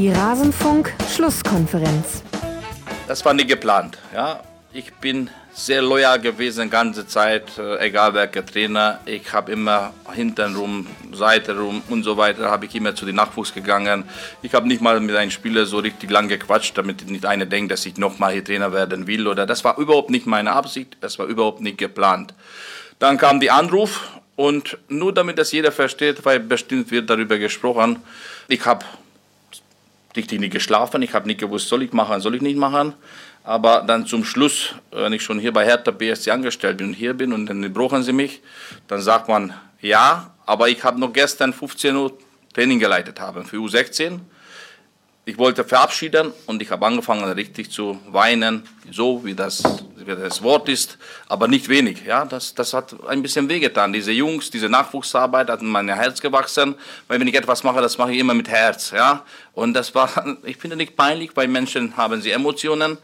Die Rasenfunk-Schlusskonferenz. Das war nie geplant. Ja? Ich bin sehr loyal gewesen ganze Zeit, äh, egal welcher Trainer. Ich habe immer hintenrum, Seitenrum und so weiter, habe ich immer zu den Nachwuchs gegangen. Ich habe nicht mal mit einem Spieler so richtig lang gequatscht, damit nicht einer denkt, dass ich nochmal hier Trainer werden will. Oder das war überhaupt nicht meine Absicht, das war überhaupt nicht geplant. Dann kam die Anruf und nur damit das jeder versteht, weil bestimmt wird darüber gesprochen. Ich habe richtig nicht geschlafen, ich habe nicht gewusst, soll ich machen, soll ich nicht machen. Aber dann zum Schluss, wenn ich schon hier bei Hertha BSC angestellt bin und hier bin und dann brauchen sie mich, dann sagt man ja, aber ich habe noch gestern 15 Uhr Training geleitet haben für U16. Ich wollte verabschieden und ich habe angefangen richtig zu weinen, so wie das, das Wort ist, aber nicht wenig. Ja, das, das hat ein bisschen wehgetan. Diese Jungs, diese Nachwuchsarbeit hat in mein Herz gewachsen, weil wenn ich etwas mache, das mache ich immer mit Herz. Ja, und das war, ich finde nicht peinlich, weil Menschen haben sie Emotionen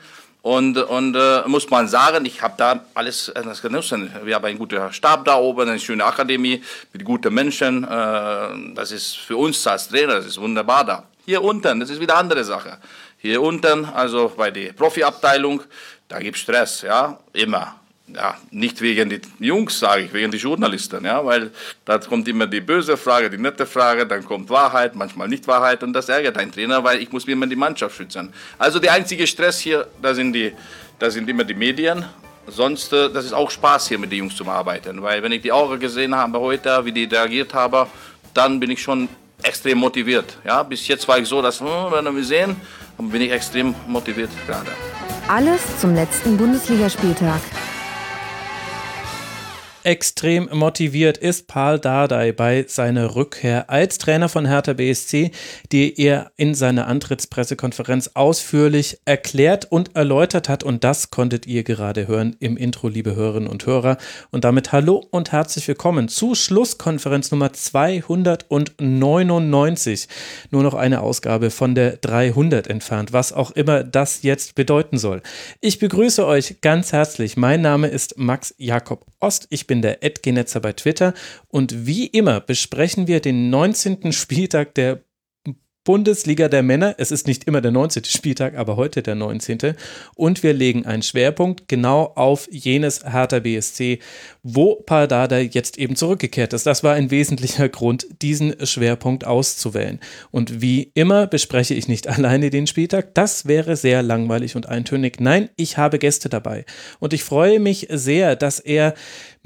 und, und äh, muss man sagen, ich habe da alles äh, das genossen. Wir haben einen guten Stab da oben, eine schöne Akademie mit guten Menschen. Äh, das ist für uns als Trainer, das ist wunderbar da. Hier unten, das ist wieder eine andere Sache. Hier unten, also bei der Profiabteilung, da gibt es Stress, ja, immer ja, nicht wegen die Jungs, sage ich, wegen die Journalisten, ja, weil da kommt immer die böse Frage, die nette Frage, dann kommt Wahrheit, manchmal nicht Wahrheit und das ärgert einen Trainer, weil ich muss mir immer die Mannschaft schützen. Also der einzige Stress hier, da sind, die, da sind immer die Medien, sonst, äh, das ist auch Spaß hier mit den Jungs zu arbeiten, weil wenn ich die Augen gesehen habe heute, wie die reagiert haben, dann bin ich schon extrem motiviert. Ja, bis jetzt war ich so, dass, hm, werden wir sehen, bin ich extrem motiviert gerade. Alles zum letzten Bundesligaspieltag extrem motiviert ist Paul Dardai bei seiner Rückkehr als Trainer von Hertha BSC, die er in seiner Antrittspressekonferenz ausführlich erklärt und erläutert hat. Und das konntet ihr gerade hören im Intro, liebe Hörerinnen und Hörer. Und damit hallo und herzlich willkommen zu Schlusskonferenz Nummer 299. Nur noch eine Ausgabe von der 300 entfernt, was auch immer das jetzt bedeuten soll. Ich begrüße euch ganz herzlich. Mein Name ist Max Jakob Ost. Ich bin bin der Edgenetzer bei Twitter und wie immer besprechen wir den 19. Spieltag der Bundesliga der Männer. Es ist nicht immer der 19. Spieltag, aber heute der 19. Und wir legen einen Schwerpunkt genau auf jenes Hertha BSC, wo Pardada jetzt eben zurückgekehrt ist. Das war ein wesentlicher Grund, diesen Schwerpunkt auszuwählen. Und wie immer bespreche ich nicht alleine den Spieltag. Das wäre sehr langweilig und eintönig. Nein, ich habe Gäste dabei. Und ich freue mich sehr, dass er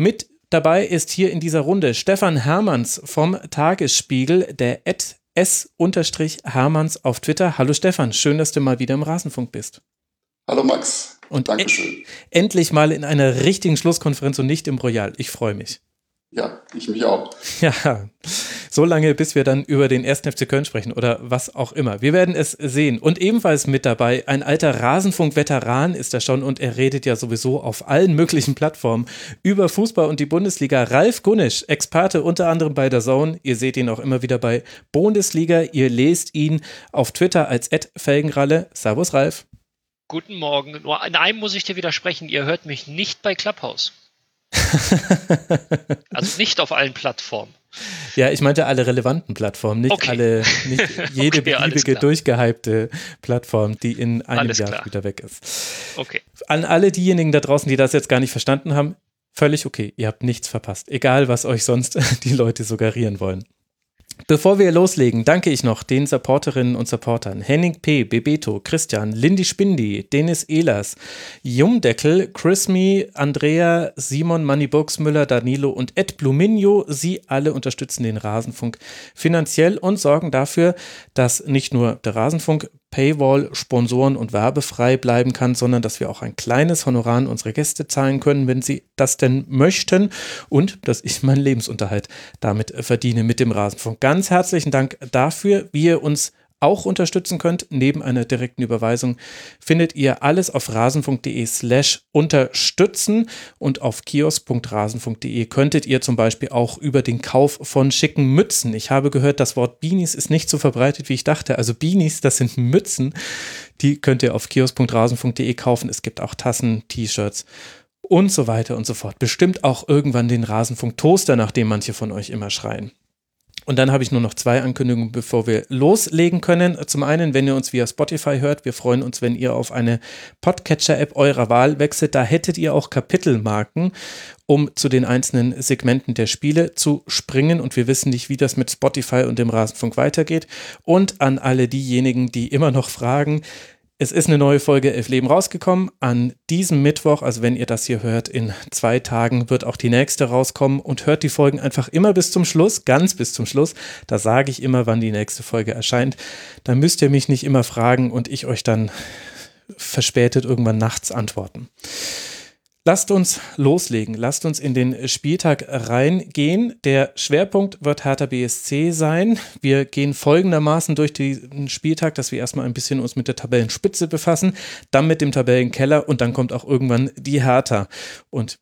mit Dabei ist hier in dieser Runde Stefan Hermanns vom Tagesspiegel, der S-Hermanns auf Twitter. Hallo Stefan, schön, dass du mal wieder im Rasenfunk bist. Hallo Max. Und Dankeschön. endlich mal in einer richtigen Schlusskonferenz und nicht im Royal. Ich freue mich. Ja, ich mich auch. Ja, so lange, bis wir dann über den 1. FC Köln sprechen oder was auch immer. Wir werden es sehen. Und ebenfalls mit dabei, ein alter Rasenfunk-Veteran ist er schon und er redet ja sowieso auf allen möglichen Plattformen über Fußball und die Bundesliga. Ralf Gunnisch, Experte unter anderem bei der Zone. Ihr seht ihn auch immer wieder bei Bundesliga. Ihr lest ihn auf Twitter als Felgenralle. Servus, Ralf. Guten Morgen. Nur in einem muss ich dir widersprechen. Ihr hört mich nicht bei Clubhouse. also nicht auf allen Plattformen. Ja, ich meinte alle relevanten Plattformen, nicht okay. alle, nicht jede okay, beliebige durchgehypte Plattform, die in einem alles Jahr klar. wieder weg ist. Okay. An alle diejenigen da draußen, die das jetzt gar nicht verstanden haben, völlig okay. Ihr habt nichts verpasst. Egal, was euch sonst die Leute suggerieren wollen. Bevor wir loslegen, danke ich noch den Supporterinnen und Supportern Henning P., Bebeto, Christian, Lindy Spindi, Dennis Ehlers, Jumdeckel, Chrismi, Andrea, Simon Müller, Danilo und Ed Bluminio. Sie alle unterstützen den Rasenfunk finanziell und sorgen dafür, dass nicht nur der Rasenfunk Paywall, Sponsoren und werbefrei bleiben kann, sondern dass wir auch ein kleines Honorar an unsere Gäste zahlen können, wenn sie das denn möchten und dass ich meinen Lebensunterhalt damit verdiene mit dem Rasenfunk. Ganz herzlichen Dank dafür, wie ihr uns auch unterstützen könnt. Neben einer direkten Überweisung findet ihr alles auf rasenfunk.de slash unterstützen und auf kiosk.rasenfunk.de könntet ihr zum Beispiel auch über den Kauf von schicken Mützen. Ich habe gehört, das Wort Beanies ist nicht so verbreitet, wie ich dachte. Also Beanies, das sind Mützen, die könnt ihr auf kiosk.rasenfunk.de kaufen. Es gibt auch Tassen, T-Shirts und so weiter und so fort. Bestimmt auch irgendwann den Rasenfunk Toaster, nach dem manche von euch immer schreien. Und dann habe ich nur noch zwei Ankündigungen, bevor wir loslegen können. Zum einen, wenn ihr uns via Spotify hört, wir freuen uns, wenn ihr auf eine Podcatcher-App eurer Wahl wechselt. Da hättet ihr auch Kapitelmarken, um zu den einzelnen Segmenten der Spiele zu springen. Und wir wissen nicht, wie das mit Spotify und dem Rasenfunk weitergeht. Und an alle diejenigen, die immer noch fragen, es ist eine neue Folge Elf Leben rausgekommen. An diesem Mittwoch, also wenn ihr das hier hört, in zwei Tagen wird auch die nächste rauskommen und hört die Folgen einfach immer bis zum Schluss, ganz bis zum Schluss. Da sage ich immer, wann die nächste Folge erscheint. Da müsst ihr mich nicht immer fragen und ich euch dann verspätet irgendwann nachts antworten. Lasst uns loslegen, lasst uns in den Spieltag reingehen. Der Schwerpunkt wird Hertha BSC sein. Wir gehen folgendermaßen durch den Spieltag, dass wir erstmal ein bisschen uns mit der Tabellenspitze befassen, dann mit dem Tabellenkeller und dann kommt auch irgendwann die Hertha. Und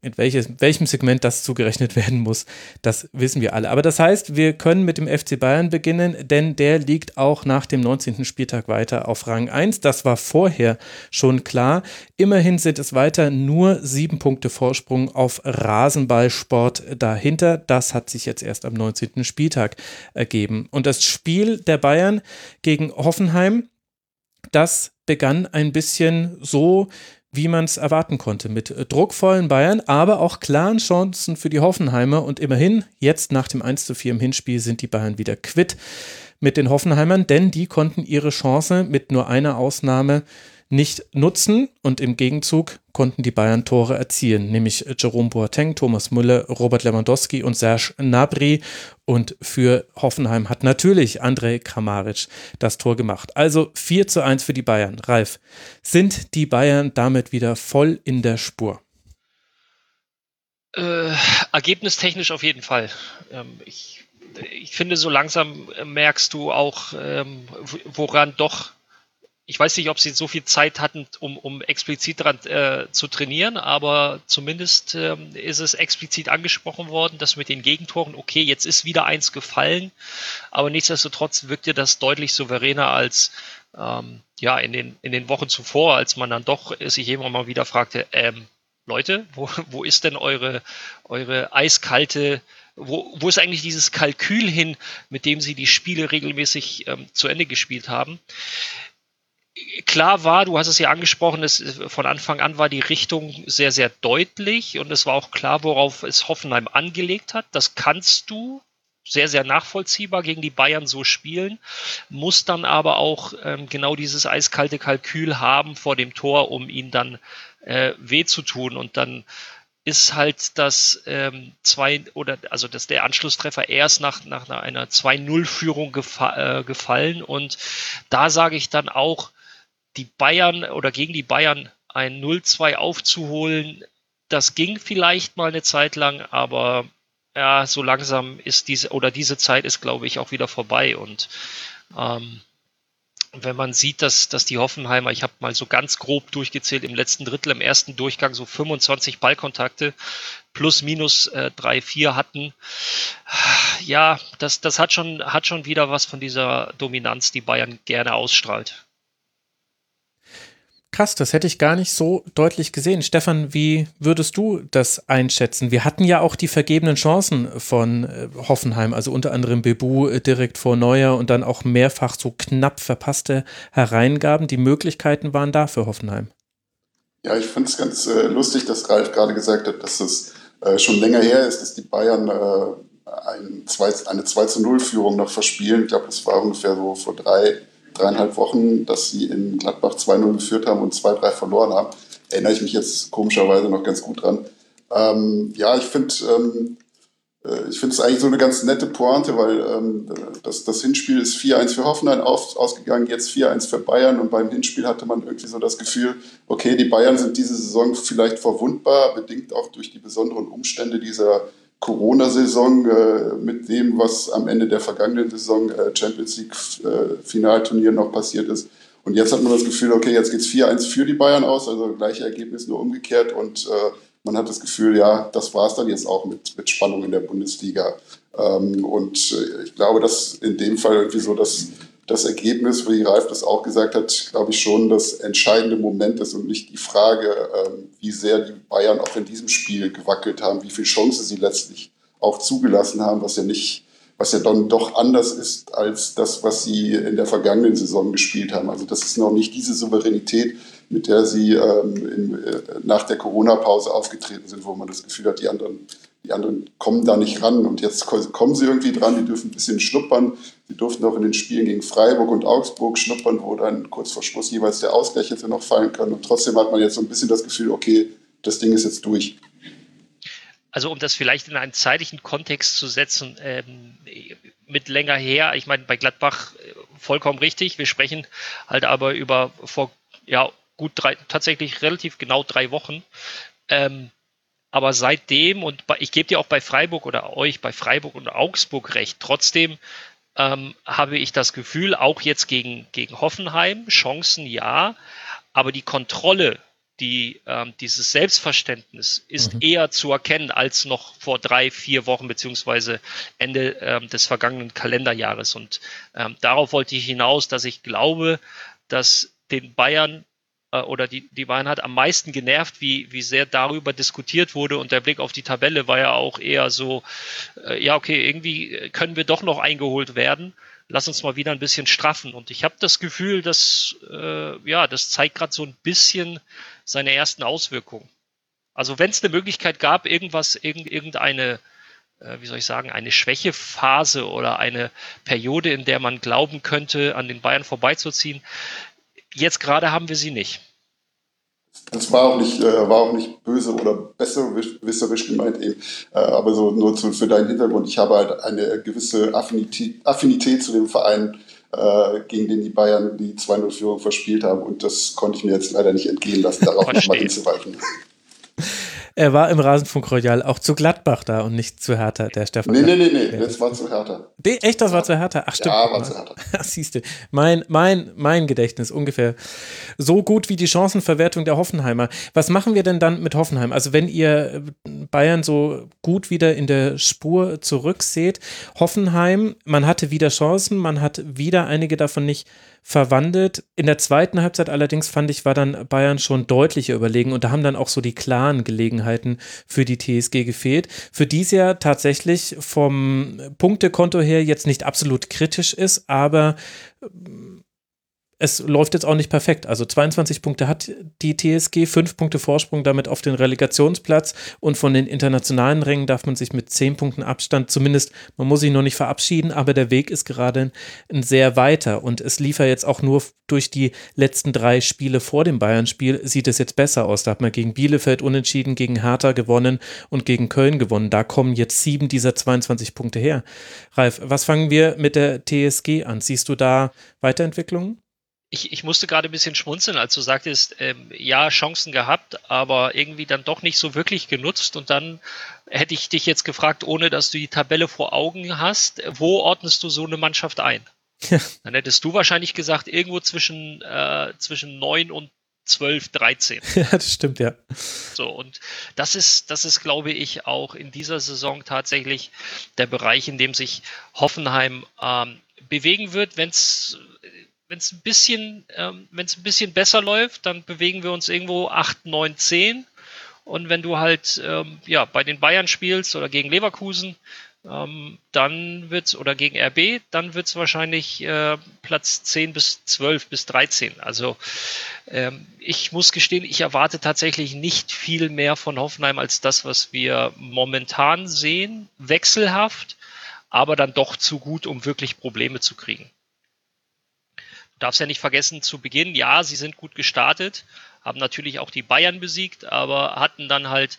in welches, welchem Segment das zugerechnet werden muss, das wissen wir alle. Aber das heißt, wir können mit dem FC Bayern beginnen, denn der liegt auch nach dem 19. Spieltag weiter auf Rang 1. Das war vorher schon klar. Immerhin sind es weiter nur sieben Punkte Vorsprung auf Rasenballsport dahinter. Das hat sich jetzt erst am 19. Spieltag ergeben. Und das Spiel der Bayern gegen Hoffenheim, das begann ein bisschen so, wie man es erwarten konnte, mit äh, druckvollen Bayern, aber auch klaren Chancen für die Hoffenheimer. Und immerhin, jetzt nach dem 1 zu 4 im Hinspiel, sind die Bayern wieder quitt mit den Hoffenheimern, denn die konnten ihre Chance mit nur einer Ausnahme nicht nutzen und im Gegenzug konnten die Bayern Tore erzielen, nämlich Jerome Boateng, Thomas Müller, Robert Lewandowski und Serge Gnabry und für Hoffenheim hat natürlich Andrej Kramaric das Tor gemacht. Also 4 zu 1 für die Bayern. Ralf, sind die Bayern damit wieder voll in der Spur? Äh, ergebnistechnisch auf jeden Fall. Ähm, ich, ich finde, so langsam merkst du auch, ähm, woran doch ich weiß nicht, ob sie so viel Zeit hatten, um, um explizit daran äh, zu trainieren, aber zumindest ähm, ist es explizit angesprochen worden, dass mit den Gegentoren, okay, jetzt ist wieder eins gefallen, aber nichtsdestotrotz wirkte das deutlich souveräner als ähm, ja in den, in den Wochen zuvor, als man dann doch sich immer mal wieder fragte, ähm, Leute, wo, wo ist denn eure, eure eiskalte wo, wo ist eigentlich dieses Kalkül hin, mit dem sie die Spiele regelmäßig ähm, zu Ende gespielt haben? Klar war, du hast es ja angesprochen, es, von Anfang an war die Richtung sehr, sehr deutlich und es war auch klar, worauf es Hoffenheim angelegt hat. Das kannst du sehr, sehr nachvollziehbar gegen die Bayern so spielen, muss dann aber auch ähm, genau dieses eiskalte Kalkül haben vor dem Tor, um ihn dann äh, weh zu tun und dann ist halt das ähm, zwei oder also dass der Anschlusstreffer erst nach, nach einer 2-0-Führung gefa äh, gefallen und da sage ich dann auch, die Bayern oder gegen die Bayern ein 0-2 aufzuholen, das ging vielleicht mal eine Zeit lang, aber ja, so langsam ist diese oder diese Zeit ist, glaube ich, auch wieder vorbei. Und ähm, wenn man sieht, dass, dass die Hoffenheimer, ich habe mal so ganz grob durchgezählt, im letzten Drittel, im ersten Durchgang so 25 Ballkontakte plus minus äh, 3, 4 hatten. Ja, das, das hat, schon, hat schon wieder was von dieser Dominanz, die Bayern gerne ausstrahlt. Krass, das hätte ich gar nicht so deutlich gesehen. Stefan, wie würdest du das einschätzen? Wir hatten ja auch die vergebenen Chancen von äh, Hoffenheim, also unter anderem Bebu äh, direkt vor Neuer und dann auch mehrfach so knapp verpasste Hereingaben. Die Möglichkeiten waren da für Hoffenheim. Ja, ich finde es ganz äh, lustig, dass Ralf gerade gesagt hat, dass es äh, schon länger her ist, dass die Bayern ein 2, eine 2 zu 0 Führung noch verspielen. Ich glaube, das war ungefähr so vor drei dreieinhalb Wochen, dass sie in Gladbach 2-0 geführt haben und 2-3 verloren haben. Erinnere ich mich jetzt komischerweise noch ganz gut dran. Ähm, ja, ich finde ähm, äh, es eigentlich so eine ganz nette Pointe, weil ähm, das, das Hinspiel ist 4-1 für Hoffenheim auf, ausgegangen, jetzt 4-1 für Bayern und beim Hinspiel hatte man irgendwie so das Gefühl, okay, die Bayern sind diese Saison vielleicht verwundbar, bedingt auch durch die besonderen Umstände dieser Corona-Saison äh, mit dem, was am Ende der vergangenen Saison äh, Champions League-Finalturnier äh, noch passiert ist. Und jetzt hat man das Gefühl, okay, jetzt geht es 4-1 für die Bayern aus, also gleiche Ergebnis, nur umgekehrt. Und äh, man hat das Gefühl, ja, das war es dann jetzt auch mit, mit Spannung in der Bundesliga. Ähm, und äh, ich glaube, dass in dem Fall irgendwie so das das Ergebnis, wie Ralf das auch gesagt hat, glaube ich schon das entscheidende Moment ist und nicht die Frage, ähm, wie sehr die Bayern auch in diesem Spiel gewackelt haben, wie viele Chancen sie letztlich auch zugelassen haben, was ja nicht was ja dann doch anders ist als das, was sie in der vergangenen Saison gespielt haben. Also das ist noch nicht diese Souveränität, mit der sie ähm, in, äh, nach der Corona-Pause aufgetreten sind, wo man das Gefühl hat, die anderen, die anderen kommen da nicht ran. Und jetzt kommen sie irgendwie dran, die dürfen ein bisschen schnuppern. Sie durften auch in den Spielen gegen Freiburg und Augsburg schnuppern, wo dann kurz vor Schluss jeweils der Ausgleich hätte noch fallen können. Und trotzdem hat man jetzt so ein bisschen das Gefühl, okay, das Ding ist jetzt durch. Also um das vielleicht in einen zeitlichen Kontext zu setzen, ähm, mit länger her, ich meine bei Gladbach äh, vollkommen richtig, wir sprechen halt aber über vor ja gut drei, tatsächlich relativ genau drei Wochen. Ähm, aber seitdem, und ich gebe dir auch bei Freiburg oder euch bei Freiburg und Augsburg recht, trotzdem ähm, habe ich das Gefühl, auch jetzt gegen, gegen Hoffenheim, Chancen ja, aber die Kontrolle die, ähm, dieses Selbstverständnis ist mhm. eher zu erkennen als noch vor drei, vier Wochen beziehungsweise Ende ähm, des vergangenen Kalenderjahres. Und ähm, darauf wollte ich hinaus, dass ich glaube, dass den Bayern oder die, die Bayern hat am meisten genervt, wie, wie sehr darüber diskutiert wurde. Und der Blick auf die Tabelle war ja auch eher so, äh, ja, okay, irgendwie können wir doch noch eingeholt werden lass uns mal wieder ein bisschen straffen. Und ich habe das Gefühl, dass äh, ja, das zeigt gerade so ein bisschen seine ersten Auswirkungen. Also wenn es eine Möglichkeit gab, irgendwas, irgend, irgendeine, äh, wie soll ich sagen, eine Schwächephase oder eine Periode, in der man glauben könnte, an den Bayern vorbeizuziehen, jetzt gerade haben wir sie nicht. Das war auch nicht, äh, war auch nicht böse oder besserwisserisch gemeint eben, äh, aber so nur zu, für deinen Hintergrund. Ich habe halt eine gewisse Affinität, Affinität zu dem Verein, äh, gegen den die Bayern die 2-0-Führung verspielt haben und das konnte ich mir jetzt leider nicht entgehen lassen, darauf nochmal hinzuweisen. Er war im Rasenfunk Royal auch zu Gladbach da und nicht zu Hertha, der Stefan. Nee, nee, nee, nee, das war zu Hertha. De, echt, das war zu Hertha? Ach, stimmt. Ja, war zu Hertha. Siehst du, mein, mein, mein Gedächtnis ungefähr so gut wie die Chancenverwertung der Hoffenheimer. Was machen wir denn dann mit Hoffenheim? Also, wenn ihr Bayern so gut wieder in der Spur zurückseht, Hoffenheim, man hatte wieder Chancen, man hat wieder einige davon nicht verwandelt. In der zweiten Halbzeit allerdings fand ich, war dann Bayern schon deutlicher überlegen und da haben dann auch so die klaren Gelegenheiten für die TSG gefehlt, für die es ja tatsächlich vom Punktekonto her jetzt nicht absolut kritisch ist, aber es läuft jetzt auch nicht perfekt. Also 22 Punkte hat die TSG, 5 Punkte Vorsprung damit auf den Relegationsplatz und von den internationalen Rängen darf man sich mit 10 Punkten Abstand zumindest, man muss sich noch nicht verabschieden, aber der Weg ist gerade ein sehr weiter und es lief ja jetzt auch nur durch die letzten drei Spiele vor dem Bayern-Spiel sieht es jetzt besser aus. Da hat man gegen Bielefeld unentschieden, gegen Hertha gewonnen und gegen Köln gewonnen. Da kommen jetzt sieben dieser 22 Punkte her. Ralf, was fangen wir mit der TSG an? Siehst du da Weiterentwicklungen? Ich, ich musste gerade ein bisschen schmunzeln, als du sagtest, ähm, ja, Chancen gehabt, aber irgendwie dann doch nicht so wirklich genutzt. Und dann hätte ich dich jetzt gefragt, ohne dass du die Tabelle vor Augen hast, wo ordnest du so eine Mannschaft ein? Ja. Dann hättest du wahrscheinlich gesagt, irgendwo zwischen, äh, zwischen 9 und 12, 13. Ja, das stimmt, ja. So, und das ist, das ist, glaube ich, auch in dieser Saison tatsächlich der Bereich, in dem sich Hoffenheim ähm, bewegen wird, wenn es wenn es ein bisschen, ähm, wenn es ein bisschen besser läuft, dann bewegen wir uns irgendwo 8, 9, 10. Und wenn du halt ähm, ja, bei den Bayern spielst oder gegen Leverkusen, ähm, dann wird's oder gegen RB, dann wird es wahrscheinlich äh, Platz 10 bis 12 bis 13. Also ähm, ich muss gestehen, ich erwarte tatsächlich nicht viel mehr von Hoffenheim als das, was wir momentan sehen. Wechselhaft, aber dann doch zu gut, um wirklich Probleme zu kriegen darfst ja nicht vergessen, zu Beginn, ja, sie sind gut gestartet, haben natürlich auch die Bayern besiegt, aber hatten dann halt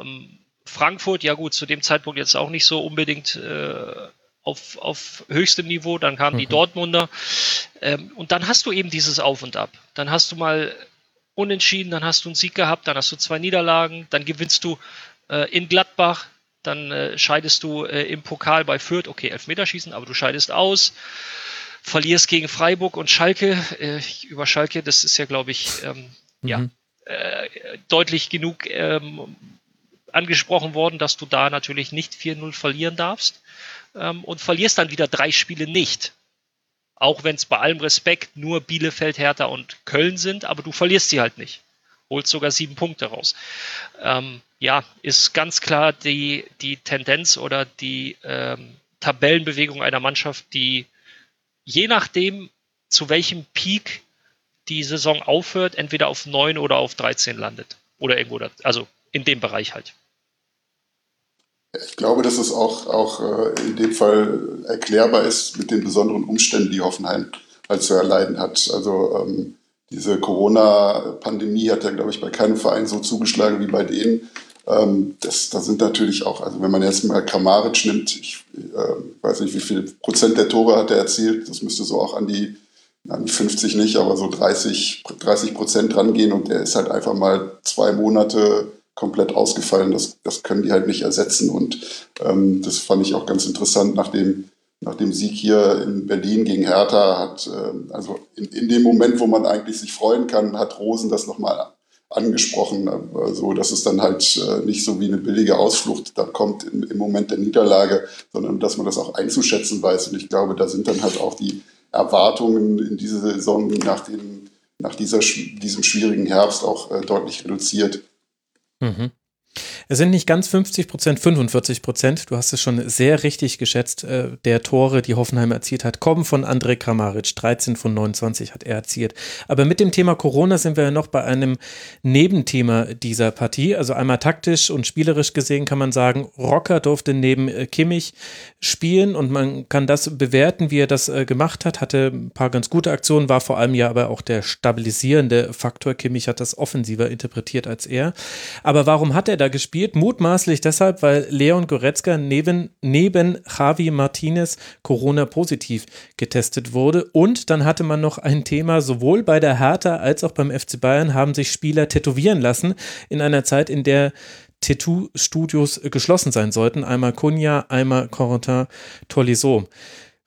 ähm, Frankfurt, ja gut, zu dem Zeitpunkt jetzt auch nicht so unbedingt äh, auf, auf höchstem Niveau, dann kamen mhm. die Dortmunder. Ähm, und dann hast du eben dieses Auf und Ab. Dann hast du mal unentschieden, dann hast du einen Sieg gehabt, dann hast du zwei Niederlagen, dann gewinnst du äh, in Gladbach, dann äh, scheidest du äh, im Pokal bei Fürth, okay, Elfmeterschießen, aber du scheidest aus verlierst gegen Freiburg und Schalke. Äh, über Schalke, das ist ja, glaube ich, ähm, mhm. ja, äh, deutlich genug ähm, angesprochen worden, dass du da natürlich nicht 4-0 verlieren darfst ähm, und verlierst dann wieder drei Spiele nicht. Auch wenn es bei allem Respekt nur Bielefeld, Hertha und Köln sind, aber du verlierst sie halt nicht. Holst sogar sieben Punkte raus. Ähm, ja, ist ganz klar die, die Tendenz oder die, ähm, Tabellenbewegung einer Mannschaft, die je nachdem, zu welchem Peak die Saison aufhört, entweder auf 9 oder auf 13 landet. Oder irgendwo, da, also in dem Bereich halt. Ich glaube, dass es auch, auch äh, in dem Fall erklärbar ist mit den besonderen Umständen, die Hoffenheim halt zu erleiden hat. Also ähm, diese Corona-Pandemie hat ja, glaube ich, bei keinem Verein so zugeschlagen wie bei denen. Ähm, das, da sind natürlich auch, also wenn man jetzt mal Kramaric nimmt, ich äh, weiß nicht, wie viel Prozent der Tore hat er erzielt, das müsste so auch an die, an die 50 nicht, aber so 30, 30 Prozent rangehen und der ist halt einfach mal zwei Monate komplett ausgefallen. Das, das können die halt nicht ersetzen und ähm, das fand ich auch ganz interessant, nachdem nach dem Sieg hier in Berlin gegen Hertha hat, äh, also in, in dem Moment, wo man eigentlich sich freuen kann, hat Rosen das nochmal angesprochen, so dass es dann halt äh, nicht so wie eine billige Ausflucht da kommt im, im Moment der Niederlage, sondern dass man das auch einzuschätzen weiß. Und ich glaube, da sind dann halt auch die Erwartungen in diese Saison nach, dem, nach dieser, diesem schwierigen Herbst auch äh, deutlich reduziert. Mhm. Es sind nicht ganz 50 Prozent, 45 Prozent. Du hast es schon sehr richtig geschätzt. Äh, der Tore, die Hoffenheim erzielt hat, kommen von Andrej Kramaric. 13 von 29 hat er erzielt. Aber mit dem Thema Corona sind wir ja noch bei einem Nebenthema dieser Partie. Also einmal taktisch und spielerisch gesehen kann man sagen, Rocker durfte neben äh, Kimmich spielen und man kann das bewerten, wie er das äh, gemacht hat. Hatte ein paar ganz gute Aktionen, war vor allem ja aber auch der stabilisierende Faktor. Kimmich hat das offensiver interpretiert als er. Aber warum hat er da gespielt? Gespielt, mutmaßlich deshalb, weil Leon Goretzka neben, neben Javi Martinez Corona-positiv getestet wurde. Und dann hatte man noch ein Thema, sowohl bei der Hertha als auch beim FC Bayern haben sich Spieler tätowieren lassen in einer Zeit, in der Tattoo-Studios geschlossen sein sollten. Einmal Cunha, einmal Corentin Tolisso.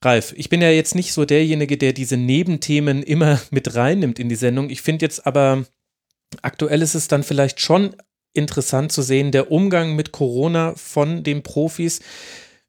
Ralf, ich bin ja jetzt nicht so derjenige, der diese Nebenthemen immer mit reinnimmt in die Sendung. Ich finde jetzt aber, aktuell ist es dann vielleicht schon interessant zu sehen, der Umgang mit Corona von den Profis.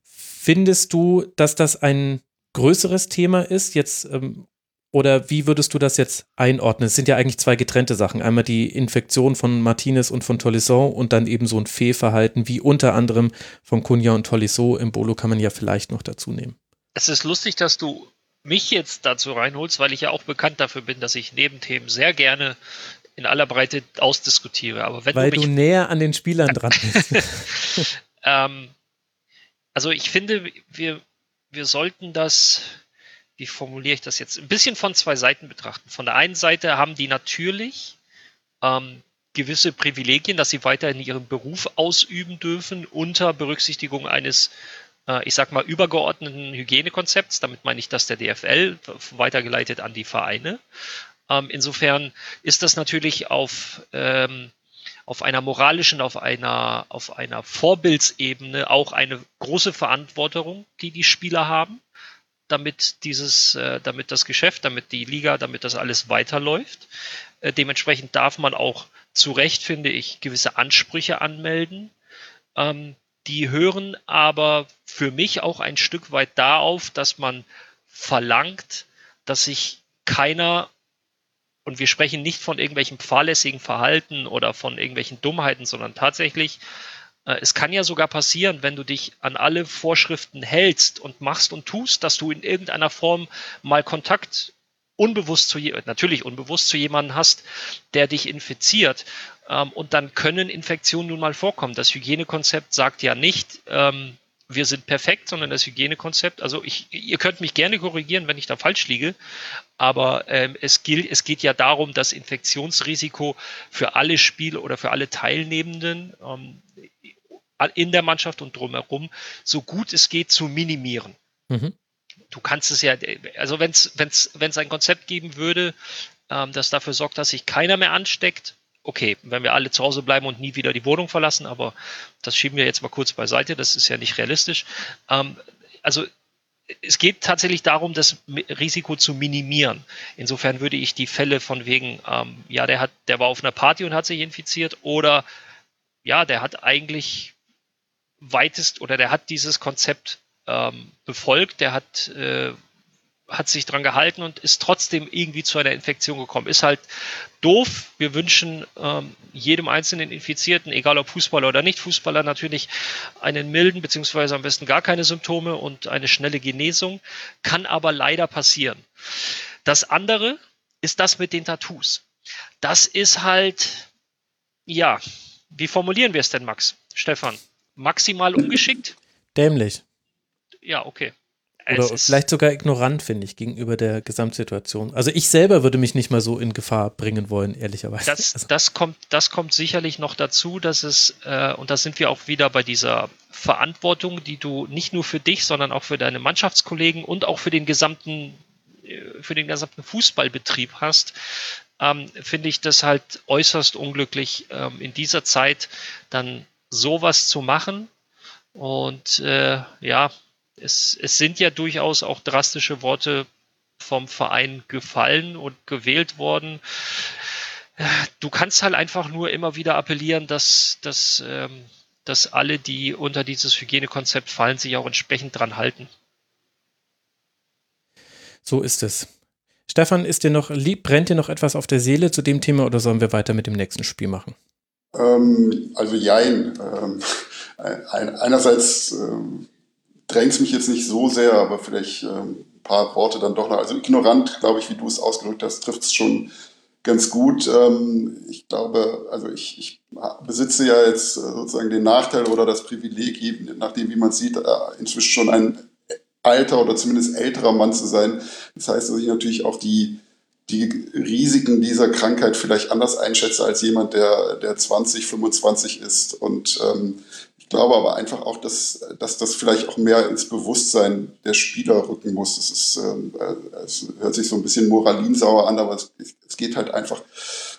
Findest du, dass das ein größeres Thema ist jetzt ähm, oder wie würdest du das jetzt einordnen? Es sind ja eigentlich zwei getrennte Sachen. Einmal die Infektion von Martinez und von Tolisso und dann eben so ein Fehlverhalten wie unter anderem von Cunha und Tolisso. Im Bolo kann man ja vielleicht noch dazu nehmen. Es ist lustig, dass du mich jetzt dazu reinholst, weil ich ja auch bekannt dafür bin, dass ich Nebenthemen sehr gerne in aller Breite ausdiskutiere. Aber wenn Weil du, du näher an den Spielern dran bist. ähm, also ich finde, wir, wir sollten das, wie formuliere ich das jetzt, ein bisschen von zwei Seiten betrachten. Von der einen Seite haben die natürlich ähm, gewisse Privilegien, dass sie weiterhin ihren Beruf ausüben dürfen unter Berücksichtigung eines äh, ich sag mal, übergeordneten Hygienekonzepts. Damit meine ich das der DFL, weitergeleitet an die Vereine. Ähm, insofern ist das natürlich auf, ähm, auf einer moralischen, auf einer, auf einer Vorbildsebene auch eine große Verantwortung, die die Spieler haben, damit dieses, äh, damit das Geschäft, damit die Liga, damit das alles weiterläuft. Äh, dementsprechend darf man auch zu Recht, finde ich, gewisse Ansprüche anmelden. Ähm, die hören aber für mich auch ein Stück weit da auf, dass man verlangt, dass sich keiner und wir sprechen nicht von irgendwelchen fahrlässigen Verhalten oder von irgendwelchen Dummheiten, sondern tatsächlich, äh, es kann ja sogar passieren, wenn du dich an alle Vorschriften hältst und machst und tust, dass du in irgendeiner Form mal Kontakt unbewusst zu natürlich unbewusst zu jemandem hast, der dich infiziert. Ähm, und dann können Infektionen nun mal vorkommen. Das Hygienekonzept sagt ja nicht, ähm, wir sind perfekt, sondern das Hygienekonzept. Also ich, ihr könnt mich gerne korrigieren, wenn ich da falsch liege, aber ähm, es, gilt, es geht ja darum, das Infektionsrisiko für alle Spiele oder für alle Teilnehmenden ähm, in der Mannschaft und drumherum so gut es geht zu minimieren. Mhm. Du kannst es ja, also wenn es ein Konzept geben würde, ähm, das dafür sorgt, dass sich keiner mehr ansteckt, okay, wenn wir alle zu Hause bleiben und nie wieder die Wohnung verlassen, aber das schieben wir jetzt mal kurz beiseite, das ist ja nicht realistisch. Ähm, also es geht tatsächlich darum, das Risiko zu minimieren. Insofern würde ich die Fälle von wegen, ähm, ja, der hat, der war auf einer Party und hat sich infiziert oder ja, der hat eigentlich weitest oder der hat dieses Konzept ähm, befolgt, der hat äh, hat sich dran gehalten und ist trotzdem irgendwie zu einer Infektion gekommen. Ist halt doof. Wir wünschen ähm, jedem einzelnen Infizierten, egal ob Fußballer oder nicht Fußballer, natürlich einen milden beziehungsweise am besten gar keine Symptome und eine schnelle Genesung. Kann aber leider passieren. Das andere ist das mit den Tattoos. Das ist halt, ja, wie formulieren wir es denn, Max? Stefan, maximal ungeschickt? Dämlich. Ja, okay. Oder vielleicht sogar ignorant, finde ich, gegenüber der Gesamtsituation. Also ich selber würde mich nicht mal so in Gefahr bringen wollen, ehrlicherweise. Das, also. das, kommt, das kommt sicherlich noch dazu, dass es, äh, und da sind wir auch wieder bei dieser Verantwortung, die du nicht nur für dich, sondern auch für deine Mannschaftskollegen und auch für den gesamten, äh, für den gesamten Fußballbetrieb hast, ähm, finde ich das halt äußerst unglücklich, ähm, in dieser Zeit dann sowas zu machen. Und äh, ja, es, es sind ja durchaus auch drastische Worte vom Verein gefallen und gewählt worden. Du kannst halt einfach nur immer wieder appellieren, dass, dass, ähm, dass alle, die unter dieses Hygienekonzept fallen, sich auch entsprechend dran halten. So ist es. Stefan, ist dir noch lieb, brennt dir noch etwas auf der Seele zu dem Thema oder sollen wir weiter mit dem nächsten Spiel machen? Ähm, also jein. Ähm, einerseits ähm, drängt mich jetzt nicht so sehr, aber vielleicht ähm, ein paar Worte dann doch noch. Also ignorant, glaube ich, wie du es ausgedrückt hast, trifft es schon ganz gut. Ähm, ich glaube, also ich, ich besitze ja jetzt sozusagen den Nachteil oder das Privileg, nachdem, wie man sieht, äh, inzwischen schon ein alter oder zumindest älterer Mann zu sein. Das heißt, dass ich natürlich auch die, die Risiken dieser Krankheit vielleicht anders einschätze als jemand, der, der 20, 25 ist. Und ähm, glaube aber einfach auch, dass, dass das vielleicht auch mehr ins Bewusstsein der Spieler rücken muss. Es, ist, ähm, äh, es hört sich so ein bisschen moralinsauer an, aber es, es geht halt einfach,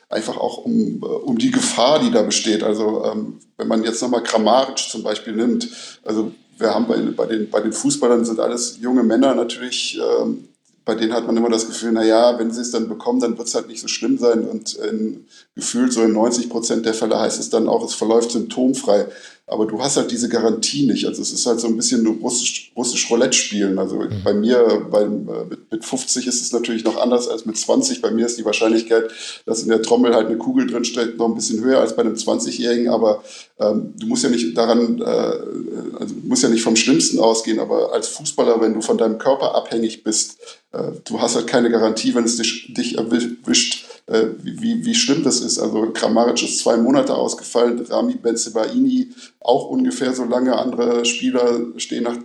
einfach auch um, äh, um die Gefahr, die da besteht. Also ähm, wenn man jetzt nochmal Kramaric zum Beispiel nimmt, also wir haben bei, bei, den, bei den Fußballern sind alles junge Männer natürlich, ähm, bei denen hat man immer das Gefühl, na ja, wenn sie es dann bekommen, dann wird es halt nicht so schlimm sein. Und in, gefühlt so in 90 Prozent der Fälle heißt es dann auch, es verläuft symptomfrei. Aber du hast halt diese Garantie nicht. Also es ist halt so ein bisschen russisch, russisch Roulette spielen. Also mhm. bei mir, bei, mit, mit 50 ist es natürlich noch anders als mit 20. Bei mir ist die Wahrscheinlichkeit, dass in der Trommel halt eine Kugel drin steckt, noch ein bisschen höher als bei einem 20-Jährigen. Aber ähm, du musst ja nicht daran, äh, also du musst ja nicht vom Schlimmsten ausgehen. Aber als Fußballer, wenn du von deinem Körper abhängig bist, äh, du hast halt keine Garantie, wenn es dich, dich erwischt, äh, wie, wie schlimm das ist. Also Kramaric ist zwei Monate ausgefallen, Rami Benzebaini auch ungefähr so lange. Andere Spieler stehen nach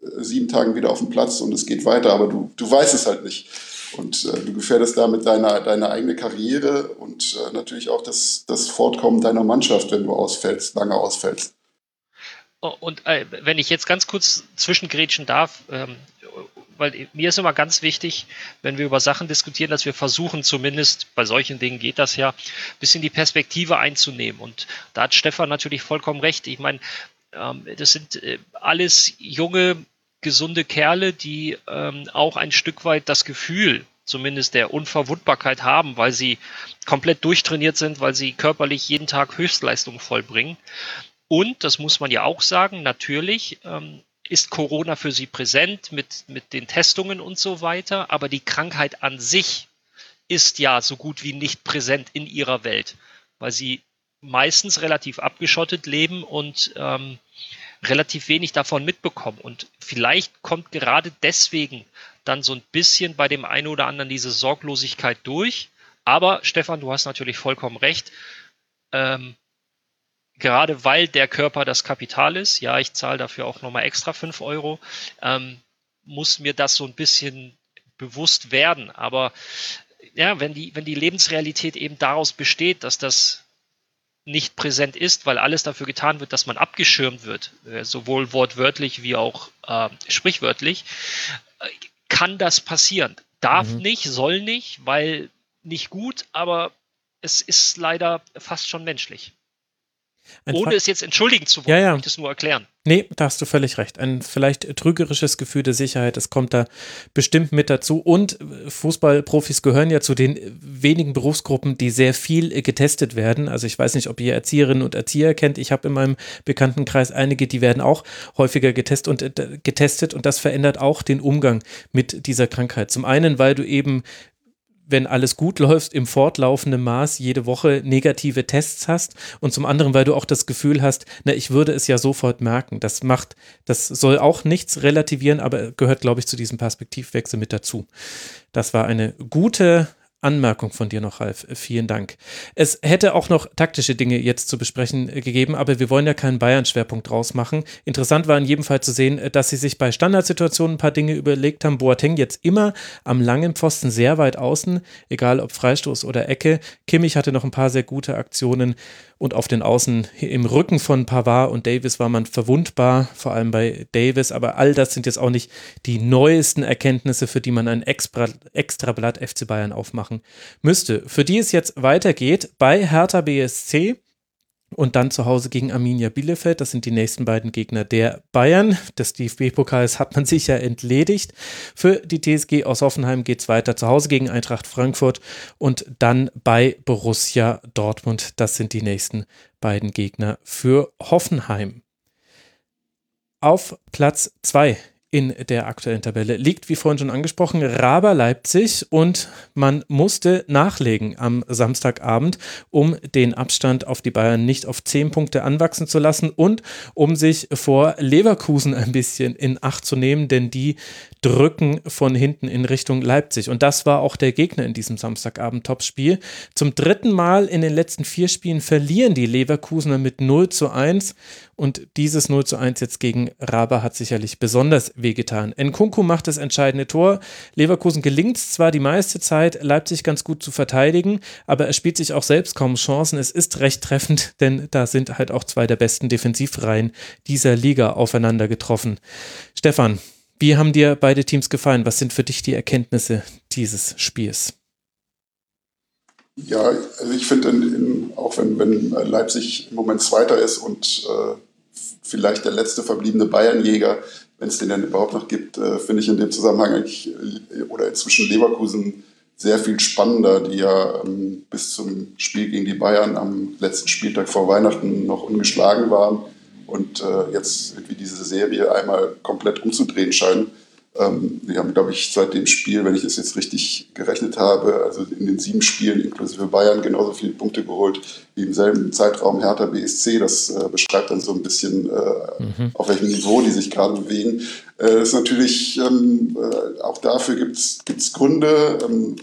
sieben Tagen wieder auf dem Platz und es geht weiter, aber du, du weißt es halt nicht. Und äh, du gefährdest damit deine, deine eigene Karriere und äh, natürlich auch das, das Fortkommen deiner Mannschaft, wenn du ausfällst, lange ausfällst. Oh, und äh, wenn ich jetzt ganz kurz zwischengrätschen darf, ähm, weil mir ist immer ganz wichtig, wenn wir über Sachen diskutieren, dass wir versuchen, zumindest bei solchen Dingen geht das ja, ein bisschen die Perspektive einzunehmen. Und da hat Stefan natürlich vollkommen recht. Ich meine, ähm, das sind äh, alles junge, gesunde Kerle, die ähm, auch ein Stück weit das Gefühl zumindest der Unverwundbarkeit haben, weil sie komplett durchtrainiert sind, weil sie körperlich jeden Tag Höchstleistungen vollbringen. Und, das muss man ja auch sagen, natürlich ähm, ist Corona für sie präsent mit, mit den Testungen und so weiter, aber die Krankheit an sich ist ja so gut wie nicht präsent in ihrer Welt, weil sie meistens relativ abgeschottet leben und ähm, relativ wenig davon mitbekommen. Und vielleicht kommt gerade deswegen dann so ein bisschen bei dem einen oder anderen diese Sorglosigkeit durch. Aber Stefan, du hast natürlich vollkommen recht. Ähm, gerade weil der Körper das Kapital ist, ja, ich zahle dafür auch nochmal extra 5 Euro, ähm, muss mir das so ein bisschen bewusst werden. Aber ja, wenn die, wenn die Lebensrealität eben daraus besteht, dass das nicht präsent ist, weil alles dafür getan wird, dass man abgeschirmt wird, äh, sowohl wortwörtlich wie auch äh, sprichwörtlich, kann das passieren. Darf mhm. nicht, soll nicht, weil nicht gut, aber es ist leider fast schon menschlich. Ohne es jetzt entschuldigen zu wollen, ja, ja. ich das nur erklären. Nee, da hast du völlig recht. Ein vielleicht trügerisches Gefühl der Sicherheit, das kommt da bestimmt mit dazu. Und Fußballprofis gehören ja zu den wenigen Berufsgruppen, die sehr viel getestet werden. Also ich weiß nicht, ob ihr Erzieherinnen und Erzieher kennt. Ich habe in meinem Bekanntenkreis einige, die werden auch häufiger getestet und, äh, getestet und das verändert auch den Umgang mit dieser Krankheit. Zum einen, weil du eben wenn alles gut läuft, im fortlaufenden Maß jede Woche negative Tests hast und zum anderen, weil du auch das Gefühl hast, na, ich würde es ja sofort merken. Das macht, das soll auch nichts relativieren, aber gehört, glaube ich, zu diesem Perspektivwechsel mit dazu. Das war eine gute Anmerkung von dir noch, Ralf. Vielen Dank. Es hätte auch noch taktische Dinge jetzt zu besprechen äh, gegeben, aber wir wollen ja keinen Bayern-Schwerpunkt draus machen. Interessant war in jedem Fall zu sehen, äh, dass sie sich bei Standardsituationen ein paar Dinge überlegt haben. Boateng jetzt immer am langen Pfosten sehr weit außen, egal ob Freistoß oder Ecke. Kimmich hatte noch ein paar sehr gute Aktionen und auf den Außen im Rücken von Pavard und Davis war man verwundbar, vor allem bei Davis. Aber all das sind jetzt auch nicht die neuesten Erkenntnisse, für die man ein Extra, Extrablatt FC Bayern aufmachen müsste. Für die es jetzt weitergeht bei Hertha BSC und dann zu Hause gegen Arminia Bielefeld. Das sind die nächsten beiden Gegner der Bayern. Des DFB-Pokals hat man sich ja entledigt. Für die TSG aus Hoffenheim geht es weiter zu Hause gegen Eintracht Frankfurt und dann bei Borussia Dortmund. Das sind die nächsten beiden Gegner für Hoffenheim. Auf Platz 2 in der aktuellen Tabelle liegt, wie vorhin schon angesprochen, Raber Leipzig und man musste nachlegen am Samstagabend, um den Abstand auf die Bayern nicht auf zehn Punkte anwachsen zu lassen und um sich vor Leverkusen ein bisschen in Acht zu nehmen, denn die drücken von hinten in Richtung Leipzig. Und das war auch der Gegner in diesem Samstagabend-Topspiel. Zum dritten Mal in den letzten vier Spielen verlieren die Leverkusener mit 0 zu 1 und dieses 0 zu 1 jetzt gegen Raber hat sicherlich besonders wehgetan. Nkunku macht das entscheidende Tor. Leverkusen gelingt zwar die meiste Zeit, Leipzig ganz gut zu verteidigen, aber er spielt sich auch selbst kaum Chancen. Es ist recht treffend, denn da sind halt auch zwei der besten Defensivreihen dieser Liga aufeinander getroffen. Stefan, wie haben dir beide Teams gefallen? Was sind für dich die Erkenntnisse dieses Spiels? Ja, also ich finde, auch wenn, wenn Leipzig im Moment Zweiter ist und äh, vielleicht der letzte verbliebene Bayernjäger, wenn es den denn überhaupt noch gibt, äh, finde ich in dem Zusammenhang eigentlich, äh, oder inzwischen Leverkusen sehr viel spannender, die ja ähm, bis zum Spiel gegen die Bayern am letzten Spieltag vor Weihnachten noch ungeschlagen waren und äh, jetzt irgendwie diese Serie einmal komplett umzudrehen scheinen. Ähm, wir haben, glaube ich, seit dem Spiel, wenn ich das jetzt richtig gerechnet habe, also in den sieben Spielen inklusive Bayern genauso viele Punkte geholt wie im selben Zeitraum Hertha BSC. Das äh, beschreibt dann so ein bisschen, äh, mhm. auf welchem Niveau die sich gerade bewegen. Äh, ist natürlich, ähm, äh, auch dafür gibt es Gründe, ähm,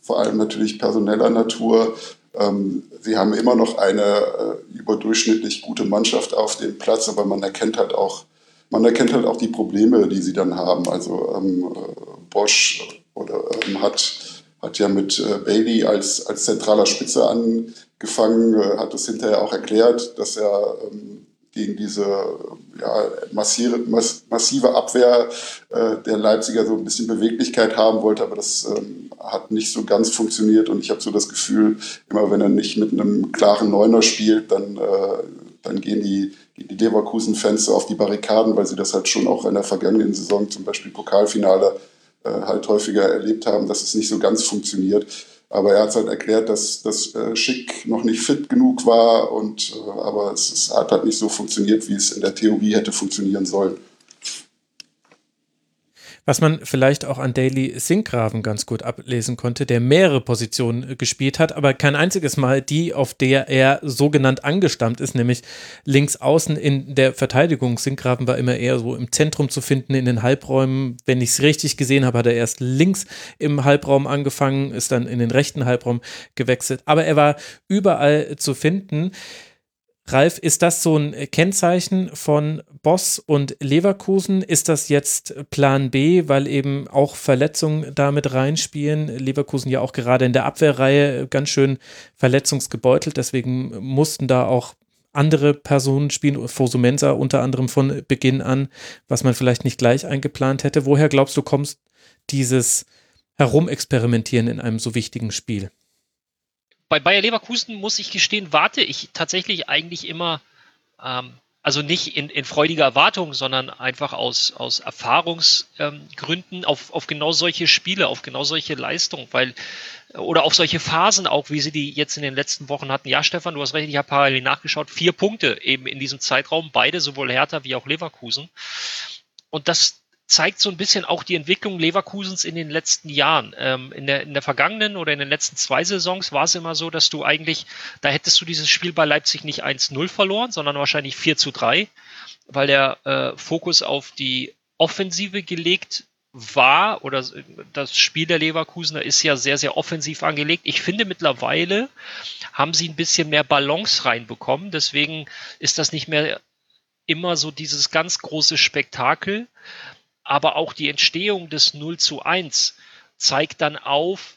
vor allem natürlich personeller Natur. Ähm, sie haben immer noch eine äh, überdurchschnittlich gute Mannschaft auf dem Platz, aber man erkennt halt auch, man erkennt halt auch die Probleme, die sie dann haben. Also ähm, äh, Bosch oder, ähm, hat, hat ja mit äh, Bailey als, als zentraler Spitze angefangen, äh, hat es hinterher auch erklärt, dass er ähm, gegen diese ja, massive, massive Abwehr äh, der Leipziger so ein bisschen Beweglichkeit haben wollte, aber das ähm, hat nicht so ganz funktioniert und ich habe so das Gefühl, immer wenn er nicht mit einem klaren Neuner spielt, dann, äh, dann gehen die, gehen die Leverkusen-Fans auf die Barrikaden, weil sie das halt schon auch in der vergangenen Saison, zum Beispiel Pokalfinale, äh, halt häufiger erlebt haben, dass es nicht so ganz funktioniert. Aber er hat halt erklärt, dass das äh, Schick noch nicht fit genug war und äh, aber es hat halt nicht so funktioniert, wie es in der Theorie hätte funktionieren sollen. Was man vielleicht auch an Daily Sinkgraven ganz gut ablesen konnte, der mehrere Positionen gespielt hat, aber kein einziges Mal die, auf der er sogenannt angestammt ist, nämlich links außen in der Verteidigung. Sinkgraven war immer eher so im Zentrum zu finden, in den Halbräumen. Wenn ich es richtig gesehen habe, hat er erst links im Halbraum angefangen, ist dann in den rechten Halbraum gewechselt. Aber er war überall zu finden. Ralf, ist das so ein Kennzeichen von Boss und Leverkusen? Ist das jetzt Plan B, weil eben auch Verletzungen damit reinspielen? Leverkusen ja auch gerade in der Abwehrreihe ganz schön verletzungsgebeutelt, deswegen mussten da auch andere Personen spielen, Fosumensa unter anderem von Beginn an, was man vielleicht nicht gleich eingeplant hätte. Woher glaubst du, kommst dieses Herumexperimentieren in einem so wichtigen Spiel? Bei Bayer Leverkusen muss ich gestehen, warte ich tatsächlich eigentlich immer, ähm, also nicht in, in freudiger Erwartung, sondern einfach aus, aus Erfahrungsgründen auf, auf genau solche Spiele, auf genau solche Leistungen, weil oder auf solche Phasen auch, wie sie die jetzt in den letzten Wochen hatten. Ja, Stefan, du hast recht, ich habe parallel nachgeschaut. Vier Punkte eben in diesem Zeitraum, beide, sowohl Hertha wie auch Leverkusen. Und das zeigt so ein bisschen auch die Entwicklung Leverkusens in den letzten Jahren. Ähm, in, der, in der vergangenen oder in den letzten zwei Saisons war es immer so, dass du eigentlich, da hättest du dieses Spiel bei Leipzig nicht 1-0 verloren, sondern wahrscheinlich 4 zu 3, weil der äh, Fokus auf die Offensive gelegt war oder das Spiel der Leverkusener ist ja sehr, sehr offensiv angelegt. Ich finde mittlerweile haben sie ein bisschen mehr Balance reinbekommen. Deswegen ist das nicht mehr immer so dieses ganz große Spektakel. Aber auch die Entstehung des 0 zu 1 zeigt dann auf,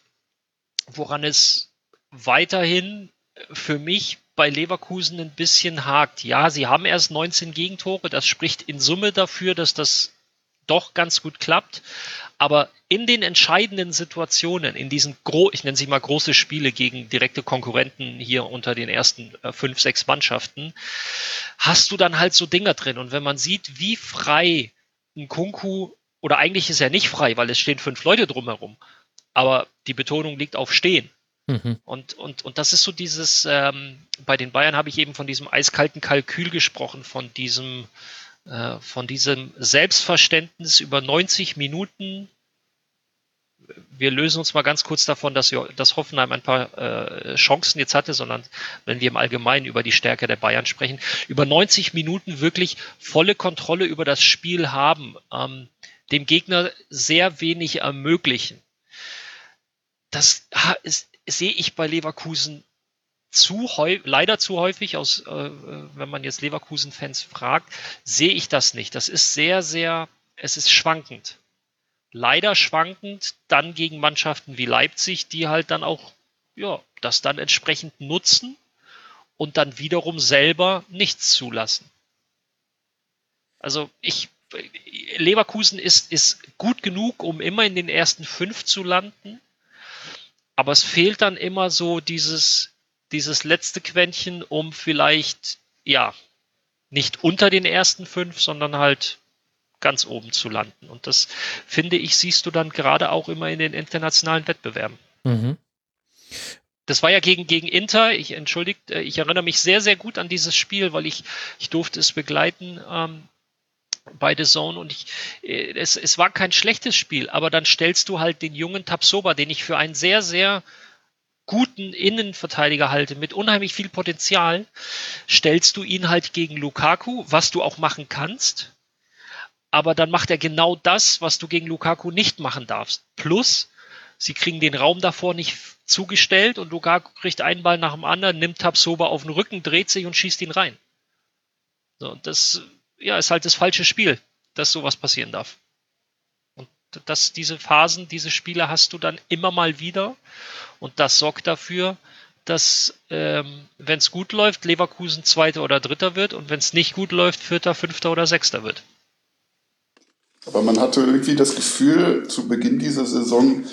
woran es weiterhin für mich bei Leverkusen ein bisschen hakt. Ja, sie haben erst 19 Gegentore. Das spricht in Summe dafür, dass das doch ganz gut klappt. Aber in den entscheidenden Situationen, in diesen, gro ich nenne sie mal große Spiele gegen direkte Konkurrenten hier unter den ersten äh, fünf, sechs Mannschaften, hast du dann halt so Dinger drin. Und wenn man sieht, wie frei ein Kunku, oder eigentlich ist er nicht frei, weil es stehen fünf Leute drumherum, aber die Betonung liegt auf Stehen. Mhm. Und, und, und das ist so dieses, ähm, bei den Bayern habe ich eben von diesem eiskalten Kalkül gesprochen, von diesem, äh, von diesem Selbstverständnis über 90 Minuten. Wir lösen uns mal ganz kurz davon, dass, wir, dass Hoffenheim ein paar äh, Chancen jetzt hatte, sondern wenn wir im Allgemeinen über die Stärke der Bayern sprechen, über 90 Minuten wirklich volle Kontrolle über das Spiel haben, ähm, dem Gegner sehr wenig ermöglichen. Das sehe ich bei Leverkusen zu leider zu häufig, aus, äh, wenn man jetzt Leverkusen-Fans fragt, sehe ich das nicht. Das ist sehr, sehr, es ist schwankend. Leider schwankend dann gegen Mannschaften wie Leipzig, die halt dann auch, ja, das dann entsprechend nutzen und dann wiederum selber nichts zulassen. Also ich, Leverkusen ist, ist gut genug, um immer in den ersten fünf zu landen. Aber es fehlt dann immer so dieses, dieses letzte Quäntchen, um vielleicht, ja, nicht unter den ersten fünf, sondern halt ganz oben zu landen. Und das, finde ich, siehst du dann gerade auch immer in den internationalen Wettbewerben. Mhm. Das war ja gegen, gegen Inter. Ich entschuldigt, äh, ich erinnere mich sehr, sehr gut an dieses Spiel, weil ich, ich durfte es begleiten ähm, bei The Zone und ich, äh, es, es war kein schlechtes Spiel, aber dann stellst du halt den jungen Tapsoba, den ich für einen sehr, sehr guten Innenverteidiger halte, mit unheimlich viel Potenzial, stellst du ihn halt gegen Lukaku, was du auch machen kannst. Aber dann macht er genau das, was du gegen Lukaku nicht machen darfst. Plus, sie kriegen den Raum davor nicht zugestellt und Lukaku kriegt einen Ball nach dem anderen, nimmt Tabsoba auf den Rücken, dreht sich und schießt ihn rein. So, das ja, ist halt das falsche Spiel, dass sowas passieren darf dass diese Phasen, diese Spiele hast du dann immer mal wieder. Und das sorgt dafür, dass, ähm, wenn es gut läuft, Leverkusen Zweiter oder Dritter wird und wenn es nicht gut läuft, Vierter, Fünfter oder Sechster wird. Aber man hatte irgendwie das Gefühl zu Beginn dieser Saison,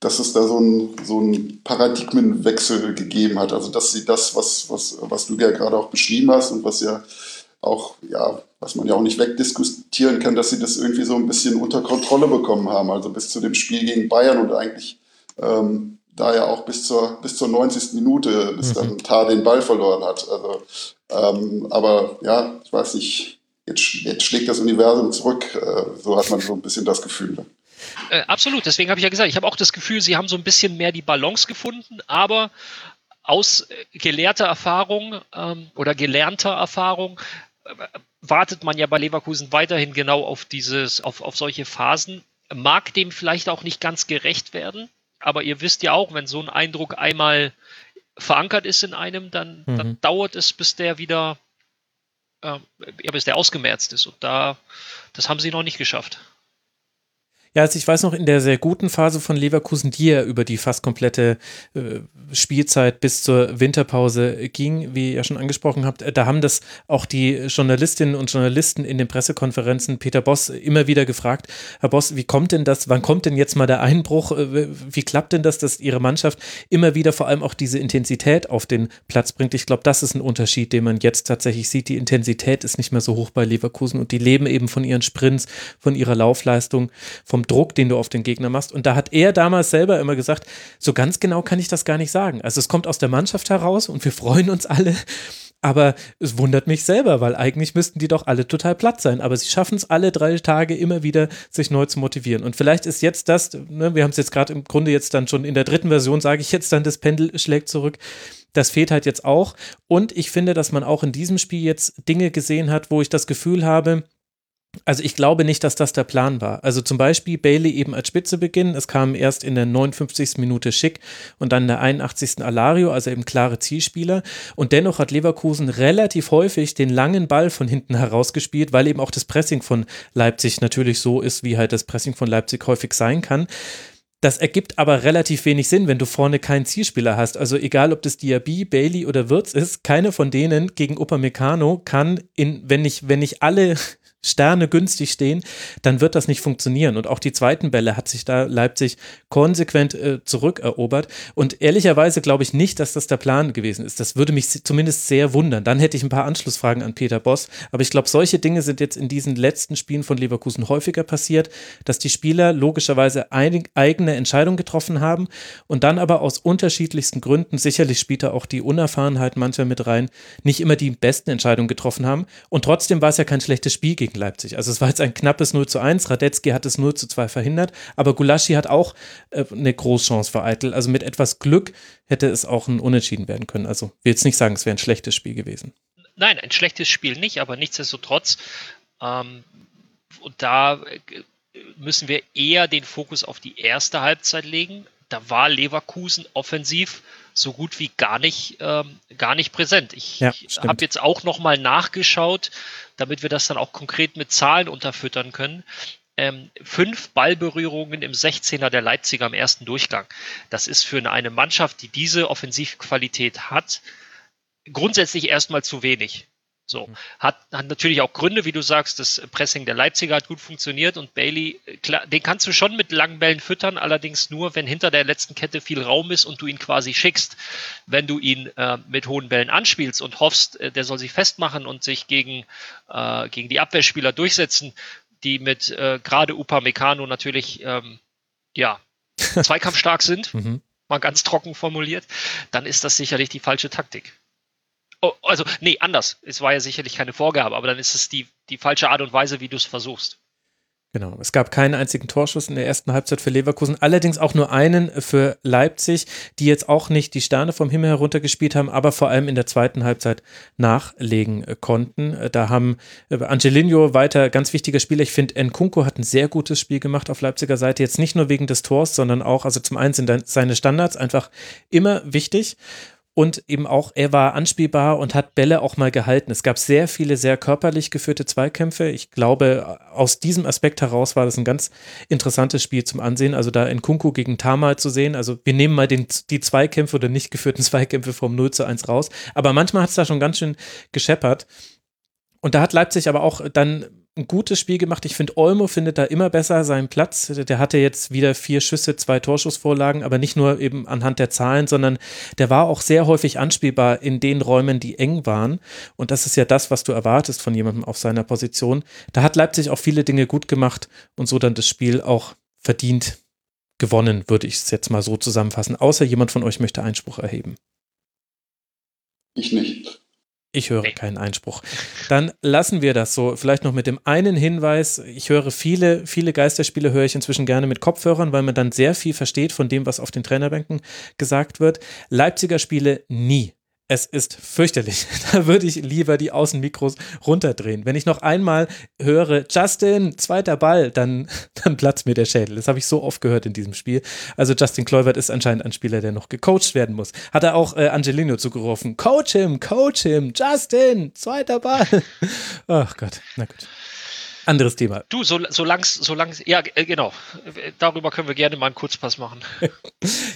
dass es da so einen so Paradigmenwechsel gegeben hat. Also dass sie das, was, was, was du ja gerade auch beschrieben hast und was ja auch, ja, was man ja auch nicht wegdiskutieren kann, dass sie das irgendwie so ein bisschen unter Kontrolle bekommen haben. Also bis zu dem Spiel gegen Bayern und eigentlich ähm, da ja auch bis zur, bis zur 90. Minute, bis mhm. dann Tar den Ball verloren hat. Also, ähm, aber ja, ich weiß nicht, jetzt, jetzt schlägt das Universum zurück. Äh, so hat man so ein bisschen das Gefühl. Äh, absolut, deswegen habe ich ja gesagt, ich habe auch das Gefühl, sie haben so ein bisschen mehr die Balance gefunden, aber aus äh, gelehrter Erfahrung ähm, oder gelernter Erfahrung wartet man ja bei Leverkusen weiterhin genau auf dieses, auf, auf solche Phasen. Mag dem vielleicht auch nicht ganz gerecht werden, aber ihr wisst ja auch, wenn so ein Eindruck einmal verankert ist in einem, dann, mhm. dann dauert es, bis der wieder, äh, ja, bis der ausgemerzt ist. Und da, das haben sie noch nicht geschafft. Ja, also ich weiß noch, in der sehr guten Phase von Leverkusen, die ja über die fast komplette äh, Spielzeit bis zur Winterpause ging, wie ihr ja schon angesprochen habt, äh, da haben das auch die Journalistinnen und Journalisten in den Pressekonferenzen Peter Boss immer wieder gefragt, Herr Boss, wie kommt denn das, wann kommt denn jetzt mal der Einbruch, äh, wie klappt denn das, dass Ihre Mannschaft immer wieder vor allem auch diese Intensität auf den Platz bringt? Ich glaube, das ist ein Unterschied, den man jetzt tatsächlich sieht. Die Intensität ist nicht mehr so hoch bei Leverkusen und die leben eben von ihren Sprints, von ihrer Laufleistung, vom vom Druck, den du auf den Gegner machst. Und da hat er damals selber immer gesagt, so ganz genau kann ich das gar nicht sagen. Also es kommt aus der Mannschaft heraus und wir freuen uns alle. Aber es wundert mich selber, weil eigentlich müssten die doch alle total platt sein. Aber sie schaffen es alle drei Tage immer wieder, sich neu zu motivieren. Und vielleicht ist jetzt das, ne, wir haben es jetzt gerade im Grunde jetzt dann schon in der dritten Version, sage ich jetzt dann, das Pendel schlägt zurück. Das fehlt halt jetzt auch. Und ich finde, dass man auch in diesem Spiel jetzt Dinge gesehen hat, wo ich das Gefühl habe, also ich glaube nicht, dass das der Plan war. Also zum Beispiel Bailey eben als Spitze beginnen. Es kam erst in der 59. Minute Schick und dann in der 81. Alario, also eben klare Zielspieler. Und dennoch hat Leverkusen relativ häufig den langen Ball von hinten herausgespielt, weil eben auch das Pressing von Leipzig natürlich so ist, wie halt das Pressing von Leipzig häufig sein kann. Das ergibt aber relativ wenig Sinn, wenn du vorne keinen Zielspieler hast. Also egal, ob das Diaby, Bailey oder Wirtz ist, keine von denen gegen Upamecano kann in, wenn nicht, wenn nicht alle Sterne günstig stehen, dann wird das nicht funktionieren. Und auch die zweiten Bälle hat sich da Leipzig konsequent äh, zurückerobert. Und ehrlicherweise glaube ich nicht, dass das der Plan gewesen ist. Das würde mich zumindest sehr wundern. Dann hätte ich ein paar Anschlussfragen an Peter Boss. Aber ich glaube, solche Dinge sind jetzt in diesen letzten Spielen von Leverkusen häufiger passiert, dass die Spieler logischerweise eigene Entscheidungen getroffen haben und dann aber aus unterschiedlichsten Gründen, sicherlich spielt da auch die Unerfahrenheit mancher mit rein, nicht immer die besten Entscheidungen getroffen haben. Und trotzdem war es ja kein schlechtes Spiel gegen gegen Leipzig. Also es war jetzt ein knappes 0 zu 1. Radetzky hat es 0 zu 2 verhindert, aber Gulaschi hat auch äh, eine Großchance für Eitel. Also mit etwas Glück hätte es auch ein Unentschieden werden können. Also ich will jetzt nicht sagen, es wäre ein schlechtes Spiel gewesen. Nein, ein schlechtes Spiel nicht, aber nichtsdestotrotz. Ähm, und da äh, müssen wir eher den Fokus auf die erste Halbzeit legen. Da war Leverkusen offensiv so gut wie gar nicht, ähm, gar nicht präsent. Ich ja, habe jetzt auch nochmal nachgeschaut, damit wir das dann auch konkret mit Zahlen unterfüttern können. Ähm, fünf Ballberührungen im 16er der Leipziger am ersten Durchgang. Das ist für eine Mannschaft, die diese Offensivqualität hat, grundsätzlich erstmal zu wenig. So. Mhm. Hat, hat natürlich auch Gründe, wie du sagst, das Pressing der Leipziger hat gut funktioniert und Bailey, klar, den kannst du schon mit langen Bällen füttern, allerdings nur, wenn hinter der letzten Kette viel Raum ist und du ihn quasi schickst. Wenn du ihn äh, mit hohen Bällen anspielst und hoffst, äh, der soll sich festmachen und sich gegen, äh, gegen die Abwehrspieler durchsetzen, die mit äh, gerade Upamecano natürlich, ähm, ja, zweikampfstark sind, mhm. mal ganz trocken formuliert, dann ist das sicherlich die falsche Taktik. Oh, also, nee, anders. Es war ja sicherlich keine Vorgabe, aber dann ist es die, die falsche Art und Weise, wie du es versuchst. Genau, es gab keinen einzigen Torschuss in der ersten Halbzeit für Leverkusen, allerdings auch nur einen für Leipzig, die jetzt auch nicht die Sterne vom Himmel heruntergespielt haben, aber vor allem in der zweiten Halbzeit nachlegen konnten. Da haben äh, Angelino weiter ganz wichtiger Spieler. Ich finde, Nkunku hat ein sehr gutes Spiel gemacht auf Leipziger Seite, jetzt nicht nur wegen des Tors, sondern auch, also zum einen sind seine Standards einfach immer wichtig und eben auch, er war anspielbar und hat Bälle auch mal gehalten. Es gab sehr viele sehr körperlich geführte Zweikämpfe. Ich glaube, aus diesem Aspekt heraus war das ein ganz interessantes Spiel zum Ansehen. Also da in Kunku gegen Tamal zu sehen. Also wir nehmen mal den, die Zweikämpfe oder nicht geführten Zweikämpfe vom 0 zu 1 raus. Aber manchmal hat es da schon ganz schön gescheppert. Und da hat Leipzig aber auch dann ein gutes Spiel gemacht. Ich finde, Olmo findet da immer besser seinen Platz. Der hatte jetzt wieder vier Schüsse, zwei Torschussvorlagen, aber nicht nur eben anhand der Zahlen, sondern der war auch sehr häufig anspielbar in den Räumen, die eng waren. Und das ist ja das, was du erwartest von jemandem auf seiner Position. Da hat Leipzig auch viele Dinge gut gemacht und so dann das Spiel auch verdient gewonnen, würde ich es jetzt mal so zusammenfassen. Außer jemand von euch möchte Einspruch erheben. Ich nicht. Ich höre keinen Einspruch. Dann lassen wir das so. Vielleicht noch mit dem einen Hinweis. Ich höre viele, viele Geisterspiele höre ich inzwischen gerne mit Kopfhörern, weil man dann sehr viel versteht von dem, was auf den Trainerbänken gesagt wird. Leipziger Spiele nie. Es ist fürchterlich. Da würde ich lieber die Außenmikros runterdrehen. Wenn ich noch einmal höre, Justin, zweiter Ball, dann, dann platzt mir der Schädel. Das habe ich so oft gehört in diesem Spiel. Also Justin Kluivert ist anscheinend ein Spieler, der noch gecoacht werden muss. Hat er auch äh, Angelino zugerufen. Coach him, coach him, Justin, zweiter Ball. Ach Gott, na gut. Anderes Thema. Du, so, solange, solange, ja, äh, genau. Darüber können wir gerne mal einen Kurzpass machen.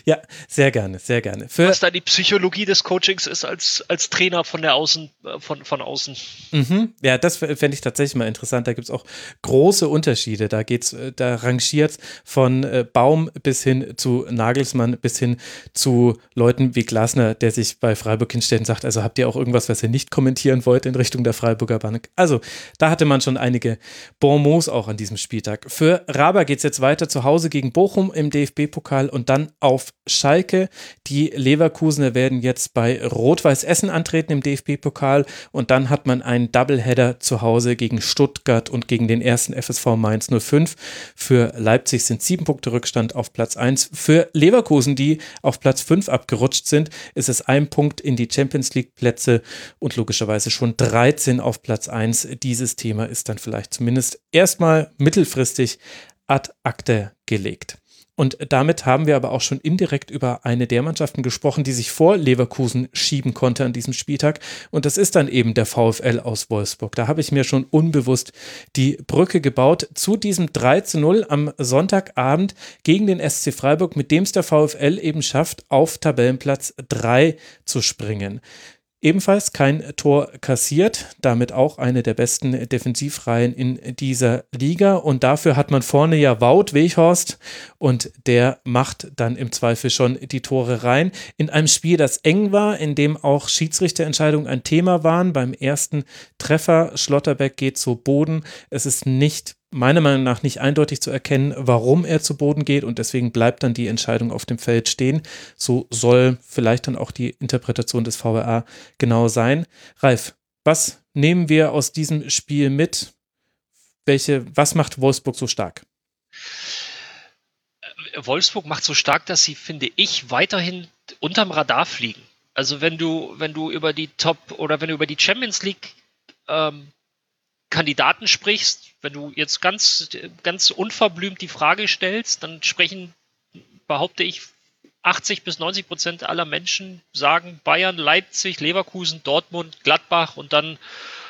ja, sehr gerne, sehr gerne. Für Was da die Psychologie des Coachings ist als, als Trainer von der Außen, äh, von, von außen. Mhm. Ja, das fände ich tatsächlich mal interessant. Da gibt es auch große Unterschiede. Da geht's, äh, da rangiert von Baum bis hin zu Nagelsmann bis hin zu Leuten wie Glasner, der sich bei Freiburg hinstellt und sagt, also habt ihr auch irgendwas, was ihr nicht kommentieren wollt in Richtung der Freiburger Bank? Also, da hatte man schon einige Bonmots auch an diesem Spieltag. Für Raber geht es jetzt weiter zu Hause gegen Bochum im DFB-Pokal und dann auf Schalke. Die Leverkusener werden jetzt bei Rot-Weiß Essen antreten im DFB-Pokal und dann hat man einen Doubleheader zu Hause gegen Stuttgart und gegen den ersten FSV Mainz 05. Für Leipzig sind sieben Punkte Rückstand auf Platz 1. Für Leverkusen, die auf Platz 5 abgerutscht sind, ist es ein Punkt in die Champions League Plätze und logischerweise schon 13 auf Platz 1. Dieses Thema ist dann vielleicht zumindest erstmal mittelfristig ad acte gelegt. Und damit haben wir aber auch schon indirekt über eine der Mannschaften gesprochen, die sich vor Leverkusen schieben konnte an diesem Spieltag. Und das ist dann eben der VfL aus Wolfsburg. Da habe ich mir schon unbewusst die Brücke gebaut zu diesem 3 zu 0 am Sonntagabend gegen den SC Freiburg, mit dem es der VfL eben schafft, auf Tabellenplatz 3 zu springen. Ebenfalls kein Tor kassiert, damit auch eine der besten Defensivreihen in dieser Liga. Und dafür hat man vorne ja Wout Weghorst und der macht dann im Zweifel schon die Tore rein. In einem Spiel, das eng war, in dem auch Schiedsrichterentscheidungen ein Thema waren. Beim ersten Treffer, Schlotterbeck geht zu Boden. Es ist nicht meiner Meinung nach nicht eindeutig zu erkennen, warum er zu Boden geht und deswegen bleibt dann die Entscheidung auf dem Feld stehen. So soll vielleicht dann auch die Interpretation des VRA genau sein. Ralf, was nehmen wir aus diesem Spiel mit? Welche, was macht Wolfsburg so stark? Wolfsburg macht so stark, dass sie, finde ich, weiterhin unterm Radar fliegen. Also wenn du, wenn du über die Top oder wenn du über die Champions League ähm, Kandidaten sprichst, wenn du jetzt ganz, ganz unverblümt die Frage stellst, dann sprechen, behaupte ich, 80 bis 90 Prozent aller Menschen sagen Bayern, Leipzig, Leverkusen, Dortmund, Gladbach und dann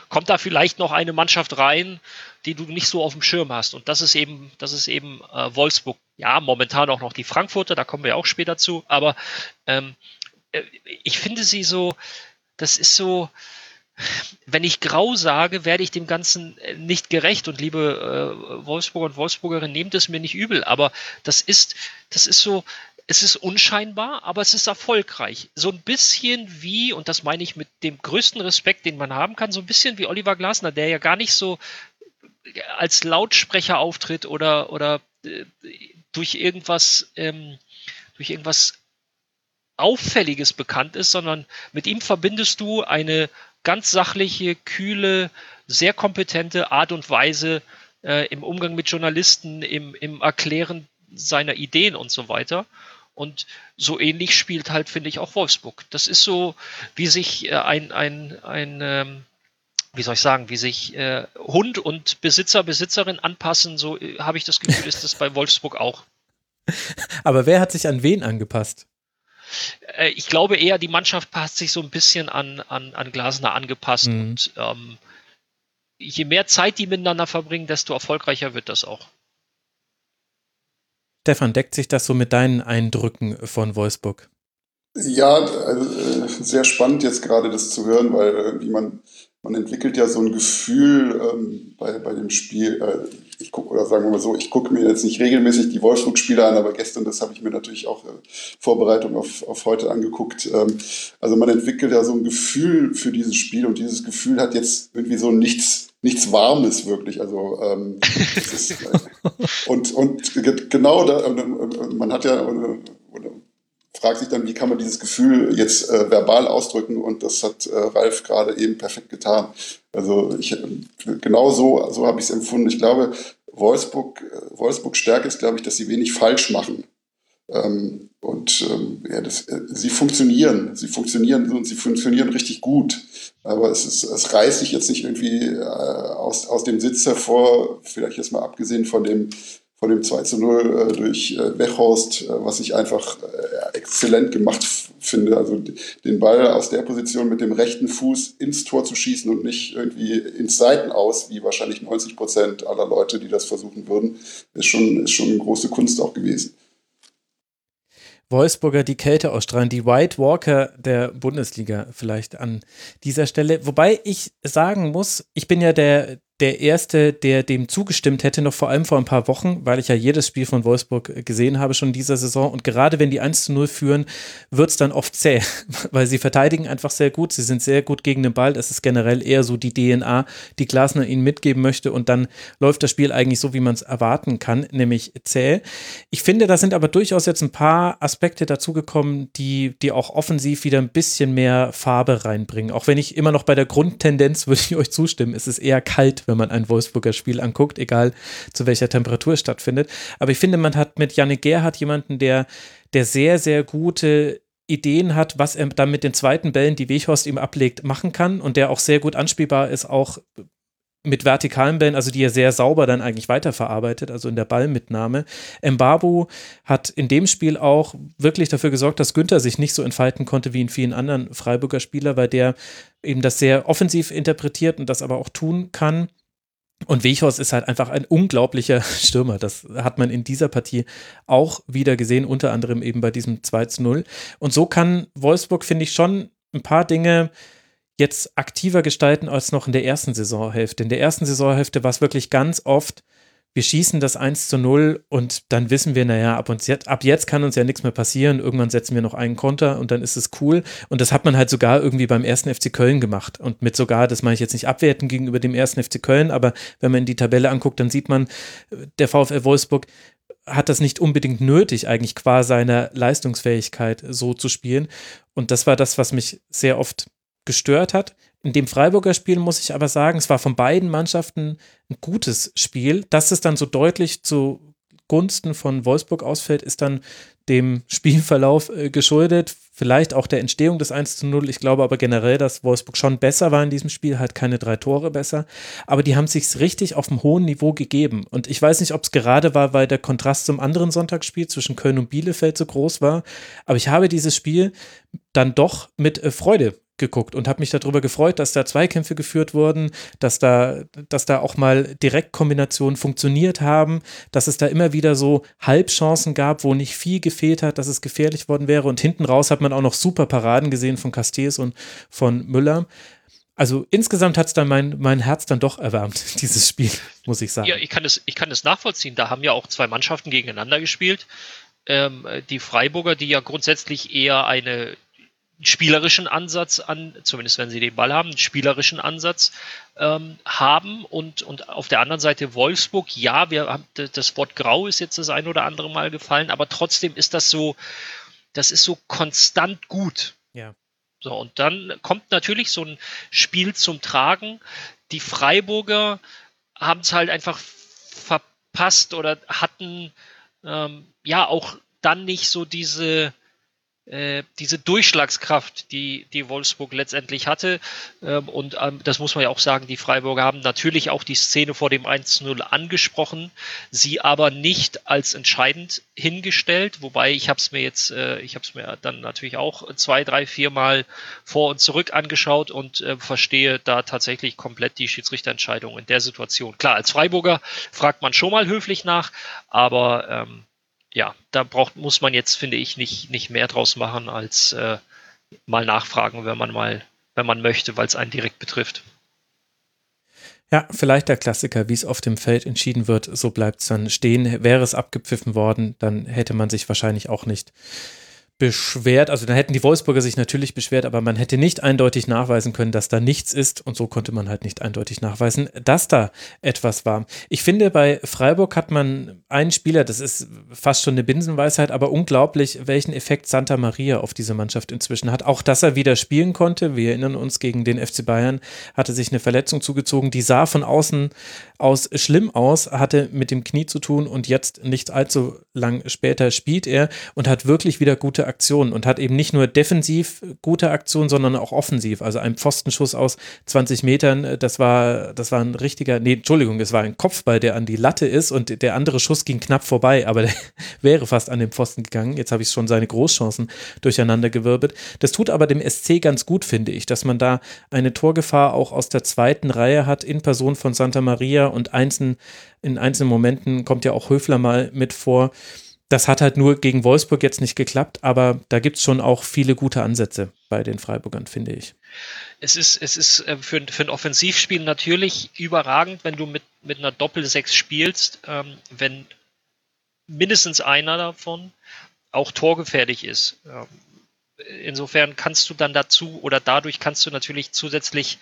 kommt da vielleicht noch eine Mannschaft rein, die du nicht so auf dem Schirm hast. Und das ist eben, das ist eben äh, Wolfsburg. Ja, momentan auch noch die Frankfurter, da kommen wir auch später zu. Aber ähm, äh, ich finde sie so, das ist so, wenn ich grau sage, werde ich dem Ganzen äh, nicht gerecht und liebe äh, Wolfsburger und Wolfsburgerinnen, nehmt es mir nicht übel, aber das ist, das ist so, es ist unscheinbar, aber es ist erfolgreich. So ein bisschen wie, und das meine ich mit dem größten Respekt, den man haben kann, so ein bisschen wie Oliver Glasner, der ja gar nicht so äh, als Lautsprecher auftritt oder, oder äh, durch irgendwas, ähm, durch irgendwas Auffälliges bekannt ist, sondern mit ihm verbindest du eine ganz sachliche, kühle, sehr kompetente Art und Weise äh, im Umgang mit Journalisten, im, im Erklären seiner Ideen und so weiter. Und so ähnlich spielt halt, finde ich, auch Wolfsburg. Das ist so, wie sich äh, ein, ein, ein ähm, wie soll ich sagen, wie sich äh, Hund und Besitzer, Besitzerin anpassen, so äh, habe ich das Gefühl, ist das bei Wolfsburg auch. Aber wer hat sich an wen angepasst? Äh, ich glaube eher, die Mannschaft passt sich so ein bisschen an, an, an Glasner angepasst. Mhm. Und ähm, je mehr Zeit die miteinander verbringen, desto erfolgreicher wird das auch. Stefan, deckt sich das so mit deinen Eindrücken von Wolfsburg? Ja, also, äh, sehr spannend jetzt gerade das zu hören, weil irgendwie man, man entwickelt ja so ein Gefühl ähm, bei, bei dem Spiel. Äh, ich gucke, oder sagen wir mal so, ich gucke mir jetzt nicht regelmäßig die Wolfsburg-Spiele an, aber gestern, das habe ich mir natürlich auch äh, Vorbereitung auf, auf heute angeguckt. Ähm, also man entwickelt ja so ein Gefühl für dieses Spiel und dieses Gefühl hat jetzt irgendwie so nichts, nichts Warmes wirklich. Also ähm, ist, äh, und, und genau da, man hat ja, oder, fragt sich dann, wie kann man dieses Gefühl jetzt äh, verbal ausdrücken und das hat äh, Ralf gerade eben perfekt getan. Also ich, genau so, so habe ich es empfunden. Ich glaube, Wolfsburg, äh, Wolfsburg Stärke ist, glaube ich, dass sie wenig falsch machen. Ähm, und ähm, ja, das, äh, sie funktionieren, sie funktionieren und sie funktionieren richtig gut. Aber es, ist, es reißt sich jetzt nicht irgendwie äh, aus, aus dem Sitz hervor, vielleicht jetzt mal abgesehen von dem von dem 2 zu 0 äh, durch äh, Wechhorst, äh, was ich einfach äh, exzellent gemacht finde. Also den Ball aus der Position mit dem rechten Fuß ins Tor zu schießen und nicht irgendwie ins Seiten aus, wie wahrscheinlich 90 Prozent aller Leute, die das versuchen würden, ist schon, ist schon eine große Kunst auch gewesen. Wolfsburger die Kälte ausstrahlen, die White Walker der Bundesliga vielleicht an dieser Stelle. Wobei ich sagen muss, ich bin ja der, der Erste, der dem zugestimmt hätte, noch vor allem vor ein paar Wochen, weil ich ja jedes Spiel von Wolfsburg gesehen habe schon in dieser Saison. Und gerade wenn die 1 zu 0 führen, wird es dann oft zäh, weil sie verteidigen einfach sehr gut. Sie sind sehr gut gegen den Ball. Das ist generell eher so die DNA, die Glasner ihnen mitgeben möchte. Und dann läuft das Spiel eigentlich so, wie man es erwarten kann, nämlich zäh. Ich finde, da sind aber durchaus jetzt ein paar Aspekte dazugekommen, die, die auch offensiv wieder ein bisschen mehr Farbe reinbringen. Auch wenn ich immer noch bei der Grundtendenz, würde ich euch zustimmen, es ist eher kalt wenn man ein Wolfsburger Spiel anguckt, egal zu welcher Temperatur stattfindet. Aber ich finde, man hat mit Janik Gerhardt jemanden, der, der sehr, sehr gute Ideen hat, was er dann mit den zweiten Bällen, die Weghorst ihm ablegt, machen kann und der auch sehr gut anspielbar ist, auch mit vertikalen Bällen, also die er sehr sauber dann eigentlich weiterverarbeitet, also in der Ballmitnahme. Mbabu hat in dem Spiel auch wirklich dafür gesorgt, dass Günther sich nicht so entfalten konnte wie in vielen anderen Freiburger Spieler, weil der eben das sehr offensiv interpretiert und das aber auch tun kann. Und Wechhorst ist halt einfach ein unglaublicher Stürmer. Das hat man in dieser Partie auch wieder gesehen, unter anderem eben bei diesem 2 zu 0. Und so kann Wolfsburg, finde ich, schon ein paar Dinge jetzt aktiver gestalten als noch in der ersten Saisonhälfte. In der ersten Saisonhälfte war es wirklich ganz oft, wir schießen das 1 zu 0 und dann wissen wir, naja, ab, uns jetzt, ab jetzt kann uns ja nichts mehr passieren. Irgendwann setzen wir noch einen Konter und dann ist es cool. Und das hat man halt sogar irgendwie beim ersten FC Köln gemacht. Und mit sogar, das meine ich jetzt nicht abwerten gegenüber dem ersten FC Köln, aber wenn man in die Tabelle anguckt, dann sieht man, der VfL Wolfsburg hat das nicht unbedingt nötig, eigentlich qua seiner Leistungsfähigkeit so zu spielen. Und das war das, was mich sehr oft gestört hat. In dem Freiburger Spiel muss ich aber sagen, es war von beiden Mannschaften ein gutes Spiel. Dass es dann so deutlich zugunsten von Wolfsburg ausfällt, ist dann dem Spielverlauf äh, geschuldet. Vielleicht auch der Entstehung des 1 zu 0. Ich glaube aber generell, dass Wolfsburg schon besser war in diesem Spiel, halt keine drei Tore besser. Aber die haben sich richtig auf einem hohen Niveau gegeben. Und ich weiß nicht, ob es gerade war, weil der Kontrast zum anderen Sonntagsspiel zwischen Köln und Bielefeld so groß war. Aber ich habe dieses Spiel dann doch mit äh, Freude geguckt und habe mich darüber gefreut, dass da Zweikämpfe geführt wurden, dass da, dass da auch mal Direktkombinationen funktioniert haben, dass es da immer wieder so Halbchancen gab, wo nicht viel gefehlt hat, dass es gefährlich worden wäre. Und hinten raus hat man auch noch super Paraden gesehen von Castells und von Müller. Also insgesamt hat es dann mein, mein Herz dann doch erwärmt, dieses Spiel, muss ich sagen. Ja, ich kann es, nachvollziehen. Da haben ja auch zwei Mannschaften gegeneinander gespielt. Ähm, die Freiburger, die ja grundsätzlich eher eine spielerischen Ansatz an, zumindest wenn sie den Ball haben, einen spielerischen Ansatz ähm, haben und, und auf der anderen Seite Wolfsburg, ja, wir haben das Wort grau ist jetzt das ein oder andere Mal gefallen, aber trotzdem ist das so, das ist so konstant gut. Ja. So, und dann kommt natürlich so ein Spiel zum Tragen. Die Freiburger haben es halt einfach verpasst oder hatten ähm, ja auch dann nicht so diese diese Durchschlagskraft, die, die Wolfsburg letztendlich hatte. Ähm, und ähm, das muss man ja auch sagen, die Freiburger haben natürlich auch die Szene vor dem 1-0 angesprochen, sie aber nicht als entscheidend hingestellt, wobei ich habe es mir jetzt, äh, ich habe es mir dann natürlich auch zwei, drei, vier Mal vor und zurück angeschaut und äh, verstehe da tatsächlich komplett die Schiedsrichterentscheidung in der Situation. Klar, als Freiburger fragt man schon mal höflich nach, aber ähm, ja, da braucht, muss man jetzt, finde ich, nicht, nicht mehr draus machen, als äh, mal nachfragen, wenn man mal, wenn man möchte, weil es einen direkt betrifft. Ja, vielleicht der Klassiker, wie es auf dem Feld entschieden wird, so bleibt es dann stehen. Wäre es abgepfiffen worden, dann hätte man sich wahrscheinlich auch nicht beschwert. Also dann hätten die Wolfsburger sich natürlich beschwert, aber man hätte nicht eindeutig nachweisen können, dass da nichts ist. Und so konnte man halt nicht eindeutig nachweisen, dass da etwas war. Ich finde, bei Freiburg hat man einen Spieler, das ist fast schon eine Binsenweisheit, aber unglaublich, welchen Effekt Santa Maria auf diese Mannschaft inzwischen hat. Auch, dass er wieder spielen konnte. Wir erinnern uns, gegen den FC Bayern hatte sich eine Verletzung zugezogen. Die sah von außen aus schlimm aus, hatte mit dem Knie zu tun und jetzt nicht allzu lang später spielt er und hat wirklich wieder gute gute Aktionen und hat eben nicht nur defensiv gute Aktionen, sondern auch offensiv. Also ein Pfostenschuss aus 20 Metern, äh, das war, das war ein richtiger, nee, Entschuldigung, es war ein Kopfball, der an die Latte ist und der andere Schuss ging knapp vorbei, aber der wäre fast an den Pfosten gegangen. Jetzt habe ich schon seine Großchancen durcheinander gewirbelt. Das tut aber dem SC ganz gut, finde ich, dass man da eine Torgefahr auch aus der zweiten Reihe hat in Person von Santa Maria und einzeln, in einzelnen Momenten kommt ja auch Höfler mal mit vor. Das hat halt nur gegen Wolfsburg jetzt nicht geklappt, aber da gibt es schon auch viele gute Ansätze bei den Freiburgern, finde ich. Es ist, es ist äh, für, für ein Offensivspiel natürlich überragend, wenn du mit, mit einer Doppel-Sechs spielst, ähm, wenn mindestens einer davon auch torgefährlich ist. Ähm, insofern kannst du dann dazu oder dadurch kannst du natürlich zusätzlich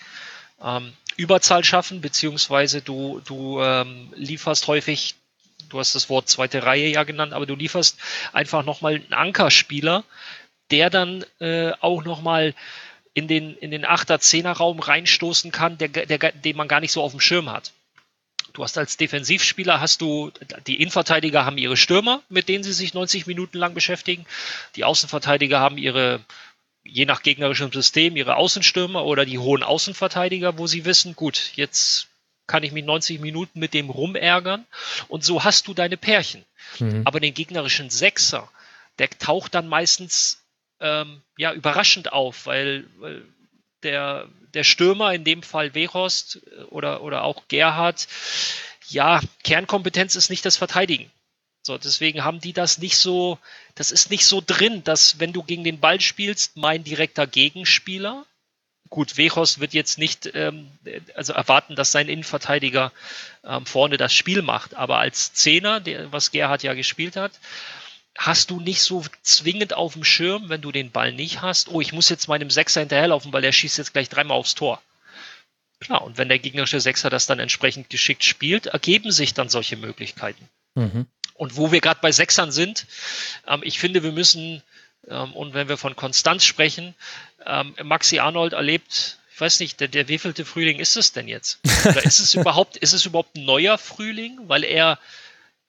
ähm, Überzahl schaffen, beziehungsweise du, du ähm, lieferst häufig, du hast das Wort zweite Reihe ja genannt, aber du lieferst einfach nochmal einen Ankerspieler, der dann äh, auch nochmal in den, in den 8er, 10er Raum reinstoßen kann, der, der, den man gar nicht so auf dem Schirm hat. Du hast als Defensivspieler hast du, die Innenverteidiger haben ihre Stürmer, mit denen sie sich 90 Minuten lang beschäftigen. Die Außenverteidiger haben ihre, je nach gegnerischem System, ihre Außenstürmer oder die hohen Außenverteidiger, wo sie wissen, gut, jetzt kann ich mich 90 Minuten mit dem rumärgern. Und so hast du deine Pärchen. Mhm. Aber den gegnerischen Sechser, der taucht dann meistens ähm, ja überraschend auf, weil, weil der, der Stürmer, in dem Fall Wehost äh, oder, oder auch Gerhard, ja, Kernkompetenz ist nicht das Verteidigen. So, deswegen haben die das nicht so, das ist nicht so drin, dass wenn du gegen den Ball spielst, mein direkter Gegenspieler, gut, Wechos wird jetzt nicht ähm, also erwarten, dass sein Innenverteidiger ähm, vorne das Spiel macht, aber als Zehner, der, was Gerhard ja gespielt hat, hast du nicht so zwingend auf dem Schirm, wenn du den Ball nicht hast, oh, ich muss jetzt meinem Sechser hinterherlaufen, weil der schießt jetzt gleich dreimal aufs Tor. Klar, und wenn der gegnerische Sechser das dann entsprechend geschickt spielt, ergeben sich dann solche Möglichkeiten. Mhm. Und wo wir gerade bei Sechsern sind, ähm, ich finde, wir müssen, und wenn wir von Konstanz sprechen, ähm, Maxi Arnold erlebt, ich weiß nicht, der, der wievielte Frühling ist es denn jetzt? Oder ist es überhaupt, ist es überhaupt ein neuer Frühling? Weil er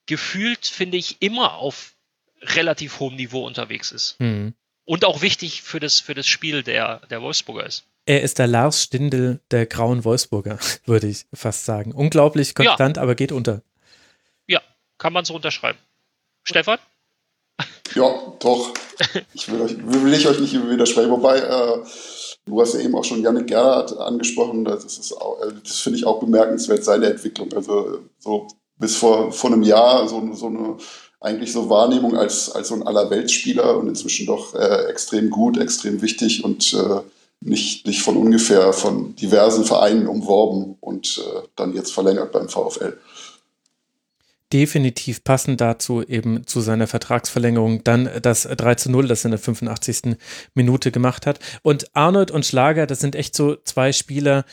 gefühlt, finde ich, immer auf relativ hohem Niveau unterwegs ist. Mhm. Und auch wichtig für das, für das Spiel der, der Wolfsburger ist. Er ist der Lars Stindl der grauen Wolfsburger, würde ich fast sagen. Unglaublich konstant, ja. aber geht unter. Ja, kann man so unterschreiben. Stefan? Ja, doch. Ich will, euch, will ich euch nicht widersprechen. Wobei, äh, du hast ja eben auch schon Janik Gerhardt angesprochen. Das, ist auch, äh, das finde ich auch bemerkenswert, seine Entwicklung. Also so bis vor, vor einem Jahr so, so eine eigentlich so Wahrnehmung als, als so ein Allerweltsspieler und inzwischen doch äh, extrem gut, extrem wichtig und äh, nicht, nicht von ungefähr von diversen Vereinen umworben und äh, dann jetzt verlängert beim VfL. Definitiv passend dazu eben zu seiner Vertragsverlängerung dann das 3 zu 0, das er in der 85. Minute gemacht hat. Und Arnold und Schlager, das sind echt so zwei Spieler,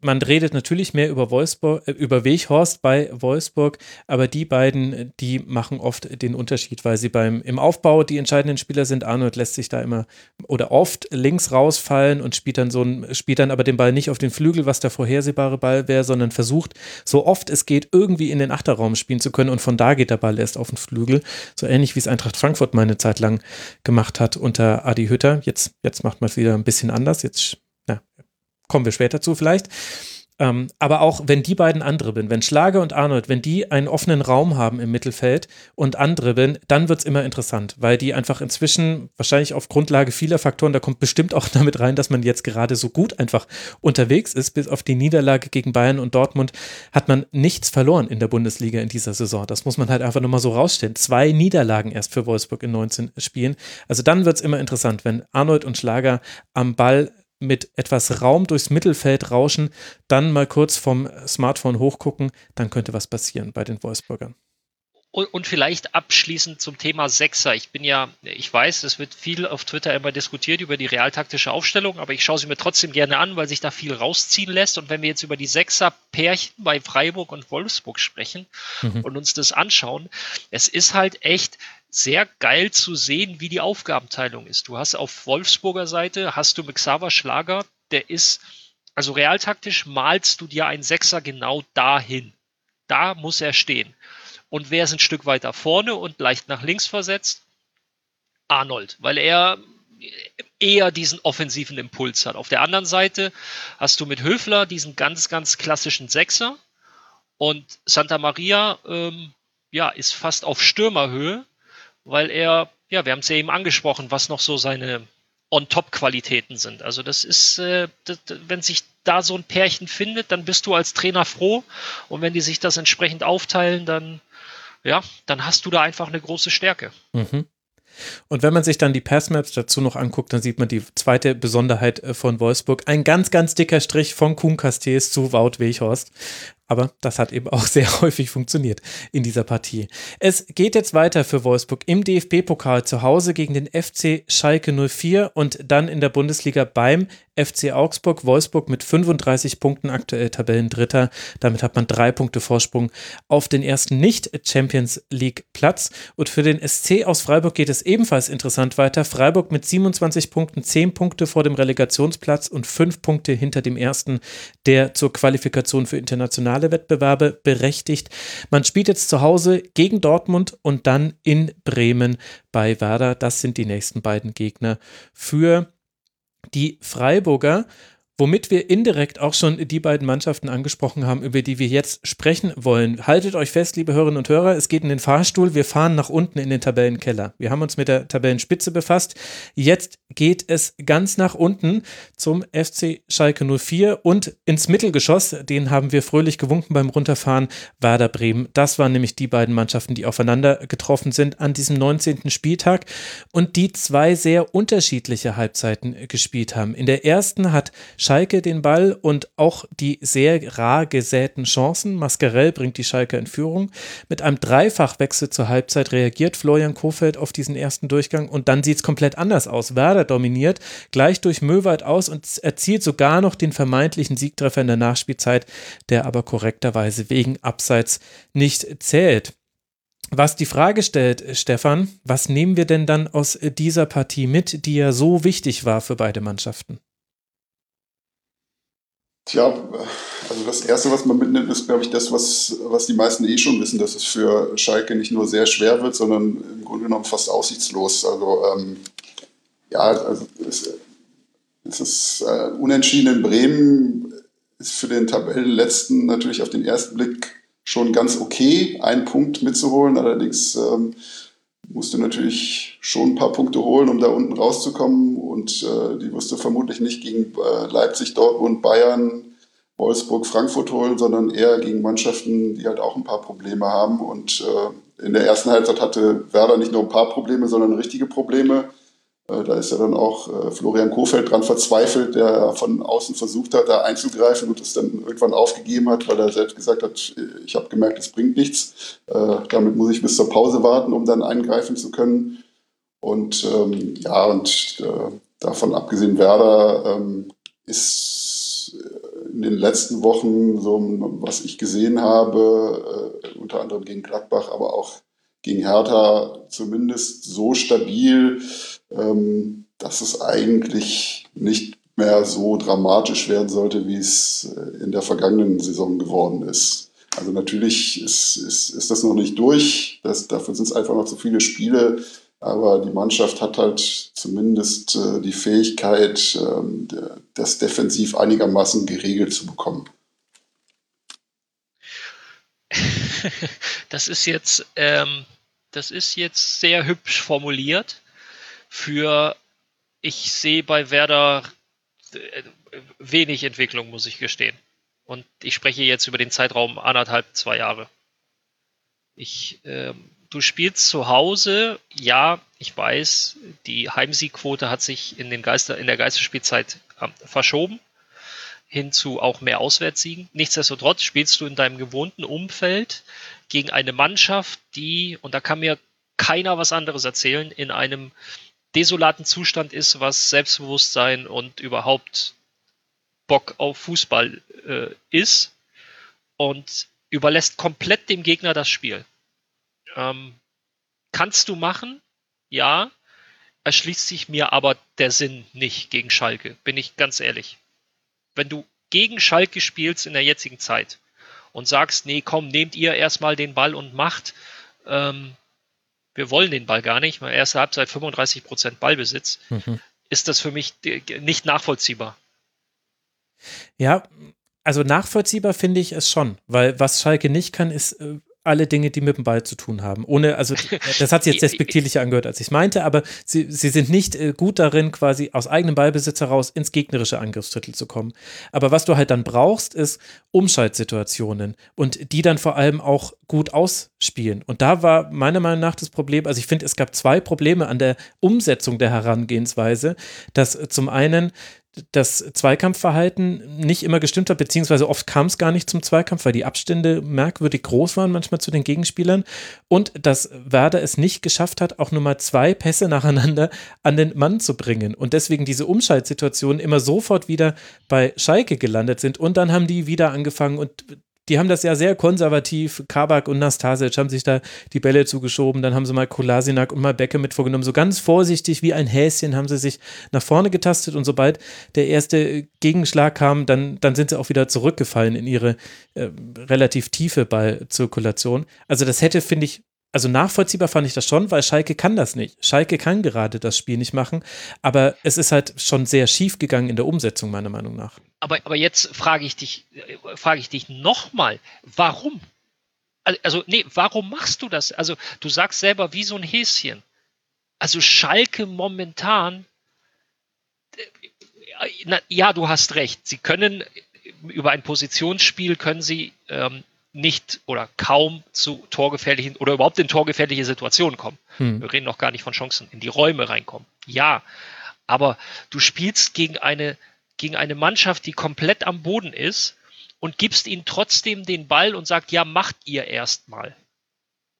man redet natürlich mehr über Wolfsburg, äh, über Weghorst bei Wolfsburg, aber die beiden, die machen oft den Unterschied, weil sie beim im Aufbau die entscheidenden Spieler sind. Arnold lässt sich da immer oder oft links rausfallen und spielt dann so ein, spielt dann aber den Ball nicht auf den Flügel, was der vorhersehbare Ball wäre, sondern versucht, so oft es geht, irgendwie in den Achterraum spielen zu können und von da geht der Ball erst auf den Flügel. So ähnlich wie es Eintracht Frankfurt meine Zeit lang gemacht hat unter Adi Hütter. Jetzt, jetzt macht man es wieder ein bisschen anders. Jetzt kommen wir später zu vielleicht. Ähm, aber auch wenn die beiden andribbeln, wenn Schlager und Arnold, wenn die einen offenen Raum haben im Mittelfeld und andribbeln, dann wird es immer interessant, weil die einfach inzwischen wahrscheinlich auf Grundlage vieler Faktoren, da kommt bestimmt auch damit rein, dass man jetzt gerade so gut einfach unterwegs ist, bis auf die Niederlage gegen Bayern und Dortmund hat man nichts verloren in der Bundesliga in dieser Saison. Das muss man halt einfach nochmal so rausstellen. Zwei Niederlagen erst für Wolfsburg in 19 Spielen. Also dann wird es immer interessant, wenn Arnold und Schlager am Ball mit etwas Raum durchs Mittelfeld rauschen, dann mal kurz vom Smartphone hochgucken, dann könnte was passieren bei den Wolfsburgern. Und, und vielleicht abschließend zum Thema Sechser. Ich bin ja, ich weiß, es wird viel auf Twitter immer diskutiert über die realtaktische Aufstellung, aber ich schaue sie mir trotzdem gerne an, weil sich da viel rausziehen lässt. Und wenn wir jetzt über die Sechser-Pärchen bei Freiburg und Wolfsburg sprechen mhm. und uns das anschauen, es ist halt echt sehr geil zu sehen, wie die Aufgabenteilung ist. Du hast auf Wolfsburger Seite, hast du mit Xaver Schlager, der ist, also realtaktisch malst du dir einen Sechser genau dahin. Da muss er stehen. Und wer ist ein Stück weiter vorne und leicht nach links versetzt? Arnold, weil er eher diesen offensiven Impuls hat. Auf der anderen Seite hast du mit Höfler diesen ganz, ganz klassischen Sechser und Santa Maria ähm, ja, ist fast auf Stürmerhöhe, weil er, ja, wir haben es ja eben angesprochen, was noch so seine On-Top-Qualitäten sind. Also das ist, äh, das, wenn sich da so ein Pärchen findet, dann bist du als Trainer froh und wenn die sich das entsprechend aufteilen, dann ja, dann hast du da einfach eine große Stärke. Mhm. Und wenn man sich dann die Passmaps dazu noch anguckt, dann sieht man die zweite Besonderheit äh, von Wolfsburg. Ein ganz, ganz dicker Strich von Kuhn Castells zu Wout Weghorst. Aber das hat eben auch sehr häufig funktioniert in dieser Partie. Es geht jetzt weiter für Wolfsburg im DFB-Pokal zu Hause gegen den FC Schalke 04 und dann in der Bundesliga beim FC Augsburg. Wolfsburg mit 35 Punkten aktuell Tabellendritter. Damit hat man drei Punkte Vorsprung auf den ersten Nicht-Champions League-Platz. Und für den SC aus Freiburg geht es ebenfalls interessant weiter. Freiburg mit 27 Punkten, 10 Punkte vor dem Relegationsplatz und 5 Punkte hinter dem ersten, der zur Qualifikation für internationale Wettbewerbe berechtigt. Man spielt jetzt zu Hause gegen Dortmund und dann in Bremen bei Werder. Das sind die nächsten beiden Gegner für die Freiburger, womit wir indirekt auch schon die beiden Mannschaften angesprochen haben, über die wir jetzt sprechen wollen. Haltet euch fest, liebe Hörerinnen und Hörer, es geht in den Fahrstuhl, wir fahren nach unten in den Tabellenkeller. Wir haben uns mit der Tabellenspitze befasst. Jetzt geht es ganz nach unten zum FC Schalke 04 und ins Mittelgeschoss, den haben wir fröhlich gewunken beim Runterfahren, Werder Bremen. Das waren nämlich die beiden Mannschaften, die aufeinander getroffen sind an diesem 19. Spieltag und die zwei sehr unterschiedliche Halbzeiten gespielt haben. In der ersten hat Schalke den Ball und auch die sehr rar gesäten Chancen. Mascarell bringt die Schalke in Führung. Mit einem Dreifachwechsel zur Halbzeit reagiert Florian Kofeld auf diesen ersten Durchgang und dann sieht es komplett anders aus. Werder dominiert gleich durch Möwald aus und erzielt sogar noch den vermeintlichen Siegtreffer in der Nachspielzeit, der aber korrekterweise wegen Abseits nicht zählt. Was die Frage stellt, Stefan, was nehmen wir denn dann aus dieser Partie mit, die ja so wichtig war für beide Mannschaften? Tja, also das Erste, was man mitnimmt, ist, glaube ich, das, was, was die meisten eh schon wissen, dass es für Schalke nicht nur sehr schwer wird, sondern im Grunde genommen fast aussichtslos. Also ähm, ja, also es, es ist äh, unentschieden in Bremen, ist für den Tabellenletzten natürlich auf den ersten Blick schon ganz okay, einen Punkt mitzuholen. Allerdings ähm, musst du natürlich schon ein paar Punkte holen, um da unten rauszukommen. Und äh, die wirst du vermutlich nicht gegen äh, Leipzig, Dortmund, Bayern, Wolfsburg, Frankfurt holen, sondern eher gegen Mannschaften, die halt auch ein paar Probleme haben. Und äh, in der ersten Halbzeit hatte Werder nicht nur ein paar Probleme, sondern richtige Probleme. Äh, da ist ja dann auch äh, Florian Kofeld dran verzweifelt, der von außen versucht hat, da einzugreifen und es dann irgendwann aufgegeben hat, weil er selbst gesagt hat, ich habe gemerkt, es bringt nichts. Äh, damit muss ich bis zur Pause warten, um dann eingreifen zu können. Und ähm, ja, und äh, davon abgesehen, Werder ähm, ist in den letzten Wochen, so was ich gesehen habe, äh, unter anderem gegen Gladbach, aber auch gegen Hertha, zumindest so stabil, ähm, dass es eigentlich nicht mehr so dramatisch werden sollte, wie es äh, in der vergangenen Saison geworden ist. Also natürlich ist, ist, ist das noch nicht durch. Das, dafür sind es einfach noch zu viele Spiele. Aber die Mannschaft hat halt zumindest äh, die Fähigkeit, äh, das defensiv einigermaßen geregelt zu bekommen. Das ist jetzt, ähm, das ist jetzt sehr hübsch formuliert für, ich sehe bei Werder äh, wenig Entwicklung, muss ich gestehen. Und ich spreche jetzt über den Zeitraum anderthalb, zwei Jahre. Ich, äh, du spielst zu Hause, ja, ich weiß, die Heimsiegquote hat sich in, den Geister, in der Geisterspielzeit äh, verschoben, hin zu auch mehr Auswärtssiegen. Nichtsdestotrotz spielst du in deinem gewohnten Umfeld gegen eine Mannschaft, die, und da kann mir keiner was anderes erzählen, in einem desolaten Zustand ist, was Selbstbewusstsein und überhaupt Bock auf Fußball äh, ist und überlässt komplett dem Gegner das Spiel. Ähm, kannst du machen, ja, erschließt sich mir aber der Sinn nicht gegen Schalke, bin ich ganz ehrlich. Wenn du gegen Schalke spielst in der jetzigen Zeit und sagst, nee, komm, nehmt ihr erstmal den Ball und macht, ähm, wir wollen den Ball gar nicht, erste Halbzeit 35 Prozent Ballbesitz, mhm. ist das für mich nicht nachvollziehbar. Ja, also nachvollziehbar finde ich es schon, weil was Schalke nicht kann, ist äh, alle Dinge, die mit dem Ball zu tun haben. Ohne, also das hat sich jetzt respektierlicher angehört, als ich es meinte, aber sie, sie sind nicht äh, gut darin, quasi aus eigenem Ballbesitz heraus ins gegnerische Angriffsdrittel zu kommen. Aber was du halt dann brauchst, ist Umschaltsituationen und die dann vor allem auch gut ausspielen. Und da war meiner Meinung nach das Problem, also ich finde, es gab zwei Probleme an der Umsetzung der Herangehensweise, dass äh, zum einen das Zweikampfverhalten nicht immer gestimmt hat, beziehungsweise oft kam es gar nicht zum Zweikampf, weil die Abstände merkwürdig groß waren manchmal zu den Gegenspielern. Und dass Werder es nicht geschafft hat, auch nur mal zwei Pässe nacheinander an den Mann zu bringen und deswegen diese Umschaltsituationen immer sofort wieder bei Schalke gelandet sind. Und dann haben die wieder angefangen und die haben das ja sehr konservativ. Kabak und Nastasic haben sich da die Bälle zugeschoben. Dann haben sie mal Kolasinak und mal Becke mit vorgenommen. So ganz vorsichtig wie ein Häschen haben sie sich nach vorne getastet. Und sobald der erste Gegenschlag kam, dann, dann sind sie auch wieder zurückgefallen in ihre äh, relativ tiefe Ballzirkulation. Also das hätte, finde ich, also nachvollziehbar fand ich das schon, weil Schalke kann das nicht. Schalke kann gerade das Spiel nicht machen, aber es ist halt schon sehr schief gegangen in der Umsetzung, meiner Meinung nach. Aber, aber jetzt frage ich dich, frage ich dich nochmal, warum? Also, nee, warum machst du das? Also, du sagst selber wie so ein Häschen. Also, Schalke momentan, äh, na, ja, du hast recht. Sie können über ein Positionsspiel können sie ähm, nicht oder kaum zu torgefährlichen oder überhaupt in torgefährliche Situationen kommen. Hm. Wir reden noch gar nicht von Chancen, in die Räume reinkommen. Ja, aber du spielst gegen eine, gegen eine Mannschaft, die komplett am Boden ist und gibst ihnen trotzdem den Ball und sagt, ja, macht ihr erstmal.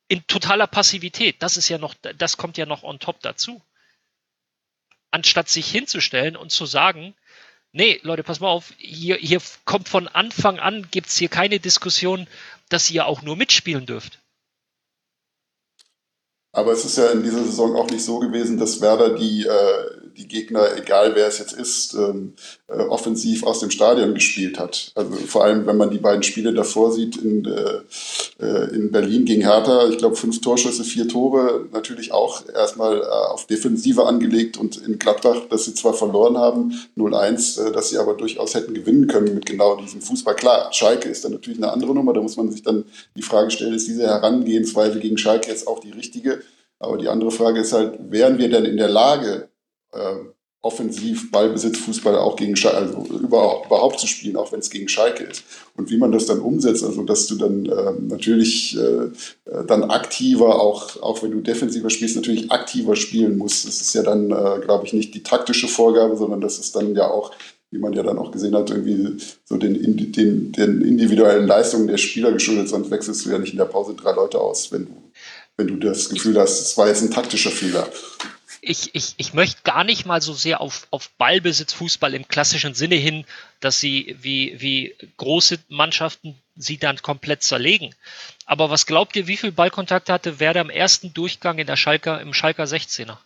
In totaler Passivität. Das ist ja noch, das kommt ja noch on top dazu. Anstatt sich hinzustellen und zu sagen, Nee, Leute, pass mal auf, hier, hier kommt von Anfang an, gibt es hier keine Diskussion, dass ihr auch nur mitspielen dürft. Aber es ist ja in dieser Saison auch nicht so gewesen, dass Werder die, äh, die Gegner, egal wer es jetzt ist, ähm, äh, offensiv aus dem Stadion gespielt hat. Also vor allem, wenn man die beiden Spiele davor sieht in, äh, äh in Berlin gegen Hertha, ich glaube fünf Torschüsse, vier Tore, natürlich auch erstmal äh, auf Defensive angelegt und in Gladbach, dass sie zwar verloren haben, 0-1, äh, dass sie aber durchaus hätten gewinnen können mit genau diesem Fußball. Klar, Schalke ist dann natürlich eine andere Nummer, da muss man sich dann die Frage stellen, ist diese Herangehensweise gegen Schalke jetzt auch die richtige? Aber die andere Frage ist halt, wären wir denn in der Lage, äh, offensiv Ballbesitz, Fußball auch gegen Schalke, also überhaupt, zu spielen, auch wenn es gegen Schalke ist. Und wie man das dann umsetzt, also dass du dann äh, natürlich äh, dann aktiver, auch, auch wenn du defensiver spielst, natürlich aktiver spielen musst. Das ist ja dann, äh, glaube ich, nicht die taktische Vorgabe, sondern das ist dann ja auch wie man ja dann auch gesehen hat, irgendwie so den, den, den individuellen Leistungen der Spieler geschuldet, sonst wechselst du ja nicht in der Pause drei Leute aus, wenn du wenn du das Gefühl hast, es war jetzt ein taktischer Fehler. Ich, ich, ich möchte gar nicht mal so sehr auf, auf Ballbesitz, Fußball im klassischen Sinne hin, dass sie wie, wie große Mannschaften sie dann komplett zerlegen. Aber was glaubt ihr, wie viel Ballkontakt hatte Werder im ersten Durchgang in der Schalker, im Schalker 16er?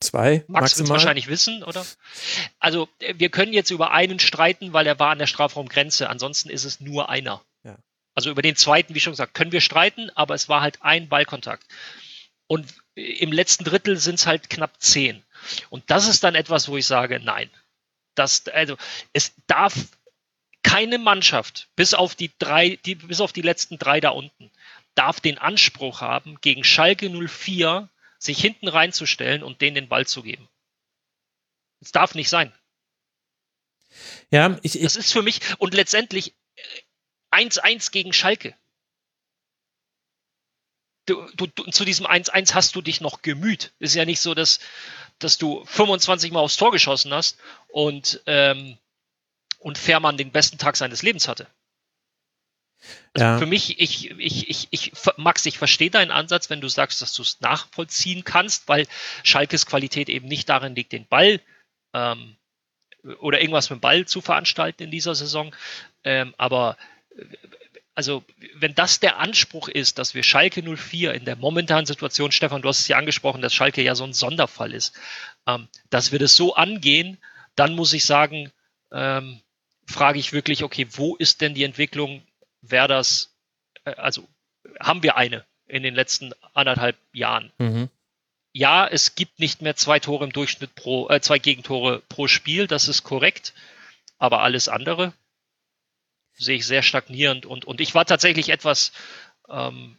Zwei. Max wird wahrscheinlich wissen, oder? Also, wir können jetzt über einen streiten, weil er war an der Strafraumgrenze. Ansonsten ist es nur einer. Also über den zweiten, wie schon gesagt, können wir streiten, aber es war halt ein Ballkontakt. Und im letzten Drittel sind es halt knapp zehn. Und das ist dann etwas, wo ich sage, nein. Das, also, es darf keine Mannschaft, bis auf die drei, die, bis auf die letzten drei da unten, darf den Anspruch haben, gegen Schalke 04 sich hinten reinzustellen und denen den Ball zu geben. Es darf nicht sein. Ja, ich, ich, das ist für mich, und letztendlich, 1-1 gegen Schalke. Du, du, du, zu diesem 1-1 hast du dich noch gemüht. Ist ja nicht so, dass, dass du 25 Mal aufs Tor geschossen hast und, ähm, und Fährmann den besten Tag seines Lebens hatte. Also ja. Für mich, ich, ich, ich, ich, Max, ich verstehe deinen Ansatz, wenn du sagst, dass du es nachvollziehen kannst, weil Schalkes Qualität eben nicht darin liegt, den Ball ähm, oder irgendwas mit dem Ball zu veranstalten in dieser Saison. Ähm, aber also wenn das der Anspruch ist, dass wir Schalke 04 in der momentanen Situation, Stefan, du hast es ja angesprochen, dass Schalke ja so ein Sonderfall ist, ähm, dass wir das so angehen, dann muss ich sagen, ähm, frage ich wirklich, okay, wo ist denn die Entwicklung Werders, äh, also haben wir eine? in den letzten anderthalb Jahren. Mhm. Ja, es gibt nicht mehr zwei Tore im Durchschnitt pro, äh, zwei Gegentore pro Spiel, das ist korrekt. Aber alles andere sehe ich sehr stagnierend und, und ich war tatsächlich etwas ähm,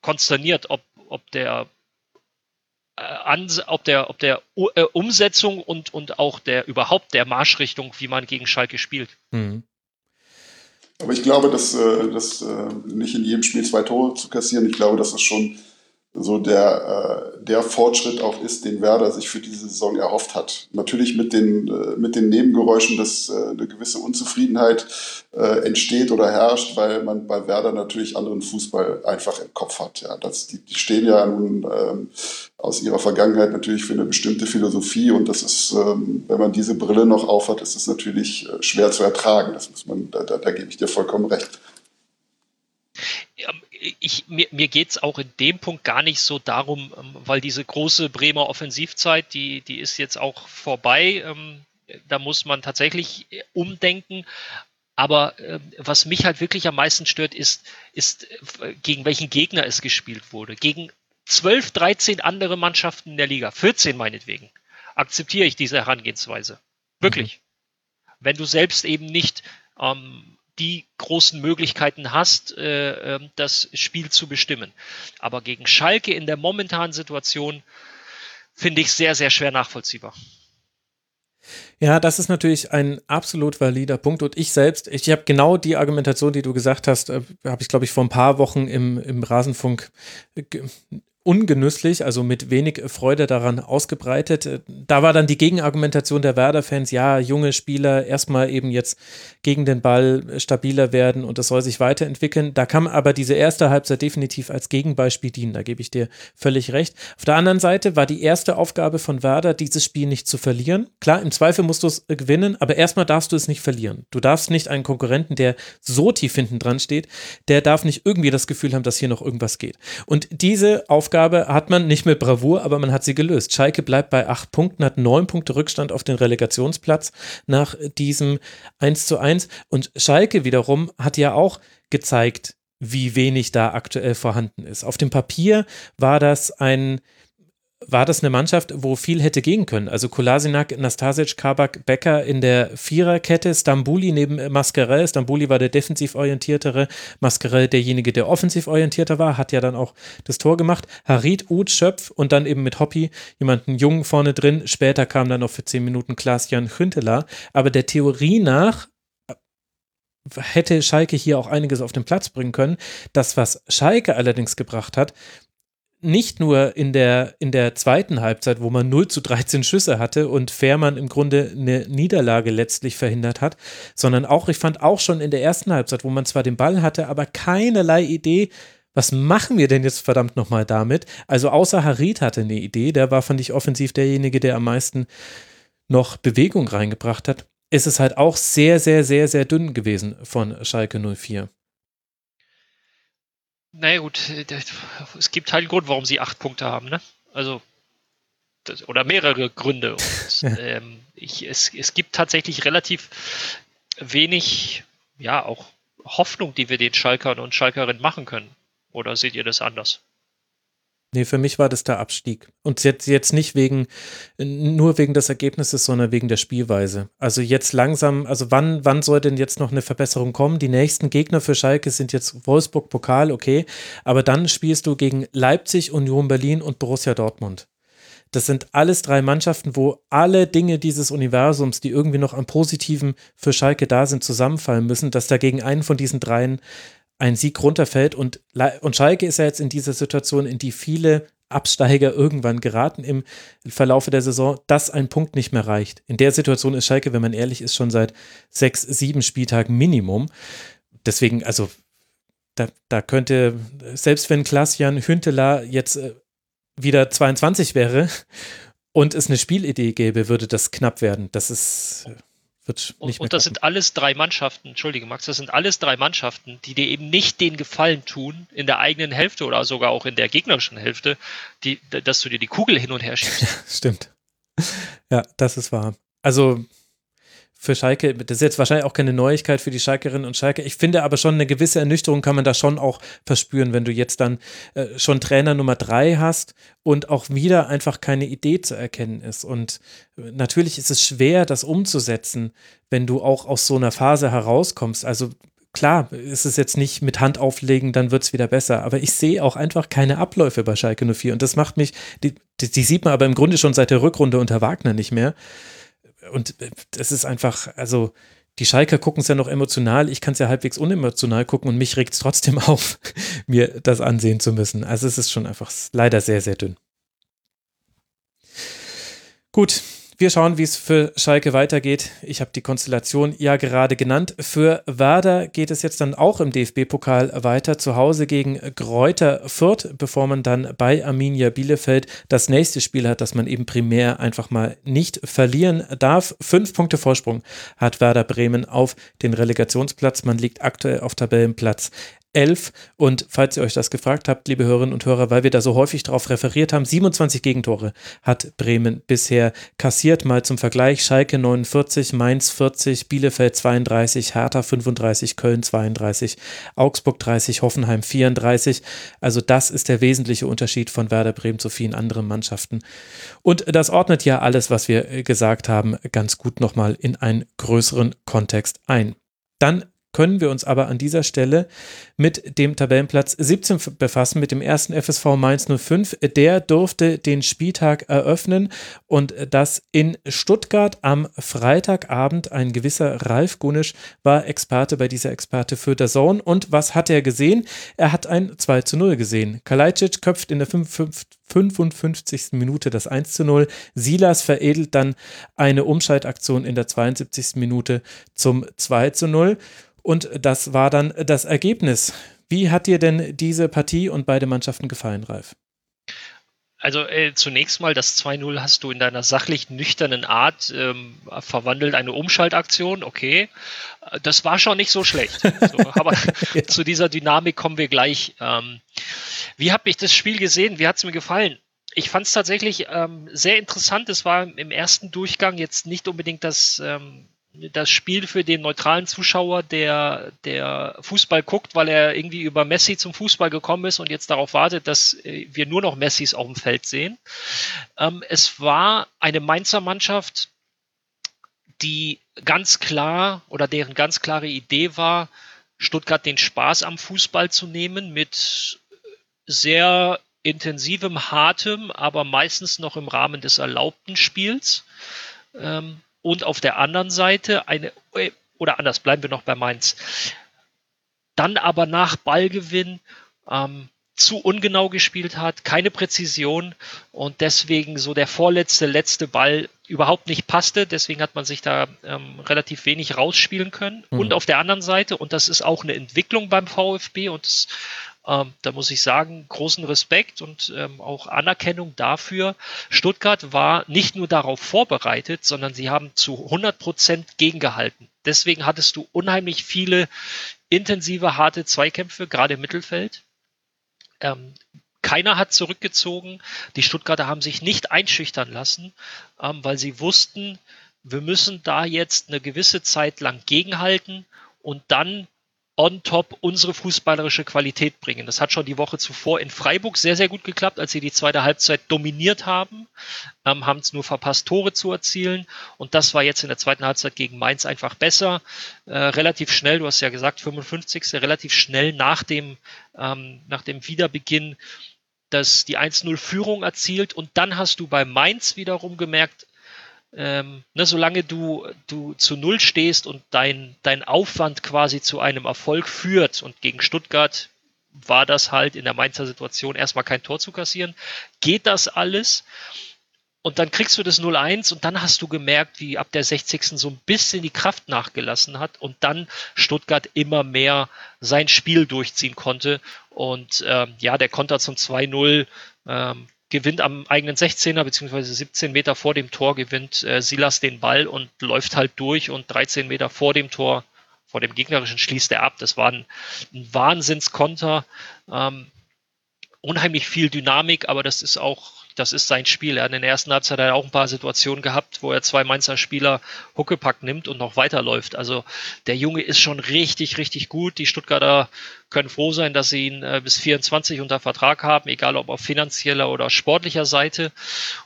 konsterniert, ob, ob der äh, ob der, ob der äh, Umsetzung und, und auch der überhaupt der Marschrichtung, wie man gegen Schalke spielt. Mhm. Aber ich glaube, dass, äh, dass äh, nicht in jedem Spiel zwei Tore zu kassieren, ich glaube, dass es schon so der, äh, der Fortschritt auch ist, den Werder sich für diese Saison erhofft hat. Natürlich mit den, äh, mit den Nebengeräuschen, dass äh, eine gewisse Unzufriedenheit äh, entsteht oder herrscht, weil man bei Werder natürlich anderen Fußball einfach im Kopf hat. Ja, das, die, die stehen ja nun ähm, aus ihrer Vergangenheit natürlich für eine bestimmte Philosophie und das ist, ähm, wenn man diese Brille noch aufhat, ist es natürlich äh, schwer zu ertragen. Das muss man, da, da, da gebe ich dir vollkommen recht ich, mir, mir geht es auch in dem Punkt gar nicht so darum, ähm, weil diese große Bremer Offensivzeit, die, die ist jetzt auch vorbei. Ähm, da muss man tatsächlich äh, umdenken. Aber äh, was mich halt wirklich am meisten stört, ist, ist, äh, gegen welchen Gegner es gespielt wurde. Gegen 12, 13 andere Mannschaften in der Liga, 14 meinetwegen, akzeptiere ich diese Herangehensweise. Wirklich. Mhm. Wenn du selbst eben nicht ähm, die großen Möglichkeiten hast, äh, ähm, das Spiel zu bestimmen. Aber gegen Schalke in der momentanen Situation finde ich sehr, sehr schwer nachvollziehbar. Ja, das ist natürlich ein absolut valider Punkt. Und ich selbst, ich habe genau die Argumentation, die du gesagt hast, äh, habe ich, glaube ich, vor ein paar Wochen im, im Rasenfunk ungenüsslich, also mit wenig Freude daran ausgebreitet. Da war dann die Gegenargumentation der Werder-Fans, ja, junge Spieler erstmal eben jetzt gegen den Ball stabiler werden und das soll sich weiterentwickeln. Da kann aber diese erste Halbzeit definitiv als Gegenbeispiel dienen, da gebe ich dir völlig recht. Auf der anderen Seite war die erste Aufgabe von Werder, dieses Spiel nicht zu verlieren. Klar, im Zweifel musst du es gewinnen, aber erstmal darfst du es nicht verlieren. Du darfst nicht einen Konkurrenten, der so tief hinten dran steht, der darf nicht irgendwie das Gefühl haben, dass hier noch irgendwas geht. Und diese Aufgabe Aufgabe hat man nicht mit Bravour, aber man hat sie gelöst. Schalke bleibt bei acht Punkten, hat neun Punkte Rückstand auf den Relegationsplatz nach diesem 1 zu 1. Und Schalke wiederum hat ja auch gezeigt, wie wenig da aktuell vorhanden ist. Auf dem Papier war das ein war das eine Mannschaft, wo viel hätte gehen können. Also Kolasinac, Nastasic, Kabak, Becker in der Viererkette, Stambuli neben Mascarell. Stambuli war der defensiv orientiertere, Mascarell derjenige, der offensiv orientierter war, hat ja dann auch das Tor gemacht. Harid, Uth, Schöpf und dann eben mit Hoppy jemanden jungen vorne drin. Später kam dann noch für zehn Minuten Klaas-Jan Hünteler. Aber der Theorie nach hätte Schalke hier auch einiges auf den Platz bringen können. Das, was Schalke allerdings gebracht hat, nicht nur in der, in der zweiten Halbzeit, wo man 0 zu 13 Schüsse hatte und Fährmann im Grunde eine Niederlage letztlich verhindert hat, sondern auch, ich fand auch schon in der ersten Halbzeit, wo man zwar den Ball hatte, aber keinerlei Idee, was machen wir denn jetzt verdammt nochmal damit? Also außer Harit hatte eine Idee, der war, fand ich, offensiv derjenige, der am meisten noch Bewegung reingebracht hat. Ist es halt auch sehr, sehr, sehr, sehr dünn gewesen von Schalke 04. Naja gut, äh, es gibt halt einen Grund, warum sie acht Punkte haben, ne? Also, das, oder mehrere Gründe. Und, ähm, ich, es, es gibt tatsächlich relativ wenig, ja, auch Hoffnung, die wir den Schalkern und Schalkerinnen machen können. Oder seht ihr das anders? Nee, für mich war das der Abstieg. Und jetzt, jetzt nicht wegen, nur wegen des Ergebnisses, sondern wegen der Spielweise. Also jetzt langsam, also wann, wann soll denn jetzt noch eine Verbesserung kommen? Die nächsten Gegner für Schalke sind jetzt Wolfsburg, Pokal, okay. Aber dann spielst du gegen Leipzig, Union Berlin und Borussia Dortmund. Das sind alles drei Mannschaften, wo alle Dinge dieses Universums, die irgendwie noch am Positiven für Schalke da sind, zusammenfallen müssen, dass dagegen einen von diesen dreien ein Sieg runterfällt. Und, und Schalke ist ja jetzt in dieser Situation, in die viele Absteiger irgendwann geraten im Verlaufe der Saison, dass ein Punkt nicht mehr reicht. In der Situation ist Schalke, wenn man ehrlich ist, schon seit sechs, sieben Spieltagen Minimum. Deswegen, also da, da könnte, selbst wenn Klaas-Jan Hünteler jetzt äh, wieder 22 wäre und es eine Spielidee gäbe, würde das knapp werden. Das ist äh, wird und, und das sind alles drei Mannschaften, entschuldige Max, das sind alles drei Mannschaften, die dir eben nicht den Gefallen tun, in der eigenen Hälfte oder sogar auch in der gegnerischen Hälfte, die, dass du dir die Kugel hin und her schiebst. Stimmt. Ja, das ist wahr. Also für Schalke, das ist jetzt wahrscheinlich auch keine Neuigkeit für die Schalkerinnen und Schalke. Ich finde aber schon eine gewisse Ernüchterung kann man da schon auch verspüren, wenn du jetzt dann äh, schon Trainer Nummer drei hast und auch wieder einfach keine Idee zu erkennen ist. Und äh, natürlich ist es schwer, das umzusetzen, wenn du auch aus so einer Phase herauskommst. Also klar, ist es jetzt nicht mit Hand auflegen, dann wird es wieder besser. Aber ich sehe auch einfach keine Abläufe bei Schalke 04. Und das macht mich, die, die, die sieht man aber im Grunde schon seit der Rückrunde unter Wagner nicht mehr und es ist einfach, also die Schalker gucken es ja noch emotional, ich kann es ja halbwegs unemotional gucken und mich regt es trotzdem auf, mir das ansehen zu müssen. Also es ist schon einfach leider sehr, sehr dünn. Gut, wir schauen, wie es für Schalke weitergeht. Ich habe die Konstellation ja gerade genannt. Für Werder geht es jetzt dann auch im DFB-Pokal weiter. Zu Hause gegen Gräuter Fürth, bevor man dann bei Arminia Bielefeld das nächste Spiel hat, das man eben primär einfach mal nicht verlieren darf. Fünf Punkte Vorsprung hat Werder Bremen auf den Relegationsplatz. Man liegt aktuell auf Tabellenplatz 11. Und falls ihr euch das gefragt habt, liebe Hörerinnen und Hörer, weil wir da so häufig darauf referiert haben, 27 Gegentore hat Bremen bisher kassiert. Mal zum Vergleich, Schalke 49, Mainz 40, Bielefeld 32, Hertha 35, Köln 32, Augsburg 30, Hoffenheim 34. Also das ist der wesentliche Unterschied von Werder Bremen zu vielen anderen Mannschaften. Und das ordnet ja alles, was wir gesagt haben, ganz gut nochmal in einen größeren Kontext ein. Dann können wir uns aber an dieser Stelle mit dem Tabellenplatz 17 befassen, mit dem ersten FSV Mainz 05. Der durfte den Spieltag eröffnen und das in Stuttgart am Freitagabend. Ein gewisser Ralf Gunisch war Experte bei dieser Experte für der Zone. Und was hat er gesehen? Er hat ein 2 zu 0 gesehen. Kalajdzic köpft in der 55. Minute das 1 zu 0. Silas veredelt dann eine Umschaltaktion in der 72. Minute zum 2 zu 0. Und das war dann das Ergebnis. Wie hat dir denn diese Partie und beide Mannschaften gefallen, Ralf? Also äh, zunächst mal das 2-0 hast du in deiner sachlich nüchternen Art ähm, verwandelt, eine Umschaltaktion, okay. Das war schon nicht so schlecht. So, aber ja. zu dieser Dynamik kommen wir gleich. Ähm, wie habe ich das Spiel gesehen? Wie hat es mir gefallen? Ich fand es tatsächlich ähm, sehr interessant. Es war im ersten Durchgang jetzt nicht unbedingt das ähm, das Spiel für den neutralen Zuschauer, der, der Fußball guckt, weil er irgendwie über Messi zum Fußball gekommen ist und jetzt darauf wartet, dass äh, wir nur noch Messis auf dem Feld sehen. Ähm, es war eine Mainzer Mannschaft, die ganz klar oder deren ganz klare Idee war, Stuttgart den Spaß am Fußball zu nehmen mit sehr intensivem, hartem, aber meistens noch im Rahmen des erlaubten Spiels. Ähm, und auf der anderen Seite eine, äh, oder anders, bleiben wir noch bei Mainz. Dann aber nach Ballgewinn ähm, zu ungenau gespielt hat, keine Präzision und deswegen so der vorletzte, letzte Ball überhaupt nicht passte. Deswegen hat man sich da ähm, relativ wenig rausspielen können. Mhm. Und auf der anderen Seite, und das ist auch eine Entwicklung beim VfB und das ähm, da muss ich sagen, großen Respekt und ähm, auch Anerkennung dafür. Stuttgart war nicht nur darauf vorbereitet, sondern sie haben zu 100 Prozent gegengehalten. Deswegen hattest du unheimlich viele intensive, harte Zweikämpfe, gerade im Mittelfeld. Ähm, keiner hat zurückgezogen. Die Stuttgarter haben sich nicht einschüchtern lassen, ähm, weil sie wussten, wir müssen da jetzt eine gewisse Zeit lang gegenhalten und dann on top unsere fußballerische Qualität bringen. Das hat schon die Woche zuvor in Freiburg sehr, sehr gut geklappt, als sie die zweite Halbzeit dominiert haben, ähm, haben es nur verpasst, Tore zu erzielen. Und das war jetzt in der zweiten Halbzeit gegen Mainz einfach besser. Äh, relativ schnell, du hast ja gesagt, 55. relativ schnell nach dem, ähm, nach dem Wiederbeginn dass die 1-0-Führung erzielt und dann hast du bei Mainz wiederum gemerkt, ähm, ne, solange du, du zu Null stehst und dein, dein Aufwand quasi zu einem Erfolg führt und gegen Stuttgart war das halt in der Mainzer Situation erstmal kein Tor zu kassieren, geht das alles und dann kriegst du das 0-1 und dann hast du gemerkt, wie ab der 60. so ein bisschen die Kraft nachgelassen hat und dann Stuttgart immer mehr sein Spiel durchziehen konnte und ähm, ja, der Konter zum 2-0 ähm, gewinnt am eigenen 16er beziehungsweise 17 Meter vor dem Tor gewinnt äh, Silas den Ball und läuft halt durch und 13 Meter vor dem Tor, vor dem gegnerischen schließt er ab. Das war ein, ein Wahnsinnskonter. Ähm, unheimlich viel Dynamik, aber das ist auch das ist sein Spiel. Er hat in der ersten Halbzeit auch ein paar Situationen gehabt, wo er zwei Mainzer Spieler Huckepack nimmt und noch weiterläuft. Also der Junge ist schon richtig, richtig gut. Die Stuttgarter können froh sein, dass sie ihn äh, bis 24 unter Vertrag haben, egal ob auf finanzieller oder sportlicher Seite.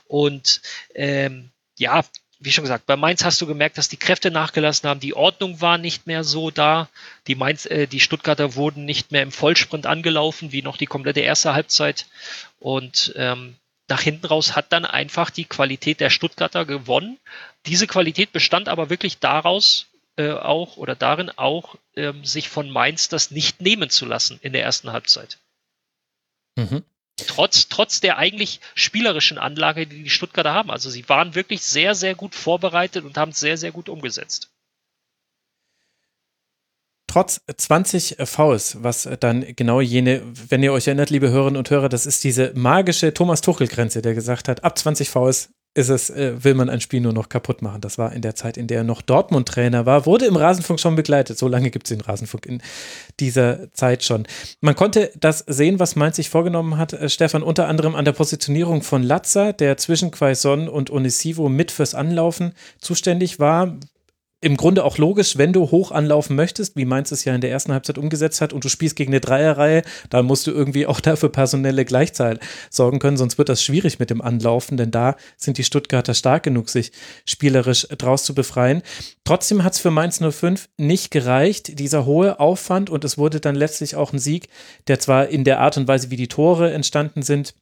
Und ähm, ja, wie schon gesagt, bei Mainz hast du gemerkt, dass die Kräfte nachgelassen haben, die Ordnung war nicht mehr so da, die Mainz, äh, die Stuttgarter wurden nicht mehr im Vollsprint angelaufen, wie noch die komplette erste Halbzeit. Und ähm, nach hinten raus hat dann einfach die Qualität der Stuttgarter gewonnen. Diese Qualität bestand aber wirklich daraus äh, auch oder darin auch, ähm, sich von Mainz das nicht nehmen zu lassen in der ersten Halbzeit. Mhm. Trotz, trotz der eigentlich spielerischen Anlage, die die Stuttgarter haben. Also sie waren wirklich sehr, sehr gut vorbereitet und haben es sehr, sehr gut umgesetzt. Trotz 20 Vs, was dann genau jene, wenn ihr euch erinnert, liebe Hörerinnen und Hörer, das ist diese magische Thomas Tuchel-Grenze, der gesagt hat, ab 20 Vs ist es, äh, will man ein Spiel nur noch kaputt machen. Das war in der Zeit, in der er noch Dortmund-Trainer war, wurde im Rasenfunk schon begleitet. So lange gibt es den Rasenfunk in dieser Zeit schon. Man konnte das sehen, was Mainz sich vorgenommen hat, äh, Stefan, unter anderem an der Positionierung von Latza, der zwischen Quaison und Onisivo mit fürs Anlaufen zuständig war im Grunde auch logisch, wenn du hoch anlaufen möchtest, wie Mainz es ja in der ersten Halbzeit umgesetzt hat und du spielst gegen eine Dreierreihe, dann musst du irgendwie auch dafür personelle Gleichzahl sorgen können, sonst wird das schwierig mit dem Anlaufen, denn da sind die Stuttgarter stark genug, sich spielerisch draus zu befreien. Trotzdem hat es für Mainz 05 nicht gereicht, dieser hohe Aufwand und es wurde dann letztlich auch ein Sieg, der zwar in der Art und Weise, wie die Tore entstanden sind,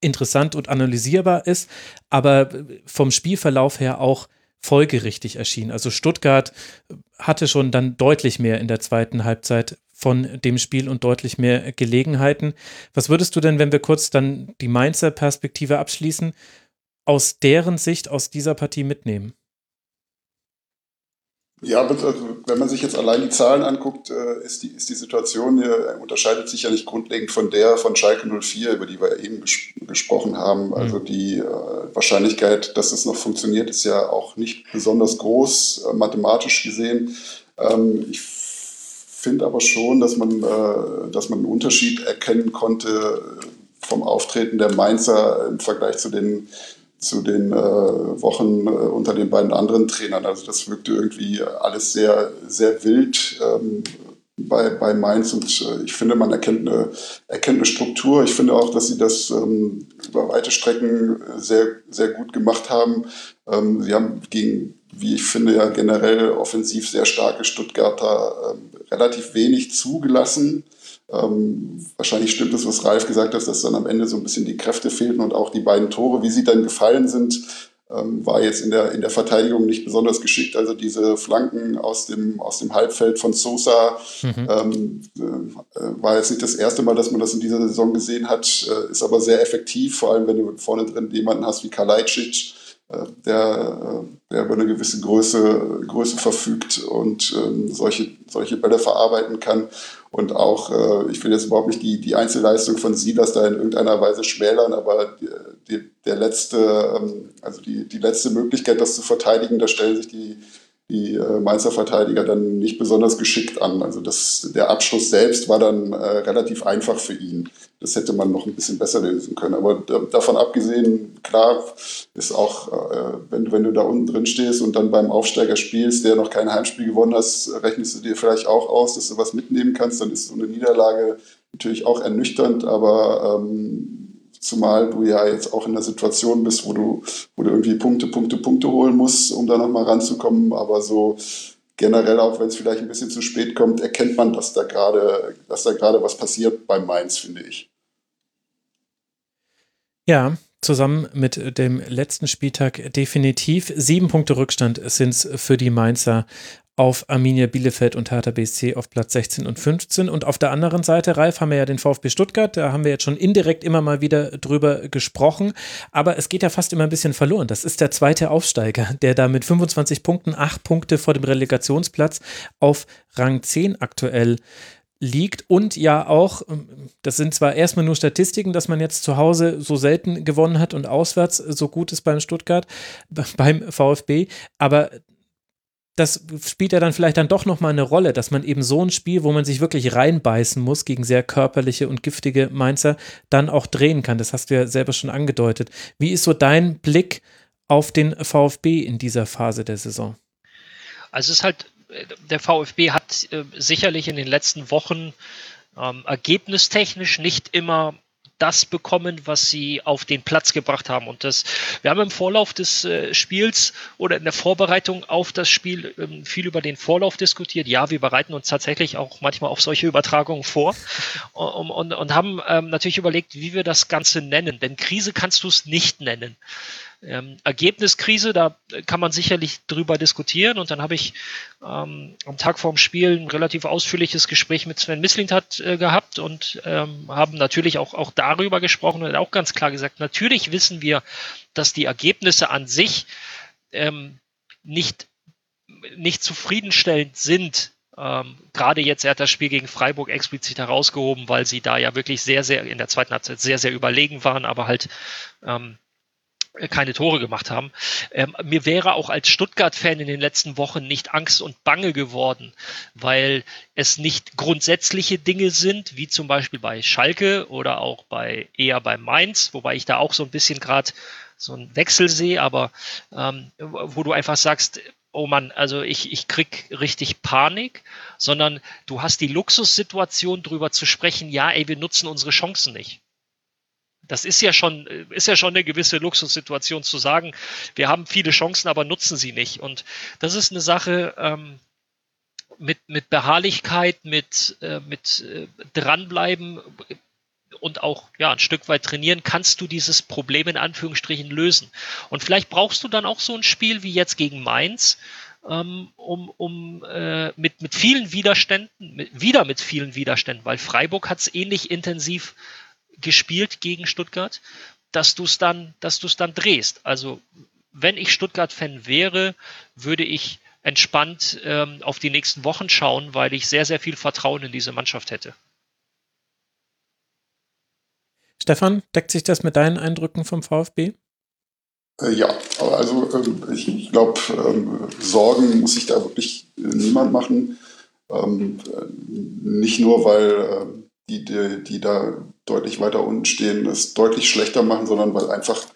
interessant und analysierbar ist, aber vom Spielverlauf her auch folgerichtig erschien. Also Stuttgart hatte schon dann deutlich mehr in der zweiten Halbzeit von dem Spiel und deutlich mehr Gelegenheiten. Was würdest du denn, wenn wir kurz dann die Mainzer Perspektive abschließen, aus deren Sicht aus dieser Partie mitnehmen? Ja, also, wenn man sich jetzt allein die Zahlen anguckt, äh, ist die, ist die Situation hier, unterscheidet sich ja nicht grundlegend von der von Schalke 04, über die wir eben ges gesprochen haben. Mhm. Also die äh, Wahrscheinlichkeit, dass es noch funktioniert, ist ja auch nicht besonders groß, äh, mathematisch gesehen. Ähm, ich finde aber schon, dass man, äh, dass man einen Unterschied erkennen konnte vom Auftreten der Mainzer im Vergleich zu den zu den äh, Wochen äh, unter den beiden anderen Trainern. Also das wirkte irgendwie alles sehr, sehr wild ähm, bei, bei Mainz und äh, ich finde, man erkennt eine, erkennt eine Struktur. Ich finde auch, dass sie das ähm, über weite Strecken sehr, sehr gut gemacht haben. Ähm, sie haben gegen, wie ich finde, ja generell offensiv sehr starke Stuttgarter ähm, relativ wenig zugelassen. Ähm, wahrscheinlich stimmt es, was Ralf gesagt hat, dass dann am Ende so ein bisschen die Kräfte fehlten und auch die beiden Tore, wie sie dann gefallen sind, ähm, war jetzt in der, in der Verteidigung nicht besonders geschickt. Also diese Flanken aus dem, aus dem Halbfeld von Sosa mhm. ähm, äh, war jetzt nicht das erste Mal, dass man das in dieser Saison gesehen hat, äh, ist aber sehr effektiv, vor allem wenn du vorne drin jemanden hast wie Kalajdzic, äh, der, äh, der über eine gewisse Größe, Größe verfügt und ähm, solche, solche Bälle verarbeiten kann. Und auch, äh, ich will jetzt überhaupt nicht die, die Einzelleistung von Silas da in irgendeiner Weise schmälern, aber die, die, der letzte, ähm, also die, die letzte Möglichkeit, das zu verteidigen, da stellen sich die, die äh, Mainzer Verteidiger dann nicht besonders geschickt an. Also das, der Abschluss selbst war dann äh, relativ einfach für ihn. Das hätte man noch ein bisschen besser lösen können. Aber davon abgesehen, klar, ist auch, äh, wenn, wenn du da unten drin stehst und dann beim Aufsteiger spielst, der noch kein Heimspiel gewonnen hast, rechnest du dir vielleicht auch aus, dass du was mitnehmen kannst. Dann ist so eine Niederlage natürlich auch ernüchternd, aber ähm, zumal du ja jetzt auch in der Situation bist, wo du, wo du irgendwie Punkte, Punkte, Punkte holen musst, um da nochmal ranzukommen. Aber so generell, auch wenn es vielleicht ein bisschen zu spät kommt, erkennt man, dass da gerade, dass da gerade was passiert beim Mainz, finde ich. Ja, zusammen mit dem letzten Spieltag definitiv. Sieben Punkte Rückstand sind es für die Mainzer auf Arminia Bielefeld und Hertha BSC auf Platz 16 und 15. Und auf der anderen Seite, Ralf, haben wir ja den VfB Stuttgart. Da haben wir jetzt schon indirekt immer mal wieder drüber gesprochen. Aber es geht ja fast immer ein bisschen verloren. Das ist der zweite Aufsteiger, der da mit 25 Punkten, acht Punkte vor dem Relegationsplatz auf Rang 10 aktuell liegt und ja auch, das sind zwar erstmal nur Statistiken, dass man jetzt zu Hause so selten gewonnen hat und auswärts so gut ist beim Stuttgart, beim VfB, aber das spielt ja dann vielleicht dann doch nochmal eine Rolle, dass man eben so ein Spiel, wo man sich wirklich reinbeißen muss gegen sehr körperliche und giftige Mainzer, dann auch drehen kann. Das hast du ja selber schon angedeutet. Wie ist so dein Blick auf den VfB in dieser Phase der Saison? Also es ist halt, der VfB hat äh, sicherlich in den letzten Wochen ähm, ergebnistechnisch nicht immer das bekommen, was sie auf den Platz gebracht haben. Und das, wir haben im Vorlauf des äh, Spiels oder in der Vorbereitung auf das Spiel ähm, viel über den Vorlauf diskutiert. Ja, wir bereiten uns tatsächlich auch manchmal auf solche Übertragungen vor und, und, und haben ähm, natürlich überlegt, wie wir das Ganze nennen. Denn Krise kannst du es nicht nennen. Ähm, Ergebniskrise, da kann man sicherlich drüber diskutieren. Und dann habe ich ähm, am Tag vorm Spiel ein relativ ausführliches Gespräch mit Sven Mislintat äh, gehabt und ähm, haben natürlich auch, auch darüber gesprochen und auch ganz klar gesagt, natürlich wissen wir, dass die Ergebnisse an sich ähm, nicht, nicht zufriedenstellend sind. Ähm, gerade jetzt, er hat das Spiel gegen Freiburg explizit herausgehoben, weil sie da ja wirklich sehr, sehr in der zweiten Halbzeit sehr, sehr überlegen waren, aber halt ähm, keine Tore gemacht haben. Ähm, mir wäre auch als Stuttgart-Fan in den letzten Wochen nicht Angst und Bange geworden, weil es nicht grundsätzliche Dinge sind, wie zum Beispiel bei Schalke oder auch bei eher bei Mainz, wobei ich da auch so ein bisschen gerade so einen Wechsel sehe, aber ähm, wo du einfach sagst, oh Mann, also ich, ich krieg richtig Panik, sondern du hast die Luxussituation drüber zu sprechen, ja, ey, wir nutzen unsere Chancen nicht das ist ja schon, ist ja schon eine gewisse Luxussituation zu sagen, wir haben viele Chancen, aber nutzen sie nicht. Und das ist eine Sache ähm, mit, mit Beharrlichkeit, mit, äh, mit äh, dranbleiben und auch ja, ein Stück weit trainieren, kannst du dieses Problem in Anführungsstrichen lösen. Und vielleicht brauchst du dann auch so ein Spiel wie jetzt gegen Mainz, ähm, um, um äh, mit, mit vielen Widerständen, mit, wieder mit vielen Widerständen, weil Freiburg hat es ähnlich intensiv gespielt gegen Stuttgart, dass du es dann, dass du es dann drehst. Also wenn ich Stuttgart-Fan wäre, würde ich entspannt ähm, auf die nächsten Wochen schauen, weil ich sehr, sehr viel Vertrauen in diese Mannschaft hätte. Stefan, deckt sich das mit deinen Eindrücken vom VfB? Äh, ja, also ähm, ich, glaube, ähm, Sorgen muss sich da wirklich niemand machen. Ähm, äh, nicht nur, weil die, die, die da deutlich weiter unten stehen, es deutlich schlechter machen, sondern weil einfach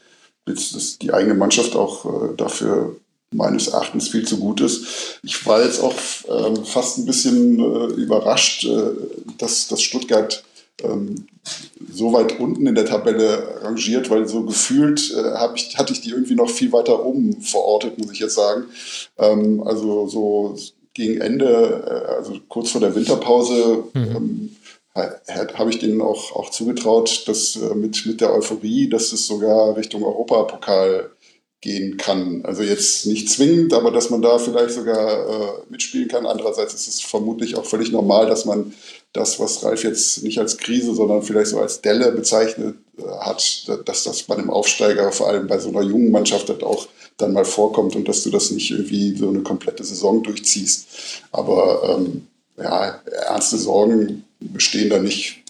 die eigene Mannschaft auch äh, dafür meines Erachtens viel zu gut ist. Ich war jetzt auch ähm, fast ein bisschen äh, überrascht, äh, dass, dass Stuttgart ähm, so weit unten in der Tabelle rangiert, weil so gefühlt äh, ich, hatte ich die irgendwie noch viel weiter oben verortet, muss ich jetzt sagen. Ähm, also so gegen Ende, äh, also kurz vor der Winterpause, mhm. Habe ich denen auch, auch zugetraut, dass äh, mit, mit der Euphorie, dass es sogar Richtung Europapokal gehen kann. Also jetzt nicht zwingend, aber dass man da vielleicht sogar äh, mitspielen kann. Andererseits ist es vermutlich auch völlig normal, dass man das, was Ralf jetzt nicht als Krise, sondern vielleicht so als Delle bezeichnet äh, hat, dass das bei einem Aufsteiger, vor allem bei so einer jungen Mannschaft, halt auch dann mal vorkommt und dass du das nicht irgendwie so eine komplette Saison durchziehst. Aber ähm, ja, ernste Sorgen bestehen da nicht.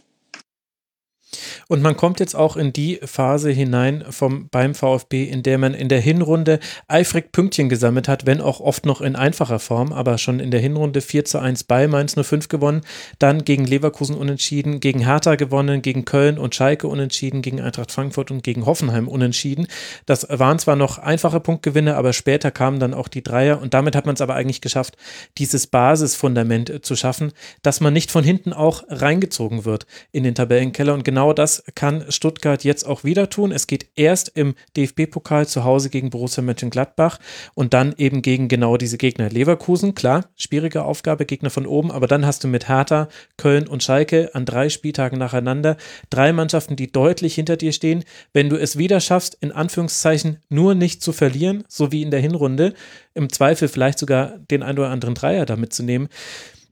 Und man kommt jetzt auch in die Phase hinein vom, beim VfB, in der man in der Hinrunde eifrig Pünktchen gesammelt hat, wenn auch oft noch in einfacher Form, aber schon in der Hinrunde 4 zu 1 bei Mainz 05 gewonnen, dann gegen Leverkusen unentschieden, gegen Hertha gewonnen, gegen Köln und Schalke unentschieden, gegen Eintracht Frankfurt und gegen Hoffenheim unentschieden. Das waren zwar noch einfache Punktgewinne, aber später kamen dann auch die Dreier und damit hat man es aber eigentlich geschafft, dieses Basisfundament zu schaffen, dass man nicht von hinten auch reingezogen wird in den Tabellenkeller und genau das kann Stuttgart jetzt auch wieder tun. Es geht erst im DFB-Pokal zu Hause gegen Borussia Mönchengladbach und dann eben gegen genau diese Gegner. Leverkusen, klar, schwierige Aufgabe, Gegner von oben, aber dann hast du mit Hertha, Köln und Schalke an drei Spieltagen nacheinander drei Mannschaften, die deutlich hinter dir stehen. Wenn du es wieder schaffst, in Anführungszeichen nur nicht zu verlieren, so wie in der Hinrunde, im Zweifel vielleicht sogar den ein oder anderen Dreier damit zu nehmen,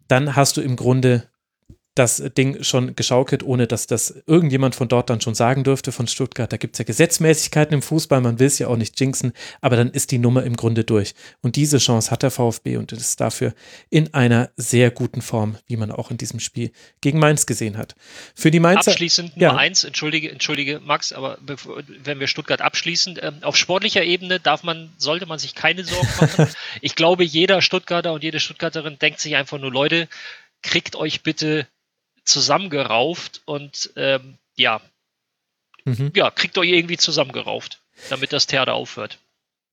dann hast du im Grunde das Ding schon geschaukelt, ohne dass das irgendjemand von dort dann schon sagen dürfte, von Stuttgart. Da gibt es ja Gesetzmäßigkeiten im Fußball, man will es ja auch nicht jinxen, aber dann ist die Nummer im Grunde durch. Und diese Chance hat der VfB und ist dafür in einer sehr guten Form, wie man auch in diesem Spiel gegen Mainz gesehen hat. Für die Mainzer. Abschließend Nummer ja. eins, entschuldige, entschuldige, Max, aber bevor, wenn wir Stuttgart abschließen, äh, auf sportlicher Ebene darf man, sollte man sich keine Sorgen machen. ich glaube, jeder Stuttgarter und jede Stuttgarterin denkt sich einfach nur, Leute, kriegt euch bitte zusammengerauft und ähm, ja, mhm. ja, kriegt euch irgendwie zusammengerauft, damit das Theater aufhört.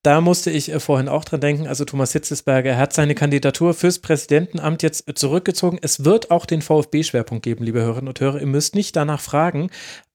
Da musste ich äh, vorhin auch dran denken. Also Thomas Hitzesberger hat seine Kandidatur fürs Präsidentenamt jetzt zurückgezogen. Es wird auch den VfB-Schwerpunkt geben, liebe Hörerinnen und Hörer. Ihr müsst nicht danach fragen,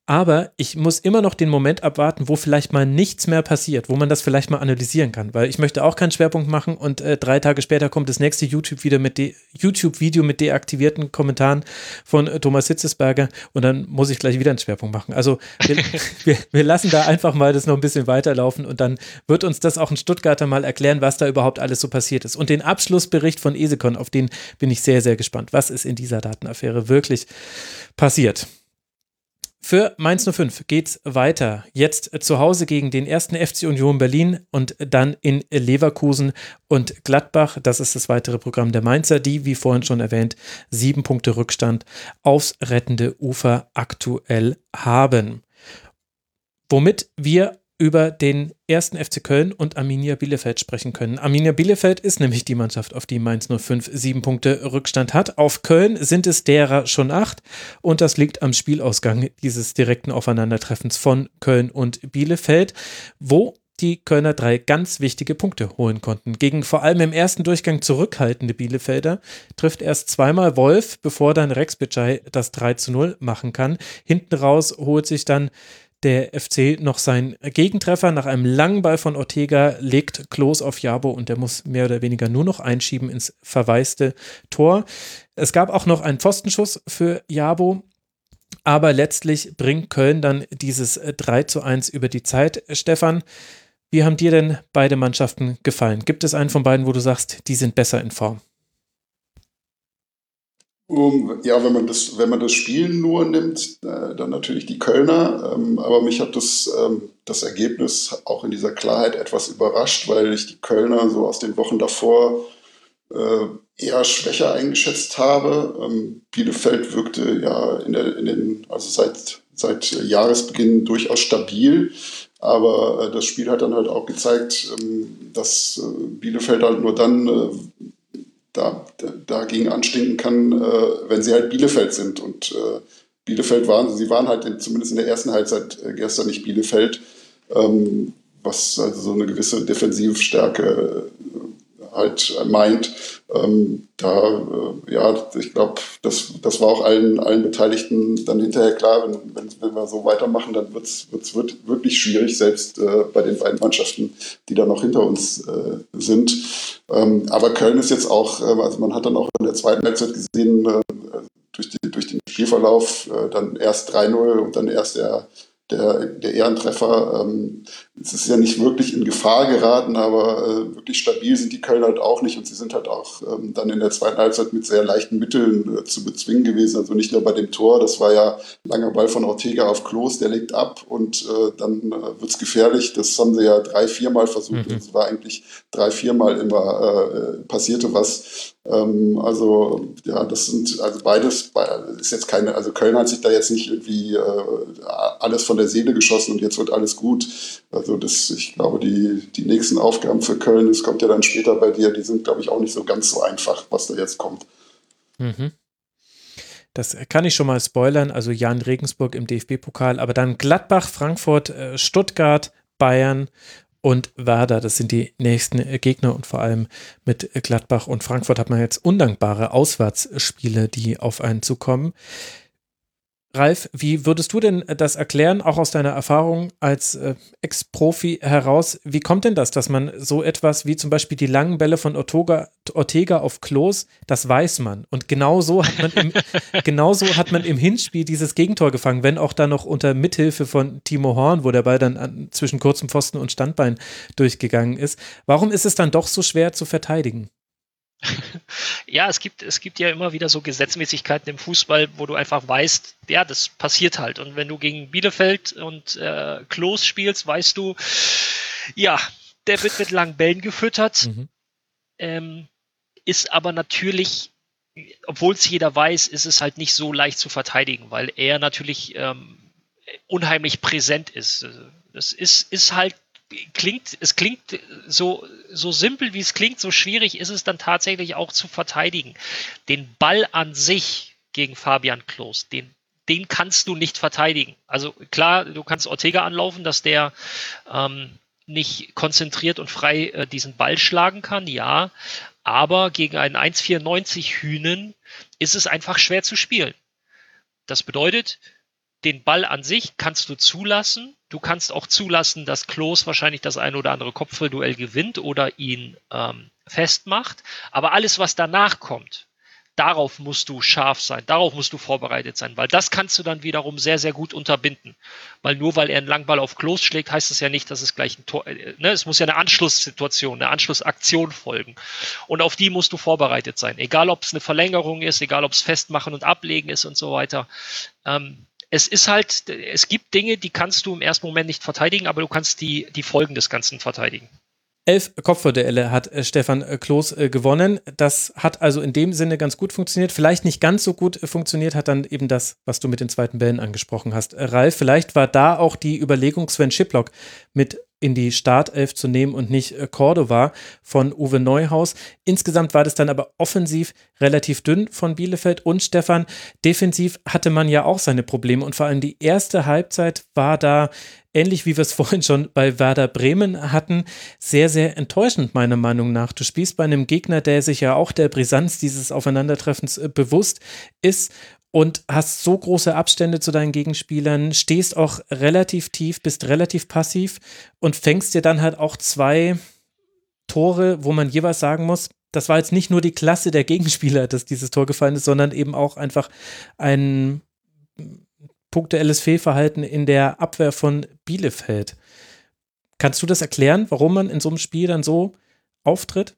aber ich muss immer noch den Moment abwarten, wo vielleicht mal nichts mehr passiert, wo man das vielleicht mal analysieren kann, weil ich möchte auch keinen Schwerpunkt machen und äh, drei Tage später kommt das nächste YouTube wieder mit YouTube-Video mit deaktivierten Kommentaren von äh, Thomas Hitzesberger und dann muss ich gleich wieder einen Schwerpunkt machen. Also wir, wir, wir, lassen da einfach mal das noch ein bisschen weiterlaufen und dann wird uns das auch ein Stuttgarter mal erklären, was da überhaupt alles so passiert ist. Und den Abschlussbericht von Esekon, auf den bin ich sehr, sehr gespannt. Was ist in dieser Datenaffäre wirklich passiert? Für Mainz 05 geht's weiter. Jetzt zu Hause gegen den ersten FC Union Berlin und dann in Leverkusen und Gladbach. Das ist das weitere Programm der Mainzer, die, wie vorhin schon erwähnt, sieben Punkte Rückstand aufs rettende Ufer aktuell haben. Womit wir über den ersten FC Köln und Arminia Bielefeld sprechen können. Arminia Bielefeld ist nämlich die Mannschaft, auf die Mainz 05 sieben Punkte Rückstand hat. Auf Köln sind es derer schon acht und das liegt am Spielausgang dieses direkten Aufeinandertreffens von Köln und Bielefeld, wo die Kölner drei ganz wichtige Punkte holen konnten. Gegen vor allem im ersten Durchgang zurückhaltende Bielefelder trifft erst zweimal Wolf, bevor dann Rex Bitschei das 3 zu 0 machen kann. Hinten raus holt sich dann der FC noch seinen Gegentreffer nach einem langen Ball von Ortega legt Klos auf Jabo und der muss mehr oder weniger nur noch einschieben ins verwaiste Tor. Es gab auch noch einen Pfostenschuss für Jabo, aber letztlich bringt Köln dann dieses 3 zu 1 über die Zeit. Stefan, wie haben dir denn beide Mannschaften gefallen? Gibt es einen von beiden, wo du sagst, die sind besser in Form? Um, ja, wenn man das, wenn man das Spiel nur nimmt, äh, dann natürlich die Kölner. Ähm, aber mich hat das, ähm, das Ergebnis auch in dieser Klarheit etwas überrascht, weil ich die Kölner so aus den Wochen davor äh, eher schwächer eingeschätzt habe. Ähm, Bielefeld wirkte ja in, der, in den, also seit, seit Jahresbeginn durchaus stabil. Aber äh, das Spiel hat dann halt auch gezeigt, ähm, dass äh, Bielefeld halt nur dann äh, da, dagegen anstinken kann, äh, wenn sie halt Bielefeld sind. Und äh, Bielefeld waren, sie waren halt in, zumindest in der ersten Halbzeit äh, gestern nicht Bielefeld, ähm, was also so eine gewisse Defensivstärke halt meint. Ähm, da, äh, ja, ich glaube, das, das war auch allen, allen Beteiligten dann hinterher klar, wenn, wenn, wenn wir so weitermachen, dann wird es wird wirklich schwierig, selbst äh, bei den beiden Mannschaften, die da noch hinter uns äh, sind. Ähm, aber Köln ist jetzt auch, äh, also man hat dann auch in der zweiten Halbzeit gesehen, äh, durch, die, durch den Spielverlauf, äh, dann erst 3-0 und dann erst der der, der Ehrentreffer. Ähm, es ist ja nicht wirklich in Gefahr geraten, aber äh, wirklich stabil sind die Kölner halt auch nicht und sie sind halt auch ähm, dann in der zweiten Halbzeit mit sehr leichten Mitteln äh, zu bezwingen gewesen. Also nicht nur bei dem Tor, das war ja langer Ball von Ortega auf Klos, der legt ab und äh, dann äh, wird es gefährlich. Das haben sie ja drei, viermal versucht. Mhm. Es war eigentlich drei, viermal immer äh, passierte was. Ähm, also ja, das sind also beides ist jetzt keine, also Köln hat sich da jetzt nicht irgendwie äh, alles von der Seele geschossen und jetzt wird alles gut. Also das, ich glaube, die, die nächsten Aufgaben für Köln, das kommt ja dann später bei dir, die sind, glaube ich, auch nicht so ganz so einfach, was da jetzt kommt. Mhm. Das kann ich schon mal spoilern. Also Jan Regensburg im DFB-Pokal, aber dann Gladbach, Frankfurt, äh, Stuttgart, Bayern und Werder. Das sind die nächsten äh, Gegner und vor allem mit Gladbach und Frankfurt hat man jetzt undankbare Auswärtsspiele, die auf einen zukommen. Ralf, wie würdest du denn das erklären, auch aus deiner Erfahrung als äh, Ex-Profi heraus? Wie kommt denn das, dass man so etwas wie zum Beispiel die langen Bälle von Ortega, Ortega auf Klos, das weiß man. Und genau so hat man im, genauso hat man im Hinspiel dieses Gegentor gefangen, wenn auch da noch unter Mithilfe von Timo Horn, wo der Ball dann an, zwischen kurzem Pfosten und Standbein durchgegangen ist. Warum ist es dann doch so schwer zu verteidigen? Ja, es gibt, es gibt ja immer wieder so Gesetzmäßigkeiten im Fußball, wo du einfach weißt, ja, das passiert halt. Und wenn du gegen Bielefeld und äh, Klos spielst, weißt du, ja, der wird mit langen Bällen gefüttert. Mhm. Ähm, ist aber natürlich, obwohl es jeder weiß, ist es halt nicht so leicht zu verteidigen, weil er natürlich ähm, unheimlich präsent ist. Das ist, ist halt klingt, es klingt so, so simpel wie es klingt, so schwierig ist es dann tatsächlich auch zu verteidigen. Den Ball an sich gegen Fabian Klos, den, den kannst du nicht verteidigen. Also klar, du kannst Ortega anlaufen, dass der ähm, nicht konzentriert und frei äh, diesen Ball schlagen kann, ja, aber gegen einen 1,94 Hühnen ist es einfach schwer zu spielen. Das bedeutet, den Ball an sich kannst du zulassen. Du kannst auch zulassen, dass Klos wahrscheinlich das ein oder andere Kopfduell gewinnt oder ihn ähm, festmacht. Aber alles, was danach kommt, darauf musst du scharf sein, darauf musst du vorbereitet sein, weil das kannst du dann wiederum sehr, sehr gut unterbinden. Weil nur weil er einen Langball auf Klos schlägt, heißt es ja nicht, dass es gleich ein Tor, äh, ne? es muss ja eine Anschlusssituation, eine Anschlussaktion folgen. Und auf die musst du vorbereitet sein. Egal, ob es eine Verlängerung ist, egal, ob es Festmachen und Ablegen ist und so weiter. Ähm, es ist halt, es gibt Dinge, die kannst du im ersten Moment nicht verteidigen, aber du kannst die, die Folgen des Ganzen verteidigen. Elf Kopfballduelle hat äh, Stefan äh, Kloß äh, gewonnen. Das hat also in dem Sinne ganz gut funktioniert. Vielleicht nicht ganz so gut funktioniert hat dann eben das, was du mit den zweiten Bällen angesprochen hast. Ralf, vielleicht war da auch die Überlegung, Sven Schiplock mit in die Startelf zu nehmen und nicht Cordova von Uwe Neuhaus. Insgesamt war das dann aber offensiv relativ dünn von Bielefeld und Stefan. Defensiv hatte man ja auch seine Probleme und vor allem die erste Halbzeit war da ähnlich wie wir es vorhin schon bei Werder Bremen hatten, sehr, sehr enttäuschend, meiner Meinung nach. Du spielst bei einem Gegner, der sich ja auch der Brisanz dieses Aufeinandertreffens äh, bewusst ist und hast so große Abstände zu deinen Gegenspielern, stehst auch relativ tief, bist relativ passiv und fängst dir dann halt auch zwei Tore, wo man jeweils sagen muss, das war jetzt nicht nur die Klasse der Gegenspieler, dass dieses Tor gefallen ist, sondern eben auch einfach ein punktuelles Fehlverhalten in der Abwehr von Bielefeld. Kannst du das erklären, warum man in so einem Spiel dann so auftritt?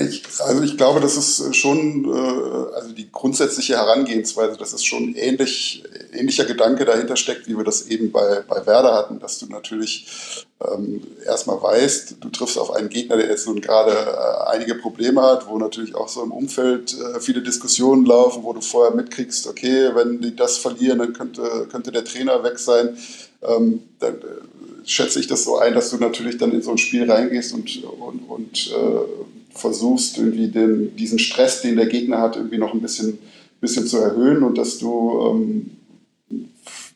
Ich, also ich glaube, das ist schon, äh, also die grundsätzliche Herangehensweise, dass es schon ähnlich, ähnlicher Gedanke dahinter steckt, wie wir das eben bei, bei Werder hatten, dass du natürlich ähm, erstmal weißt, du triffst auf einen Gegner, der jetzt nun gerade äh, einige Probleme hat, wo natürlich auch so im Umfeld äh, viele Diskussionen laufen, wo du vorher mitkriegst, okay, wenn die das verlieren, dann könnte, könnte der Trainer weg sein. Ähm, dann äh, schätze ich das so ein, dass du natürlich dann in so ein Spiel reingehst und, und, und äh, versuchst, irgendwie den, diesen Stress, den der Gegner hat, irgendwie noch ein bisschen, bisschen zu erhöhen und dass du ähm,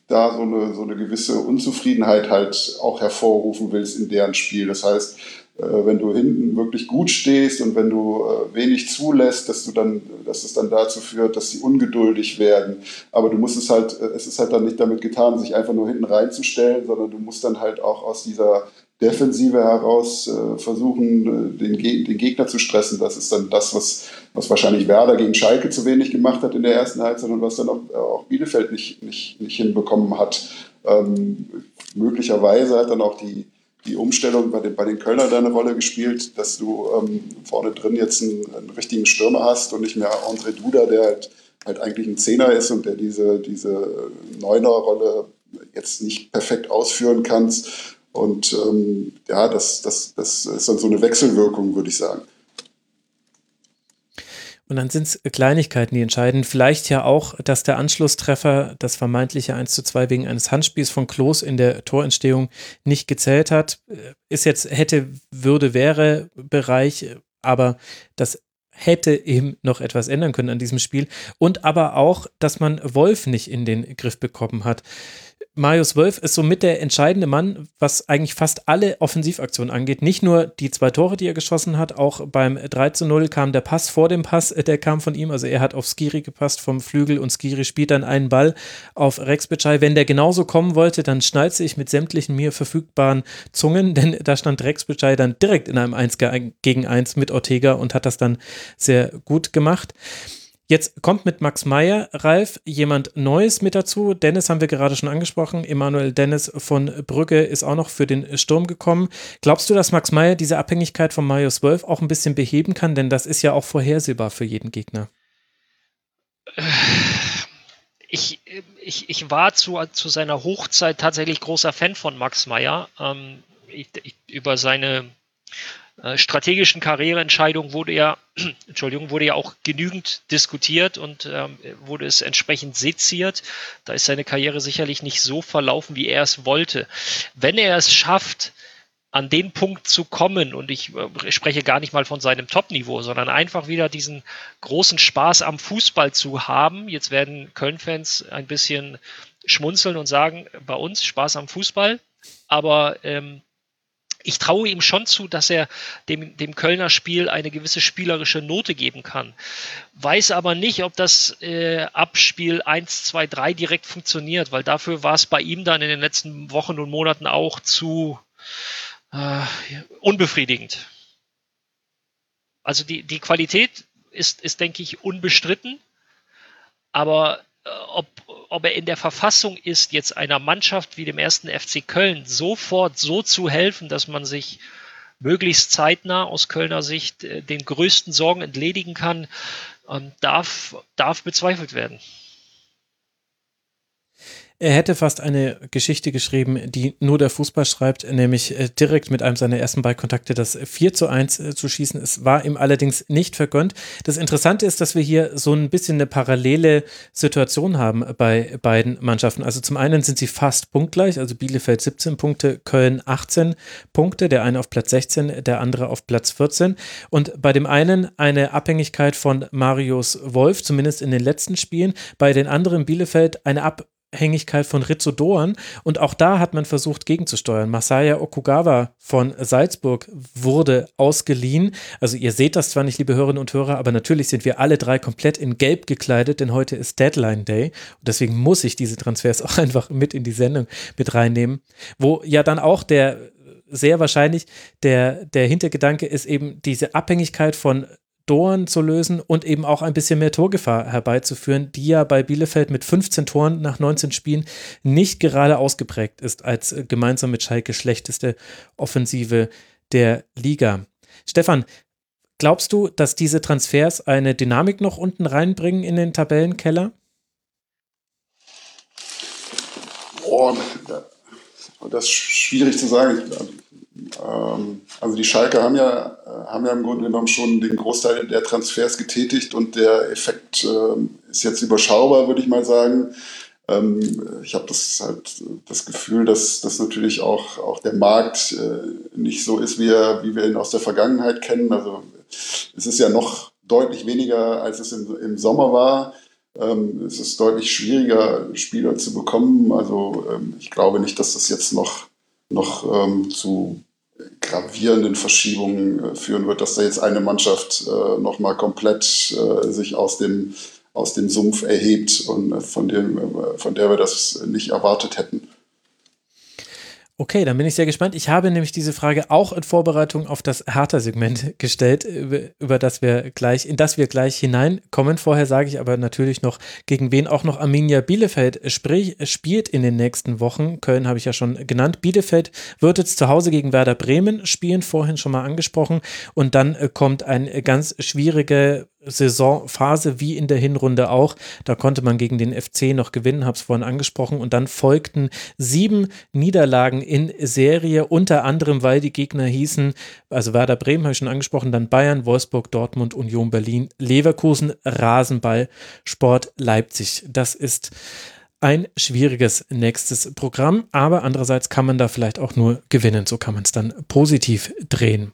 da so eine, so eine gewisse Unzufriedenheit halt auch hervorrufen willst in deren Spiel. Das heißt, äh, wenn du hinten wirklich gut stehst und wenn du äh, wenig zulässt, dass du dann, dass es dann dazu führt, dass sie ungeduldig werden. Aber du musst es halt, äh, es ist halt dann nicht damit getan, sich einfach nur hinten reinzustellen, sondern du musst dann halt auch aus dieser Defensive heraus äh, versuchen, äh, den, den, Gegner zu stressen. Das ist dann das, was, was wahrscheinlich Werder gegen Schalke zu wenig gemacht hat in der ersten Halbzeit und was dann auch, auch Bielefeld nicht, nicht, nicht hinbekommen hat. Ähm, möglicherweise hat dann auch die, die Umstellung bei den, bei den Kölner da Rolle gespielt, dass du ähm, vorne drin jetzt einen, einen, richtigen Stürmer hast und nicht mehr André Duda, der halt, halt eigentlich ein Zehner ist und der diese, diese Neuner-Rolle jetzt nicht perfekt ausführen kannst. Und ähm, ja, das, das, das ist dann so eine Wechselwirkung, würde ich sagen. Und dann sind es Kleinigkeiten, die entscheiden. Vielleicht ja auch, dass der Anschlusstreffer, das vermeintliche 1 zu 2 wegen eines Handspiels von Klos in der Torentstehung nicht gezählt hat. Ist jetzt hätte, würde, wäre Bereich, aber das hätte eben noch etwas ändern können an diesem Spiel. Und aber auch, dass man Wolf nicht in den Griff bekommen hat. Marius Wolf ist somit der entscheidende Mann, was eigentlich fast alle Offensivaktionen angeht. Nicht nur die zwei Tore, die er geschossen hat, auch beim 3 zu 0 kam der Pass vor dem Pass, äh, der kam von ihm. Also er hat auf Skiri gepasst vom Flügel und Skiri spielt dann einen Ball auf Rex Bitschei. Wenn der genauso kommen wollte, dann schnalze ich mit sämtlichen mir verfügbaren Zungen, denn da stand Rex Bitschei dann direkt in einem 1 gegen 1 mit Ortega und hat das dann sehr gut gemacht. Jetzt kommt mit Max Meyer, Ralf, jemand Neues mit dazu. Dennis haben wir gerade schon angesprochen. Emanuel Dennis von Brügge ist auch noch für den Sturm gekommen. Glaubst du, dass Max Meyer diese Abhängigkeit von Marius Wolf auch ein bisschen beheben kann? Denn das ist ja auch vorhersehbar für jeden Gegner. Ich, ich, ich war zu, zu seiner Hochzeit tatsächlich großer Fan von Max Meyer. Ähm, ich, ich, über seine äh, strategischen Karriereentscheidung wurde ja, Entschuldigung, wurde ja auch genügend diskutiert und ähm, wurde es entsprechend seziert. Da ist seine Karriere sicherlich nicht so verlaufen, wie er es wollte. Wenn er es schafft, an den Punkt zu kommen, und ich äh, spreche gar nicht mal von seinem Top-Niveau, sondern einfach wieder diesen großen Spaß am Fußball zu haben. Jetzt werden Köln-Fans ein bisschen schmunzeln und sagen, bei uns Spaß am Fußball, aber ähm, ich traue ihm schon zu, dass er dem, dem Kölner Spiel eine gewisse spielerische Note geben kann. Weiß aber nicht, ob das äh, ab Spiel 1, 2, 3 direkt funktioniert, weil dafür war es bei ihm dann in den letzten Wochen und Monaten auch zu äh, unbefriedigend. Also die, die Qualität ist, ist, denke ich, unbestritten, aber ob, ob er in der Verfassung ist, jetzt einer Mannschaft wie dem ersten FC Köln sofort so zu helfen, dass man sich möglichst zeitnah aus Kölner Sicht äh, den größten Sorgen entledigen kann, ähm, darf, darf bezweifelt werden. Er hätte fast eine Geschichte geschrieben, die nur der Fußball schreibt, nämlich äh, direkt mit einem seiner ersten Ballkontakte das 4 zu 1 äh, zu schießen. Es war ihm allerdings nicht vergönnt. Das Interessante ist, dass wir hier so ein bisschen eine parallele Situation haben bei beiden Mannschaften. Also zum einen sind sie fast punktgleich, also Bielefeld 17 Punkte, Köln 18 Punkte, der eine auf Platz 16, der andere auf Platz 14. Und bei dem einen eine Abhängigkeit von Marius Wolf, zumindest in den letzten Spielen, bei den anderen Bielefeld eine Abhängigkeit Abhängigkeit von Rizzo Doan und auch da hat man versucht gegenzusteuern. Masaya Okugawa von Salzburg wurde ausgeliehen. Also ihr seht das zwar nicht, liebe Hörerinnen und Hörer, aber natürlich sind wir alle drei komplett in Gelb gekleidet, denn heute ist Deadline Day und deswegen muss ich diese Transfers auch einfach mit in die Sendung mit reinnehmen, wo ja dann auch der sehr wahrscheinlich der, der Hintergedanke ist eben diese Abhängigkeit von Toren zu lösen und eben auch ein bisschen mehr Torgefahr herbeizuführen, die ja bei Bielefeld mit 15 Toren nach 19 Spielen nicht gerade ausgeprägt ist als äh, gemeinsam mit Schalke schlechteste Offensive der Liga. Stefan, glaubst du, dass diese Transfers eine Dynamik noch unten reinbringen in den Tabellenkeller? Boah, das ist schwierig zu sagen. Ähm, also die Schalke haben ja, äh, haben ja im Grunde genommen schon den Großteil der Transfers getätigt und der Effekt ähm, ist jetzt überschaubar, würde ich mal sagen. Ähm, ich habe das halt das Gefühl, dass das natürlich auch, auch der Markt äh, nicht so ist, wie, er, wie wir ihn aus der Vergangenheit kennen. Also es ist ja noch deutlich weniger, als es im, im Sommer war. es ist deutlich schwieriger, Spieler zu bekommen. Also ich glaube nicht, dass das jetzt noch, noch zu gravierenden Verschiebungen äh, führen wird, dass da jetzt eine Mannschaft äh, nochmal komplett äh, sich aus dem, aus dem Sumpf erhebt und äh, von, dem, äh, von der wir das nicht erwartet hätten. Okay, dann bin ich sehr gespannt. Ich habe nämlich diese Frage auch in Vorbereitung auf das Hertha-Segment gestellt, über das wir gleich, in das wir gleich hineinkommen. Vorher sage ich aber natürlich noch, gegen wen auch noch Arminia Bielefeld sprich, spielt in den nächsten Wochen. Köln habe ich ja schon genannt. Bielefeld wird jetzt zu Hause gegen Werder Bremen spielen, vorhin schon mal angesprochen. Und dann äh, kommt eine ganz schwierige Saisonphase wie in der Hinrunde auch. Da konnte man gegen den FC noch gewinnen, habe es vorhin angesprochen. Und dann folgten sieben Niederlagen in Serie, unter anderem, weil die Gegner hießen, also Werder Bremen habe ich schon angesprochen, dann Bayern, Wolfsburg, Dortmund, Union Berlin, Leverkusen, Rasenball, Sport Leipzig. Das ist ein schwieriges nächstes Programm, aber andererseits kann man da vielleicht auch nur gewinnen. So kann man es dann positiv drehen.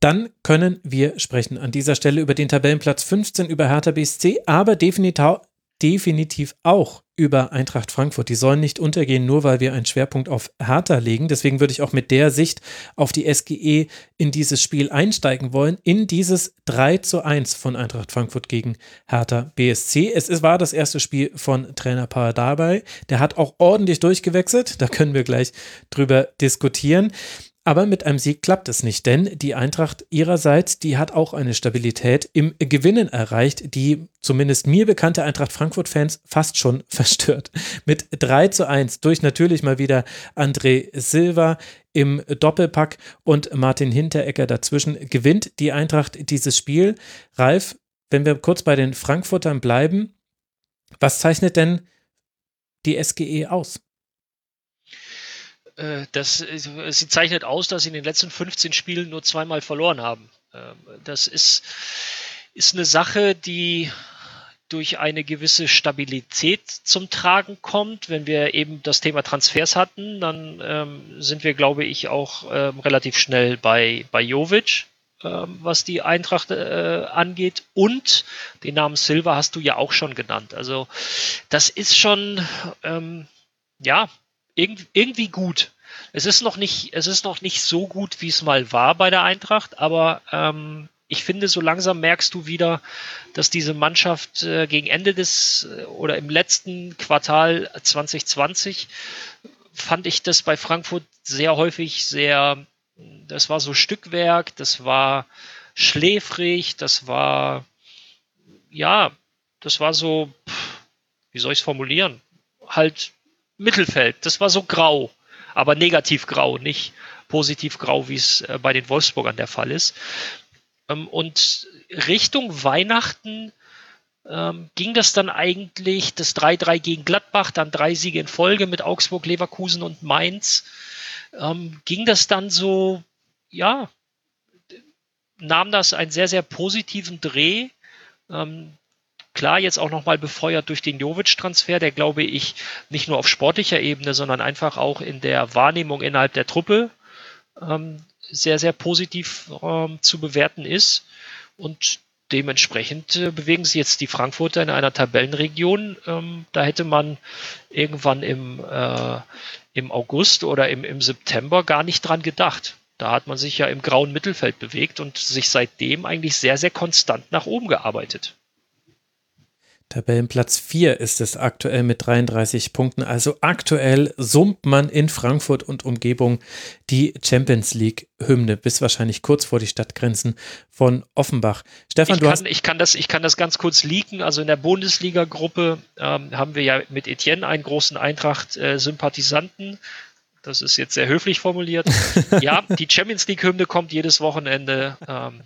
Dann können wir sprechen an dieser Stelle über den Tabellenplatz 15 über Hertha BSC, aber definitiv auch über Eintracht Frankfurt. Die sollen nicht untergehen, nur weil wir einen Schwerpunkt auf Hertha legen. Deswegen würde ich auch mit der Sicht auf die SGE in dieses Spiel einsteigen wollen, in dieses 3 zu 1 von Eintracht Frankfurt gegen Hertha BSC. Es war das erste Spiel von Trainer Paar dabei. Der hat auch ordentlich durchgewechselt. Da können wir gleich drüber diskutieren. Aber mit einem Sieg klappt es nicht, denn die Eintracht ihrerseits, die hat auch eine Stabilität im Gewinnen erreicht, die zumindest mir bekannte Eintracht Frankfurt-Fans fast schon verstört. Mit 3 zu 1 durch natürlich mal wieder André Silva im Doppelpack und Martin Hinteregger dazwischen gewinnt die Eintracht dieses Spiel. Ralf, wenn wir kurz bei den Frankfurtern bleiben, was zeichnet denn die SGE aus? Äh, das, sie zeichnet aus, dass sie in den letzten 15 Spielen nur zweimal verloren haben. Ähm, das ist, ist eine Sache, die durch eine gewisse Stabilität zum Tragen kommt. Wenn wir eben das Thema Transfers hatten, dann ähm, sind wir, glaube ich, auch ähm, relativ schnell bei, bei Jovic, ähm, was die Eintracht äh, angeht. Und den Namen Silva hast du ja auch schon genannt. Also das ist schon, ähm, ja, irgendwie, irgendwie gut. Es ist noch nicht, es ist noch nicht so gut, wie es mal war bei der Eintracht, aber ähm, ich finde, so langsam merkst du wieder, dass diese Mannschaft äh, gegen Ende des äh, oder im letzten Quartal 2020 fand ich das bei Frankfurt sehr häufig sehr, das war so Stückwerk, das war schläfrig, das war, ja, das war so, wie soll ich es formulieren? Halt Mittelfeld. Das war so grau, aber negativ grau, nicht positiv grau, wie es äh, bei den Wolfsburgern der Fall ist. Ähm, und Richtung Weihnachten ähm, ging das dann eigentlich, das 3-3 gegen Gladbach, dann drei Siege in Folge mit Augsburg, Leverkusen und Mainz, ähm, ging das dann so, ja, nahm das einen sehr, sehr positiven Dreh. Ähm, Klar, jetzt auch nochmal befeuert durch den Jovic-Transfer, der glaube ich nicht nur auf sportlicher Ebene, sondern einfach auch in der Wahrnehmung innerhalb der Truppe ähm, sehr, sehr positiv ähm, zu bewerten ist. Und dementsprechend äh, bewegen sich jetzt die Frankfurter in einer Tabellenregion. Ähm, da hätte man irgendwann im, äh, im August oder im, im September gar nicht dran gedacht. Da hat man sich ja im grauen Mittelfeld bewegt und sich seitdem eigentlich sehr, sehr konstant nach oben gearbeitet. Tabellenplatz 4 ist es aktuell mit 33 Punkten. Also aktuell summt man in Frankfurt und Umgebung die Champions League-Hymne bis wahrscheinlich kurz vor die Stadtgrenzen von Offenbach. Stefan, ich du kann, hast. Ich kann, das, ich kann das ganz kurz leaken. Also in der Bundesliga-Gruppe ähm, haben wir ja mit Etienne einen großen Eintracht-Sympathisanten. das ist jetzt sehr höflich formuliert. ja, die Champions League-Hymne kommt jedes Wochenende. Ähm,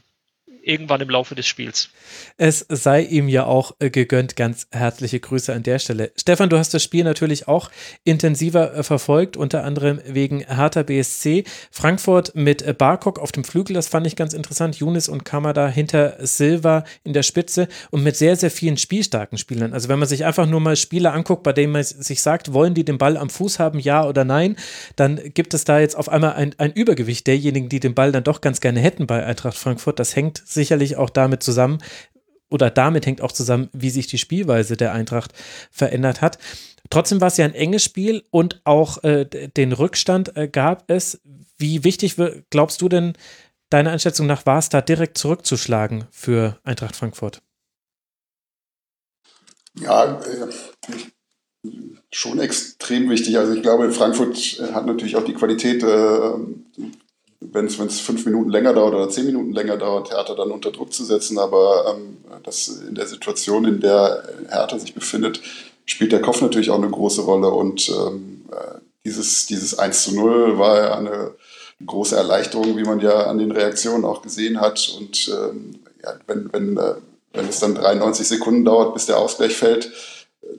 irgendwann im Laufe des Spiels. Es sei ihm ja auch äh, gegönnt. Ganz herzliche Grüße an der Stelle. Stefan, du hast das Spiel natürlich auch intensiver äh, verfolgt, unter anderem wegen Hertha BSC. Frankfurt mit äh, Barkok auf dem Flügel, das fand ich ganz interessant. Yunis und Kamada hinter Silva in der Spitze und mit sehr, sehr vielen spielstarken Spielern. Also wenn man sich einfach nur mal Spieler anguckt, bei denen man sich sagt, wollen die den Ball am Fuß haben, ja oder nein, dann gibt es da jetzt auf einmal ein, ein Übergewicht derjenigen, die den Ball dann doch ganz gerne hätten bei Eintracht Frankfurt. Das hängt sicherlich auch damit zusammen, oder damit hängt auch zusammen, wie sich die Spielweise der Eintracht verändert hat. Trotzdem war es ja ein enges Spiel und auch äh, den Rückstand äh, gab es. Wie wichtig glaubst du denn, deiner Einschätzung nach, war es da direkt zurückzuschlagen für Eintracht Frankfurt? Ja, äh, schon extrem wichtig. Also ich glaube, Frankfurt hat natürlich auch die Qualität, äh, wenn es fünf Minuten länger dauert oder zehn Minuten länger dauert, Hertha dann unter Druck zu setzen. Aber ähm, das in der Situation, in der Hertha sich befindet, spielt der Kopf natürlich auch eine große Rolle. Und ähm, äh, dieses, dieses 1 zu 0 war ja eine, große Erleichterung, wie man ja an den Reaktionen auch gesehen hat. Und ähm, ja, wenn, wenn, äh, wenn es dann 93 Sekunden dauert, bis der Ausgleich fällt,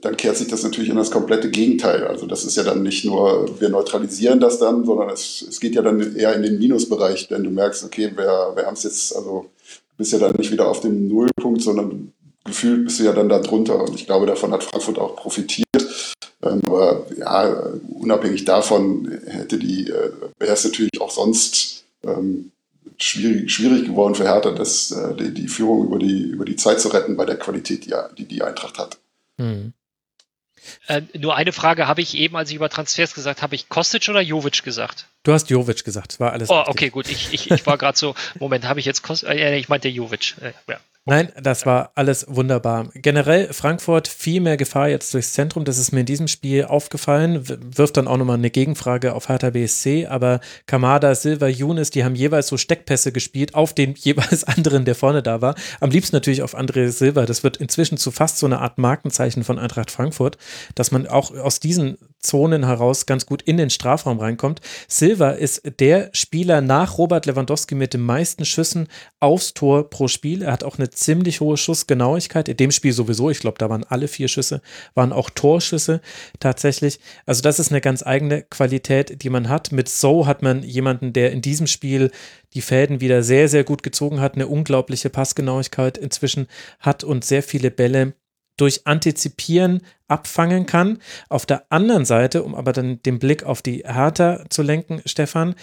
dann kehrt sich das natürlich in das komplette Gegenteil. Also das ist ja dann nicht nur, wir neutralisieren das dann, sondern es, es geht ja dann eher in den Minusbereich, denn du merkst, okay, wir, wir haben es jetzt, also du bist ja dann nicht wieder auf dem Nullpunkt, sondern gefühlt bist du ja dann da drunter. Und ich glaube, davon hat Frankfurt auch profitiert. Ähm, aber ja, unabhängig davon hätte die, äh, wäre es natürlich auch sonst ähm, schwierig, schwierig geworden für Hertha, das, äh, die, die Führung über die, über die Zeit zu retten bei der Qualität, die die, die Eintracht hat. Hm. Äh, nur eine Frage habe ich eben, als ich über Transfers gesagt habe, ich Kostic oder Jovic gesagt? Du hast Jovic gesagt, war alles. Oh, richtig. okay, gut. Ich, ich, ich war gerade so, Moment, habe ich jetzt Kostic? Äh, ich meinte Jovic. Äh, ja. Nein, das war alles wunderbar. Generell Frankfurt viel mehr Gefahr jetzt durchs Zentrum. Das ist mir in diesem Spiel aufgefallen. Wirft dann auch nochmal eine Gegenfrage auf Hertha BSC. Aber Kamada, Silva, Younes, die haben jeweils so Steckpässe gespielt auf den jeweils anderen, der vorne da war. Am liebsten natürlich auf André Silva. Das wird inzwischen zu fast so eine Art Markenzeichen von Eintracht Frankfurt, dass man auch aus diesen Zonen heraus ganz gut in den Strafraum reinkommt. Silva ist der Spieler nach Robert Lewandowski mit den meisten Schüssen aufs Tor pro Spiel. Er hat auch eine ziemlich hohe Schussgenauigkeit. In dem Spiel sowieso, ich glaube, da waren alle vier Schüsse, waren auch Torschüsse tatsächlich. Also das ist eine ganz eigene Qualität, die man hat. Mit So hat man jemanden, der in diesem Spiel die Fäden wieder sehr, sehr gut gezogen hat, eine unglaubliche Passgenauigkeit inzwischen hat und sehr viele Bälle durch Antizipieren abfangen kann. Auf der anderen Seite, um aber dann den Blick auf die Hertha zu lenken, Stefan,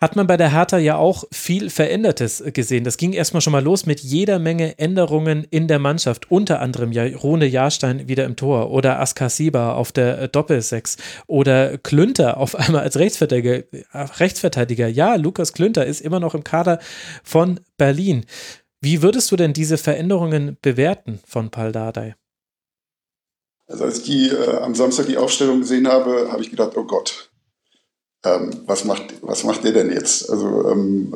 hat man bei der Hertha ja auch viel Verändertes gesehen. Das ging erstmal schon mal los mit jeder Menge Änderungen in der Mannschaft. Unter anderem ja Rune Jahrstein wieder im Tor oder Askasiba auf der Doppelsechs oder Klünter auf einmal als Rechtsverteidiger. Äh, Rechtsverteidiger. Ja, Lukas Klünter ist immer noch im Kader von Berlin. Wie würdest du denn diese Veränderungen bewerten von Paul Dardai? Also als ich die, äh, am Samstag die Aufstellung gesehen habe, habe ich gedacht, oh Gott, ähm, was, macht, was macht der denn jetzt? Also ähm,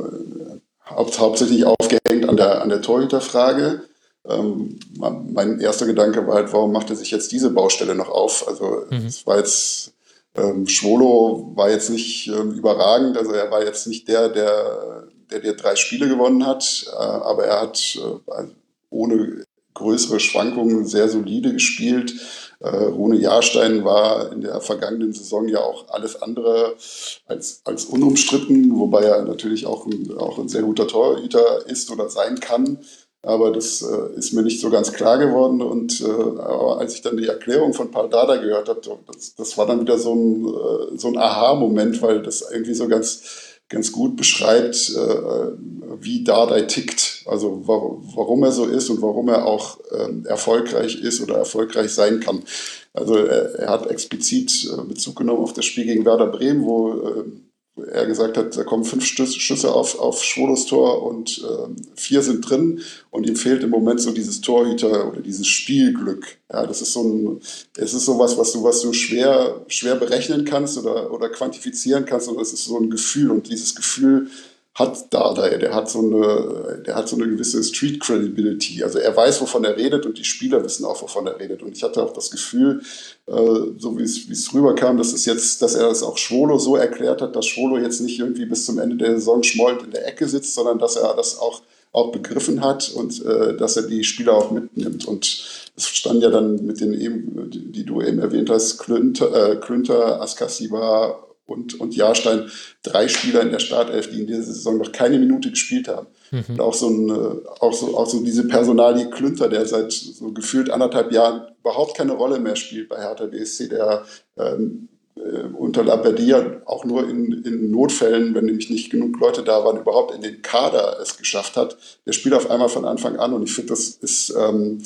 haupt, hauptsächlich aufgehängt an der, an der Torhüterfrage. Ähm, mein erster Gedanke war halt, warum macht er sich jetzt diese Baustelle noch auf? Also mhm. es war jetzt, ähm, Schwolo war jetzt nicht ähm, überragend, also er war jetzt nicht der, der, der dir drei Spiele gewonnen hat, äh, aber er hat äh, ohne größere Schwankungen sehr solide gespielt. Äh, Rune Jahrstein war in der vergangenen Saison ja auch alles andere als, als unumstritten, wobei er natürlich auch ein, auch ein sehr guter Torhüter ist oder sein kann. Aber das äh, ist mir nicht so ganz klar geworden. Und äh, als ich dann die Erklärung von Paul Dada gehört habe, das, das war dann wieder so ein, so ein Aha-Moment, weil das irgendwie so ganz ganz gut beschreibt, äh, wie Dardai tickt, also warum er so ist und warum er auch ähm, erfolgreich ist oder erfolgreich sein kann. Also er, er hat explizit äh, Bezug genommen auf das Spiel gegen Werder Bremen, wo er gesagt hat, da kommen fünf Schüsse auf, auf Schwolos Tor und ähm, vier sind drin und ihm fehlt im Moment so dieses Torhüter oder dieses Spielglück. Ja, das ist so ein, es ist sowas, was du, was du schwer, schwer berechnen kannst oder, oder quantifizieren kannst, und es ist so ein Gefühl und dieses Gefühl hat Dardai, der hat so eine, der hat so eine gewisse Street Credibility. Also er weiß, wovon er redet und die Spieler wissen auch, wovon er redet. Und ich hatte auch das Gefühl, äh, so wie es, wie es rüberkam, dass es jetzt, dass er es auch Schwolo so erklärt hat, dass Schwolo jetzt nicht irgendwie bis zum Ende der Saison schmollend in der Ecke sitzt, sondern dass er das auch, auch begriffen hat und äh, dass er die Spieler auch mitnimmt. Und es stand ja dann mit den eben, die du eben erwähnt hast, Klünter, äh, Klünter Askasiba und, und Jahrstein drei Spieler in der Startelf, die in dieser Saison noch keine Minute gespielt haben. Mhm. Und auch so, ein, äh, auch, so, auch so diese Personalie Klünter, der seit so gefühlt anderthalb Jahren überhaupt keine Rolle mehr spielt bei Hertha BSC, der ähm, äh, unter Labadia auch nur in, in Notfällen, wenn nämlich nicht genug Leute da waren, überhaupt in den Kader es geschafft hat. Der spielt auf einmal von Anfang an und ich finde, das ist ähm,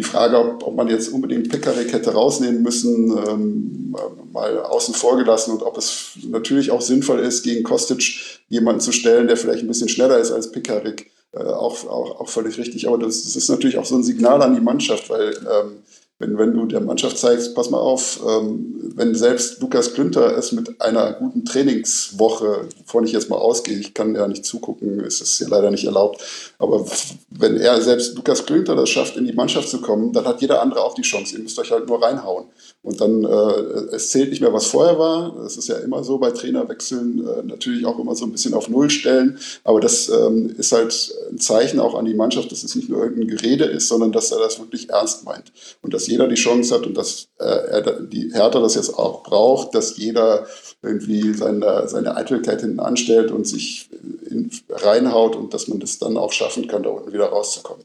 die Frage, ob, ob man jetzt unbedingt Pekarik hätte rausnehmen müssen, ähm, mal außen vor gelassen und ob es natürlich auch sinnvoll ist, gegen Kostic jemanden zu stellen, der vielleicht ein bisschen schneller ist als Pekarik. Äh, auch, auch, auch völlig richtig. Aber das, das, ist natürlich auch so ein Signal an die Mannschaft, weil ähm, wenn, wenn du der Mannschaft zeigst, pass mal auf, ähm, wenn selbst Lukas Klünter es mit einer guten Trainingswoche, wovon ich jetzt mal ausgehe, ich kann ja nicht zugucken, ist es ja leider nicht erlaubt, aber wenn er selbst Lukas Klünter das schafft, in die Mannschaft zu kommen, dann hat jeder andere auch die Chance. Ihr müsst euch halt nur reinhauen. Und dann, äh, es zählt nicht mehr, was vorher war. Das ist ja immer so bei Trainerwechseln, äh, natürlich auch immer so ein bisschen auf Null stellen. Aber das ähm, ist halt ein Zeichen auch an die Mannschaft, dass es nicht nur irgendein Gerede ist, sondern dass er das wirklich ernst meint. Und dass jeder die Chance hat und dass äh, er, die Hertha das jetzt auch braucht, dass jeder irgendwie seine, seine Eitelkeit hinten anstellt und sich in, reinhaut und dass man das dann auch schaffen kann, da unten wieder rauszukommen.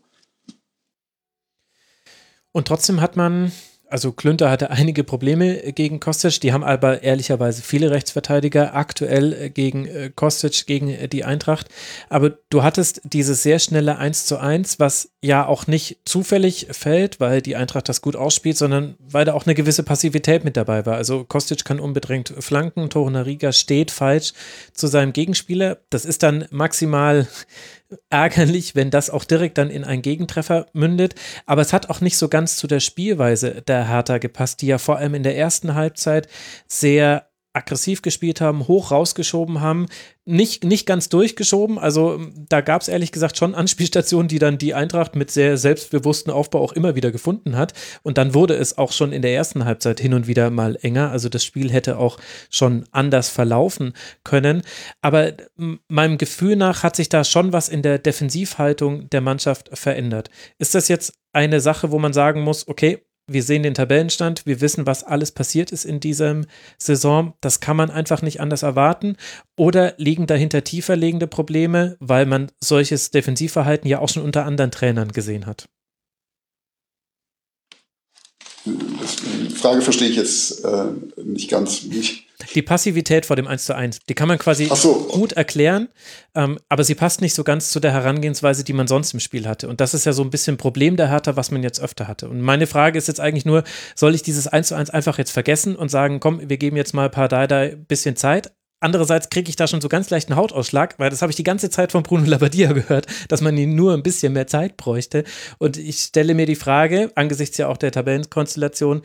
Und trotzdem hat man also Klünter hatte einige Probleme gegen Kostic, die haben aber ehrlicherweise viele Rechtsverteidiger aktuell äh, gegen äh, Kostic, gegen äh, die Eintracht. Aber du hattest dieses sehr schnelle 1 zu 1, was ja auch nicht zufällig fällt, weil die Eintracht das gut ausspielt, sondern weil da auch eine gewisse Passivität mit dabei war. Also Kostic kann unbedingt flanken, Torunariga steht falsch zu seinem Gegenspieler. Das ist dann maximal ärgerlich, wenn das auch direkt dann in einen Gegentreffer mündet. Aber es hat auch nicht so ganz zu der Spielweise der Hertha gepasst, die ja vor allem in der ersten Halbzeit sehr aggressiv gespielt haben, hoch rausgeschoben haben, nicht, nicht ganz durchgeschoben. Also da gab es ehrlich gesagt schon Anspielstationen, die dann die Eintracht mit sehr selbstbewussten Aufbau auch immer wieder gefunden hat. Und dann wurde es auch schon in der ersten Halbzeit hin und wieder mal enger. Also das Spiel hätte auch schon anders verlaufen können. Aber meinem Gefühl nach hat sich da schon was in der Defensivhaltung der Mannschaft verändert. Ist das jetzt eine Sache, wo man sagen muss, okay, wir sehen den Tabellenstand, wir wissen, was alles passiert ist in diesem Saison. Das kann man einfach nicht anders erwarten. Oder liegen dahinter tiefer liegende Probleme, weil man solches Defensivverhalten ja auch schon unter anderen Trainern gesehen hat? Die Frage verstehe ich jetzt äh, nicht ganz. Nicht. Die Passivität vor dem 1 zu 1, die kann man quasi so. gut erklären, ähm, aber sie passt nicht so ganz zu der Herangehensweise, die man sonst im Spiel hatte. Und das ist ja so ein bisschen ein Problem der Hertha, was man jetzt öfter hatte. Und meine Frage ist jetzt eigentlich nur, soll ich dieses 1 zu 1 einfach jetzt vergessen und sagen, komm, wir geben jetzt mal ein paar Dada ein bisschen Zeit, Andererseits kriege ich da schon so ganz leichten Hautausschlag, weil das habe ich die ganze Zeit von Bruno Labbadia gehört, dass man ihn nur ein bisschen mehr Zeit bräuchte. Und ich stelle mir die Frage, angesichts ja auch der Tabellenkonstellation,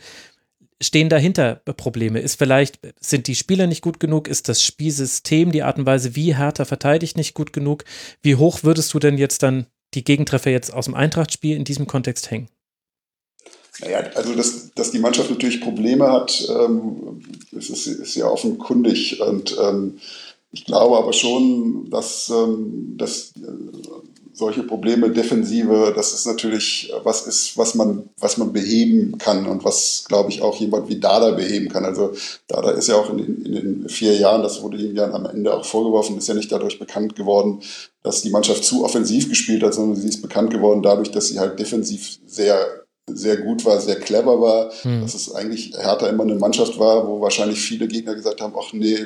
stehen dahinter Probleme? Ist vielleicht, sind die Spieler nicht gut genug? Ist das Spielsystem, die Art und Weise, wie Hertha verteidigt, nicht gut genug? Wie hoch würdest du denn jetzt dann die Gegentreffer jetzt aus dem Eintrachtspiel in diesem Kontext hängen? Naja, also dass, dass die Mannschaft natürlich Probleme hat, ähm, ist, ist ja offenkundig. Und ähm, ich glaube aber schon, dass, ähm, dass äh, solche Probleme, Defensive, das ist natürlich was ist, was man, was man beheben kann und was, glaube ich, auch jemand wie Dada beheben kann. Also Dada ist ja auch in, in den vier Jahren, das wurde ihm ja am Ende auch vorgeworfen, ist ja nicht dadurch bekannt geworden, dass die Mannschaft zu offensiv gespielt hat, sondern sie ist bekannt geworden dadurch, dass sie halt defensiv sehr sehr gut war, sehr clever war, hm. dass es eigentlich Hertha immer eine Mannschaft war, wo wahrscheinlich viele Gegner gesagt haben, ach nee,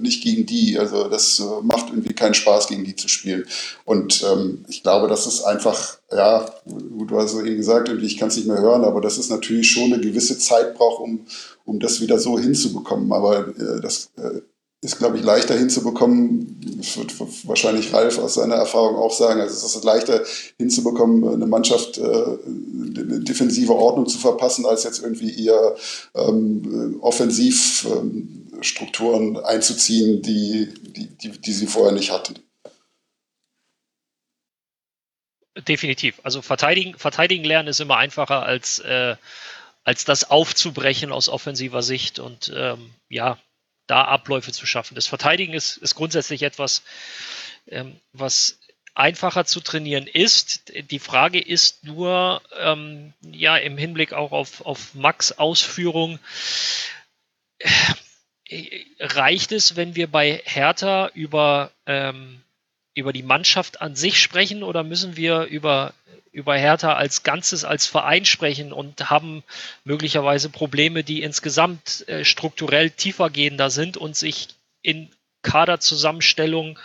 nicht gegen die, also das äh, macht irgendwie keinen Spaß, gegen die zu spielen. Und ähm, ich glaube, das ist einfach, ja, gut, du hast es eben gesagt, ich kann es nicht mehr hören, aber das ist natürlich schon eine gewisse Zeit braucht, um, um das wieder so hinzubekommen. Aber äh, das äh, ist, glaube ich, leichter hinzubekommen. Das wird wahrscheinlich Ralf aus seiner Erfahrung auch sagen. Also es ist leichter hinzubekommen, eine Mannschaft äh, eine defensive Ordnung zu verpassen, als jetzt irgendwie eher ähm, Offensivstrukturen ähm, einzuziehen, die, die, die, die sie vorher nicht hatten. Definitiv. Also verteidigen, verteidigen lernen ist immer einfacher als, äh, als das aufzubrechen aus offensiver Sicht. Und ähm, ja, da Abläufe zu schaffen. Das Verteidigen ist, ist grundsätzlich etwas, ähm, was einfacher zu trainieren ist. Die Frage ist nur, ähm, ja, im Hinblick auch auf, auf Max Ausführung, äh, reicht es, wenn wir bei Hertha über, ähm, über die Mannschaft an sich sprechen oder müssen wir über über Hertha als Ganzes, als Verein sprechen und haben möglicherweise Probleme, die insgesamt äh, strukturell tiefergehender sind und sich in Kaderzusammenstellung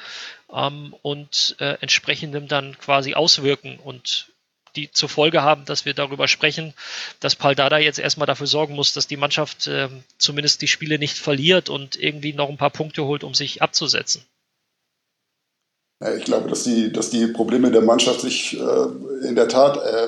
ähm, und äh, entsprechendem dann quasi auswirken und die zur Folge haben, dass wir darüber sprechen, dass Paul Dada jetzt erstmal dafür sorgen muss, dass die Mannschaft äh, zumindest die Spiele nicht verliert und irgendwie noch ein paar Punkte holt, um sich abzusetzen. Ich glaube, dass die, dass die Probleme der Mannschaft sich äh, in der Tat, äh,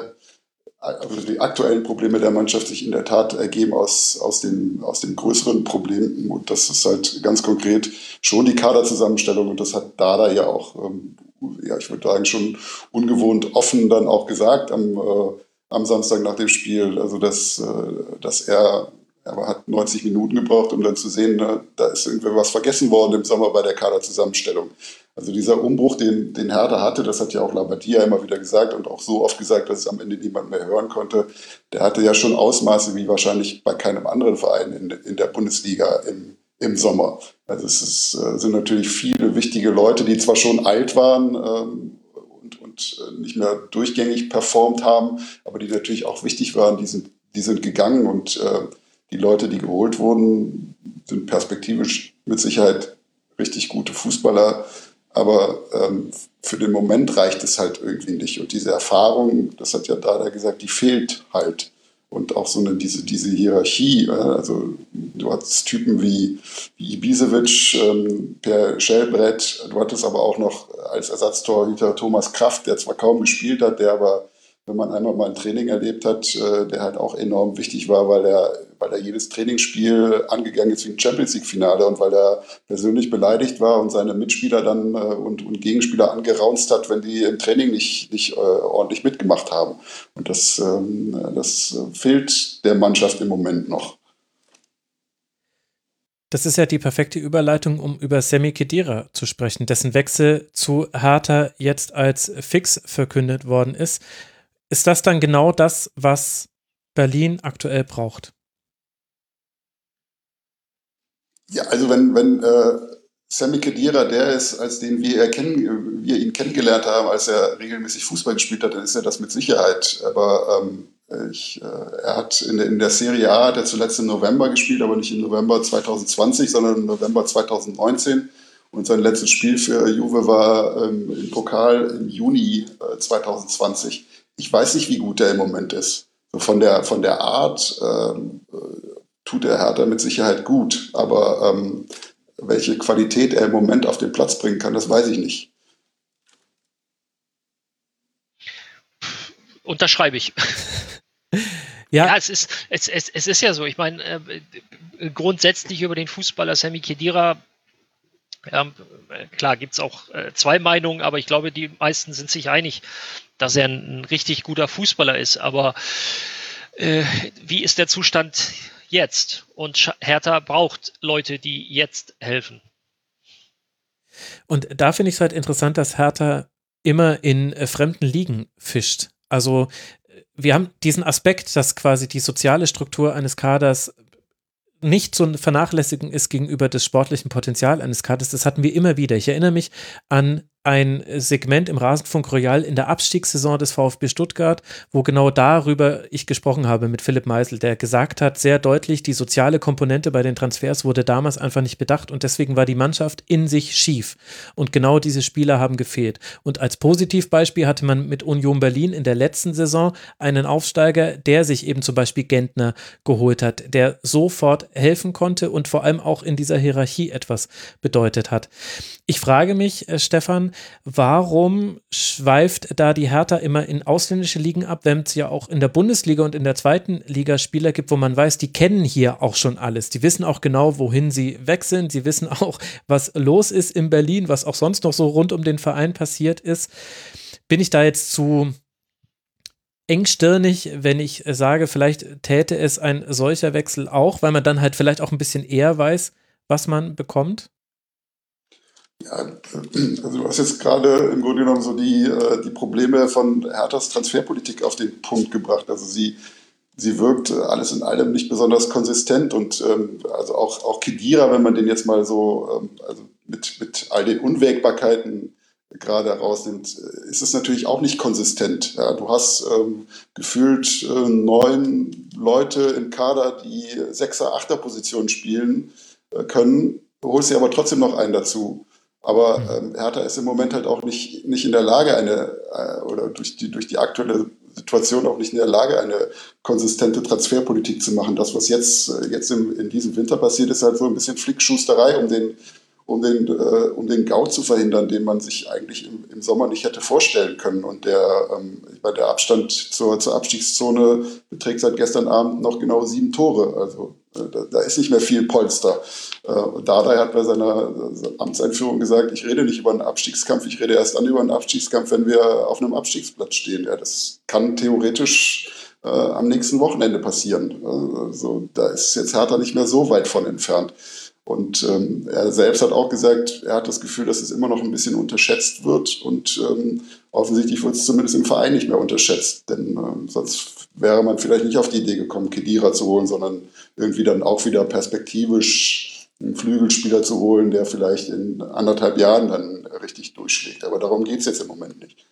also die aktuellen Probleme der Mannschaft sich in der Tat ergeben aus, aus, den, aus den größeren Problemen. Und das ist halt ganz konkret schon die Kaderzusammenstellung. Und das hat Dada ja auch, ähm, ja, ich würde sagen, schon ungewohnt offen dann auch gesagt am, äh, am Samstag nach dem Spiel. Also, dass, äh, dass er er hat 90 Minuten gebraucht, um dann zu sehen, ne, da ist irgendwie was vergessen worden im Sommer bei der Kaderzusammenstellung. Also dieser Umbruch, den, den Hertha hatte, das hat ja auch Labadia immer wieder gesagt und auch so oft gesagt, dass es am Ende niemand mehr hören konnte, der hatte ja schon Ausmaße wie wahrscheinlich bei keinem anderen Verein in, in der Bundesliga im, im Sommer. Also es ist, äh, sind natürlich viele wichtige Leute, die zwar schon alt waren ähm, und, und äh, nicht mehr durchgängig performt haben, aber die natürlich auch wichtig waren, die sind, die sind gegangen und äh, die Leute, die geholt wurden, sind perspektivisch mit Sicherheit richtig gute Fußballer. Aber ähm, für den Moment reicht es halt irgendwie nicht. Und diese Erfahrung, das hat ja Dada gesagt, die fehlt halt. Und auch so eine, diese, diese Hierarchie, also du hattest Typen wie, wie Ibisevic, ähm, Per Schellbrett, du hattest aber auch noch als Ersatztorhüter Thomas Kraft, der zwar kaum gespielt hat, der aber wenn man einmal mal ein Training erlebt hat, äh, der halt auch enorm wichtig war, weil er, weil er jedes Trainingsspiel angegangen ist wie ein Champions League-Finale und weil er persönlich beleidigt war und seine Mitspieler dann äh, und, und Gegenspieler angeraunzt hat, wenn die im Training nicht, nicht äh, ordentlich mitgemacht haben. Und das, ähm, das fehlt der Mannschaft im Moment noch. Das ist ja die perfekte Überleitung, um über Semi Kedira zu sprechen, dessen Wechsel zu Hertha jetzt als fix verkündet worden ist. Ist das dann genau das, was Berlin aktuell braucht? Ja, also wenn, wenn äh, Sammy Kedira der ist, als den wir, erkennen, wir ihn kennengelernt haben, als er regelmäßig Fußball gespielt hat, dann ist er das mit Sicherheit. Aber ähm, ich, äh, er hat in der, in der Serie A, hat er zuletzt im November gespielt, aber nicht im November 2020, sondern im November 2019. Und sein letztes Spiel für Juve war ähm, im Pokal im Juni äh, 2020 ich weiß nicht, wie gut er im Moment ist. So von, der, von der Art ähm, äh, tut der Hertha mit Sicherheit gut, aber ähm, welche Qualität er im Moment auf den Platz bringen kann, das weiß ich nicht. Unterschreibe ich. Ja. ja, es, ist, es, es, es ist ja so. Ich meine, äh, grundsätzlich über den Fußballer Sammy Kedira ähm, klar, gibt es auch äh, zwei Meinungen, aber ich glaube, die meisten sind sich einig, dass er ein, richtig guter Fußballer ist. Aber äh, wie ist der Zustand jetzt? Und Hertha braucht Leute, die jetzt helfen. Und da finde ich es halt interessant, dass Hertha immer in äh, fremden Ligen fischt. Also wir haben diesen Aspekt, dass quasi die soziale Struktur eines Kaders nicht zu vernachlässigen ist gegenüber des sportlichen Potenzial eines Kaders. Das hatten wir immer wieder. Ich erinnere mich an ein Segment im Rasenfunk Royal in der Abstiegssaison des VfB Stuttgart, wo genau darüber ich gesprochen habe mit Philipp Meisel, der gesagt hat, sehr deutlich, die soziale Komponente bei den Transfers wurde damals einfach nicht bedacht und deswegen war die Mannschaft in sich schief. Und genau diese Spieler haben gefehlt. Und als Positivbeispiel hatte man mit Union Berlin in der letzten Saison einen Aufsteiger, der sich eben zum Beispiel Gentner geholt hat, der sofort helfen konnte und vor allem auch in dieser Hierarchie etwas bedeutet hat. Ich frage mich, äh, Stefan, warum schweift da die Hertha immer in ausländische Ligen ab, wenn es ja auch in der Bundesliga und in der zweiten Liga Spieler gibt, wo man weiß, die kennen hier auch schon alles. Die wissen auch genau, wohin sie sind. Sie wissen auch, was los ist in Berlin, was auch sonst noch so rund um den Verein passiert ist. Bin ich da jetzt zu engstirnig, wenn ich sage, vielleicht täte es ein solcher Wechsel auch, weil man dann halt vielleicht auch ein bisschen eher weiß, was man bekommt? Ja, also du hast jetzt gerade im Grunde genommen so die, äh, die Probleme von Herthas Transferpolitik auf den Punkt gebracht. Also sie, sie wirkt alles in allem nicht besonders konsistent und ähm, also auch, auch Kedira, wenn man den jetzt mal so ähm, also mit, mit all den Unwägbarkeiten gerade rausnimmt, ist es natürlich auch nicht konsistent. Ja, du hast ähm, gefühlt äh, neun Leute im Kader, die Sechser, Achter Position spielen äh, können, holst dir aber trotzdem noch einen dazu. Aber mhm. ähm, Hertha ist im Moment halt auch nicht, nicht in der Lage, eine, äh, oder durch die, durch die aktuelle Situation auch nicht in der Lage, eine konsistente Transferpolitik zu machen. Das, was jetzt, äh, jetzt im, in diesem Winter passiert, ist halt so ein bisschen Flickschusterei, um den, um den, äh, um den Gau zu verhindern, den man sich eigentlich im, im Sommer nicht hätte vorstellen können. Und der, ähm, der Abstand zur, zur Abstiegszone beträgt seit gestern Abend noch genau sieben Tore. Also äh, da, da, ist nicht mehr viel Polster. Äh, Dardai hat bei seiner Amtseinführung gesagt, ich rede nicht über einen Abstiegskampf, ich rede erst dann über einen Abstiegskampf, wenn wir auf einem Abstiegsplatz stehen. Ja, das kann theoretisch äh, am nächsten Wochenende passieren. Also, da ist jetzt Hertha nicht mehr so weit von entfernt. Und ähm, er selbst hat auch gesagt, er hat das Gefühl, dass es immer noch ein bisschen unterschätzt wird. Und ähm, offensichtlich wird es zumindest im Verein nicht mehr unterschätzt. Denn ähm, sonst wäre man vielleicht nicht auf die Idee gekommen, Kedira zu holen, sondern irgendwie dann auch wieder perspektivisch einen Flügelspieler zu holen, der vielleicht in anderthalb Jahren dann richtig durchschlägt. Aber darum geht es jetzt im Moment nicht.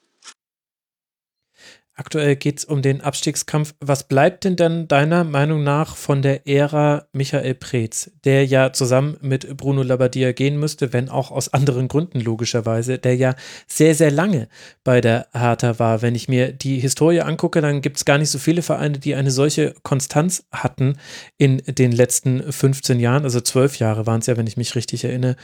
Aktuell geht es um den Abstiegskampf. Was bleibt denn dann deiner Meinung nach von der Ära Michael Preetz, der ja zusammen mit Bruno Labbadia gehen müsste, wenn auch aus anderen Gründen logischerweise, der ja sehr, sehr lange bei der Hertha war. Wenn ich mir die Historie angucke, dann gibt es gar nicht so viele Vereine, die eine solche Konstanz hatten in den letzten 15 Jahren. Also zwölf Jahre waren es ja, wenn ich mich richtig erinnere,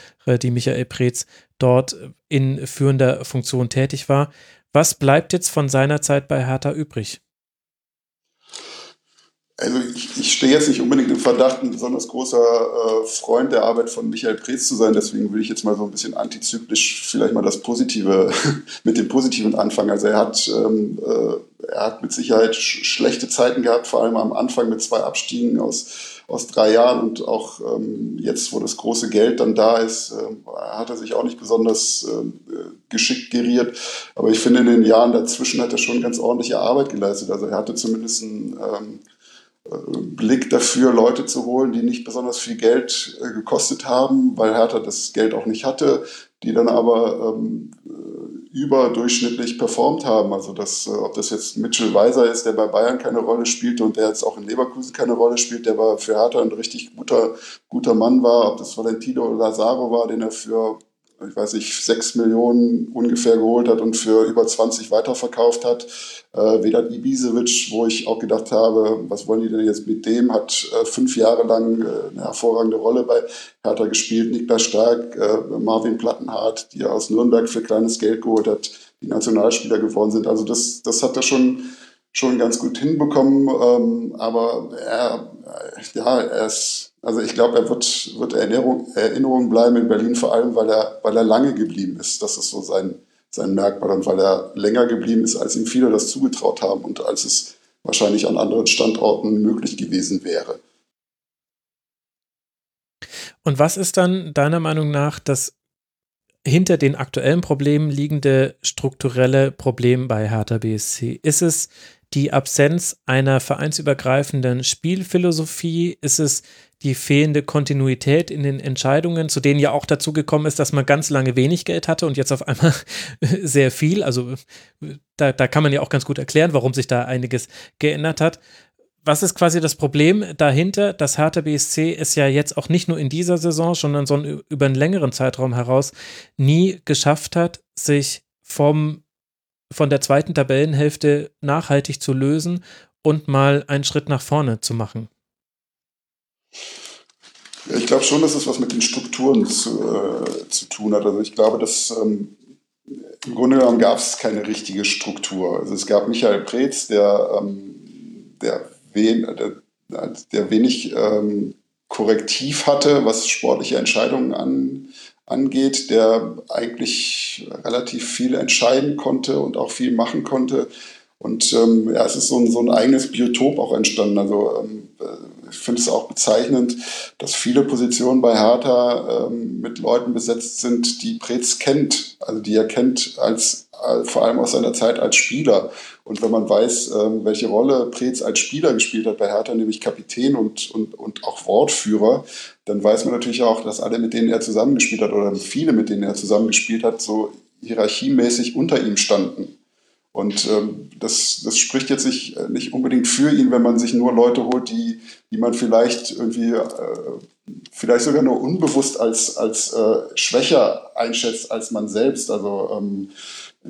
die Michael Preetz dort in führender Funktion tätig war. Was bleibt jetzt von seiner Zeit bei Hertha übrig? Also ich, ich stehe jetzt nicht unbedingt im Verdacht, ein besonders großer äh, Freund der Arbeit von Michael Preetz zu sein. Deswegen will ich jetzt mal so ein bisschen antizyklisch vielleicht mal das Positive mit dem Positiven anfangen. Also er hat, ähm, äh, er hat mit Sicherheit sch schlechte Zeiten gehabt, vor allem am Anfang mit zwei Abstiegen aus aus drei Jahren und auch ähm, jetzt, wo das große Geld dann da ist, äh, hat er sich auch nicht besonders äh, geschickt geriert. Aber ich finde, in den Jahren dazwischen hat er schon ganz ordentliche Arbeit geleistet. Also er hatte zumindest einen ähm, äh, Blick dafür, Leute zu holen, die nicht besonders viel Geld äh, gekostet haben, weil Hertha das Geld auch nicht hatte, die dann aber ähm, überdurchschnittlich performt haben. Also das, äh, ob das jetzt Mitchell Weiser ist, der bei Bayern keine Rolle spielte und der jetzt auch in Leverkusen keine Rolle spielt, der war für Hertha ein richtig guter, guter Mann war, ob das Valentino Lazaro war, den er für ich weiß nicht, sechs Millionen ungefähr geholt hat und für über 20 weiterverkauft hat. Äh, Vedat Ibisevic, wo ich auch gedacht habe, was wollen die denn jetzt mit dem, hat äh, fünf Jahre lang äh, eine hervorragende Rolle bei Hertha gespielt. Niklas Stark, äh, Marvin Plattenhardt, die er aus Nürnberg für kleines Geld geholt hat, die Nationalspieler geworden sind. Also das, das hat er schon, schon ganz gut hinbekommen. Ähm, aber er, ja, er ist also ich glaube, er wird, wird Erinnerung, Erinnerung bleiben in Berlin, vor allem, weil er, weil er lange geblieben ist. Das ist so sein, sein Merkmal und weil er länger geblieben ist, als ihm viele das zugetraut haben und als es wahrscheinlich an anderen Standorten möglich gewesen wäre. Und was ist dann deiner Meinung nach das hinter den aktuellen Problemen liegende strukturelle Problem bei Hertha BSC? Ist es die Absenz einer vereinsübergreifenden Spielphilosophie? Ist es die fehlende Kontinuität in den Entscheidungen, zu denen ja auch dazu gekommen ist, dass man ganz lange wenig Geld hatte und jetzt auf einmal sehr viel. Also da, da kann man ja auch ganz gut erklären, warum sich da einiges geändert hat. Was ist quasi das Problem dahinter? Das Hertha BSC es ja jetzt auch nicht nur in dieser Saison, sondern so über einen längeren Zeitraum heraus nie geschafft hat, sich vom, von der zweiten Tabellenhälfte nachhaltig zu lösen und mal einen Schritt nach vorne zu machen. Ich glaube schon, dass es was mit den Strukturen zu, äh, zu tun hat. Also ich glaube, dass ähm, im Grunde genommen gab es keine richtige Struktur. Also es gab Michael Preetz, der, ähm, der, wen, der, der wenig ähm, Korrektiv hatte, was sportliche Entscheidungen an, angeht, der eigentlich relativ viel entscheiden konnte und auch viel machen konnte. Und ähm, ja, es ist so ein, so ein eigenes Biotop auch entstanden. Also ähm, ich finde es auch bezeichnend, dass viele Positionen bei Hertha ähm, mit Leuten besetzt sind, die Preetz kennt, also die er kennt als, als vor allem aus seiner Zeit als Spieler. Und wenn man weiß, ähm, welche Rolle Preetz als Spieler gespielt hat bei Hertha, nämlich Kapitän und, und, und auch Wortführer, dann weiß man natürlich auch, dass alle, mit denen er zusammengespielt hat oder viele, mit denen er zusammengespielt hat, so hierarchiemäßig unter ihm standen. Und ähm, das, das spricht jetzt nicht, äh, nicht unbedingt für ihn, wenn man sich nur Leute holt, die, die man vielleicht irgendwie, äh, vielleicht sogar nur unbewusst als, als äh, schwächer einschätzt als man selbst. Also ähm,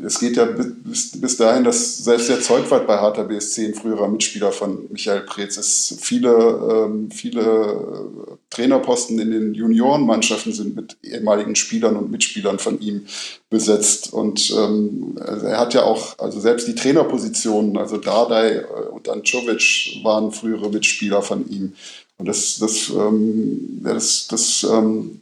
es geht ja bis, bis dahin, dass selbst der Zeugwart bei Harter BSC ein früherer Mitspieler von Michael Preetz ist. Viele, ähm, viele Trainerposten in den Juniorenmannschaften sind mit ehemaligen Spielern und Mitspielern von ihm besetzt. Und ähm, also er hat ja auch, also selbst die Trainerpositionen, also Dardai äh, und Ancovic waren frühere Mitspieler von ihm. Und das, das, ähm, das, das ähm,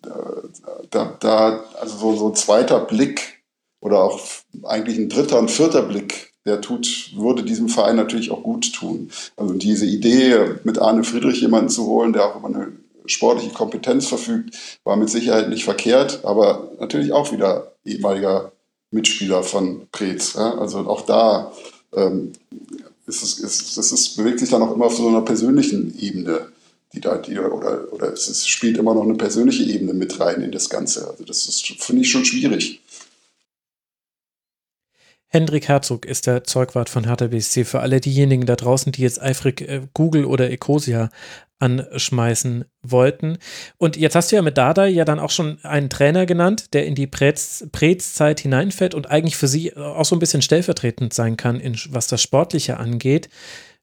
da, da, also so, so ein zweiter Blick oder auch eigentlich ein dritter und vierter Blick, der tut, würde diesem Verein natürlich auch gut tun. Also diese Idee, mit Arne Friedrich jemanden zu holen, der auch über eine sportliche Kompetenz verfügt, war mit Sicherheit nicht verkehrt, aber natürlich auch wieder ehemaliger Mitspieler von Preetz. Ja? Also auch da ähm, ist es, ist, ist, bewegt sich dann auch immer auf so einer persönlichen Ebene. Die da, die, oder oder es spielt immer noch eine persönliche Ebene mit rein in das Ganze. Also das finde ich, schon schwierig. Hendrik Herzog ist der Zeugwart von Hertha. Für alle diejenigen da draußen, die jetzt eifrig äh, Google oder Ecosia anschmeißen wollten. Und jetzt hast du ja mit Dada ja dann auch schon einen Trainer genannt, der in die Prez-Zeit hineinfällt und eigentlich für sie auch so ein bisschen stellvertretend sein kann, in, was das Sportliche angeht.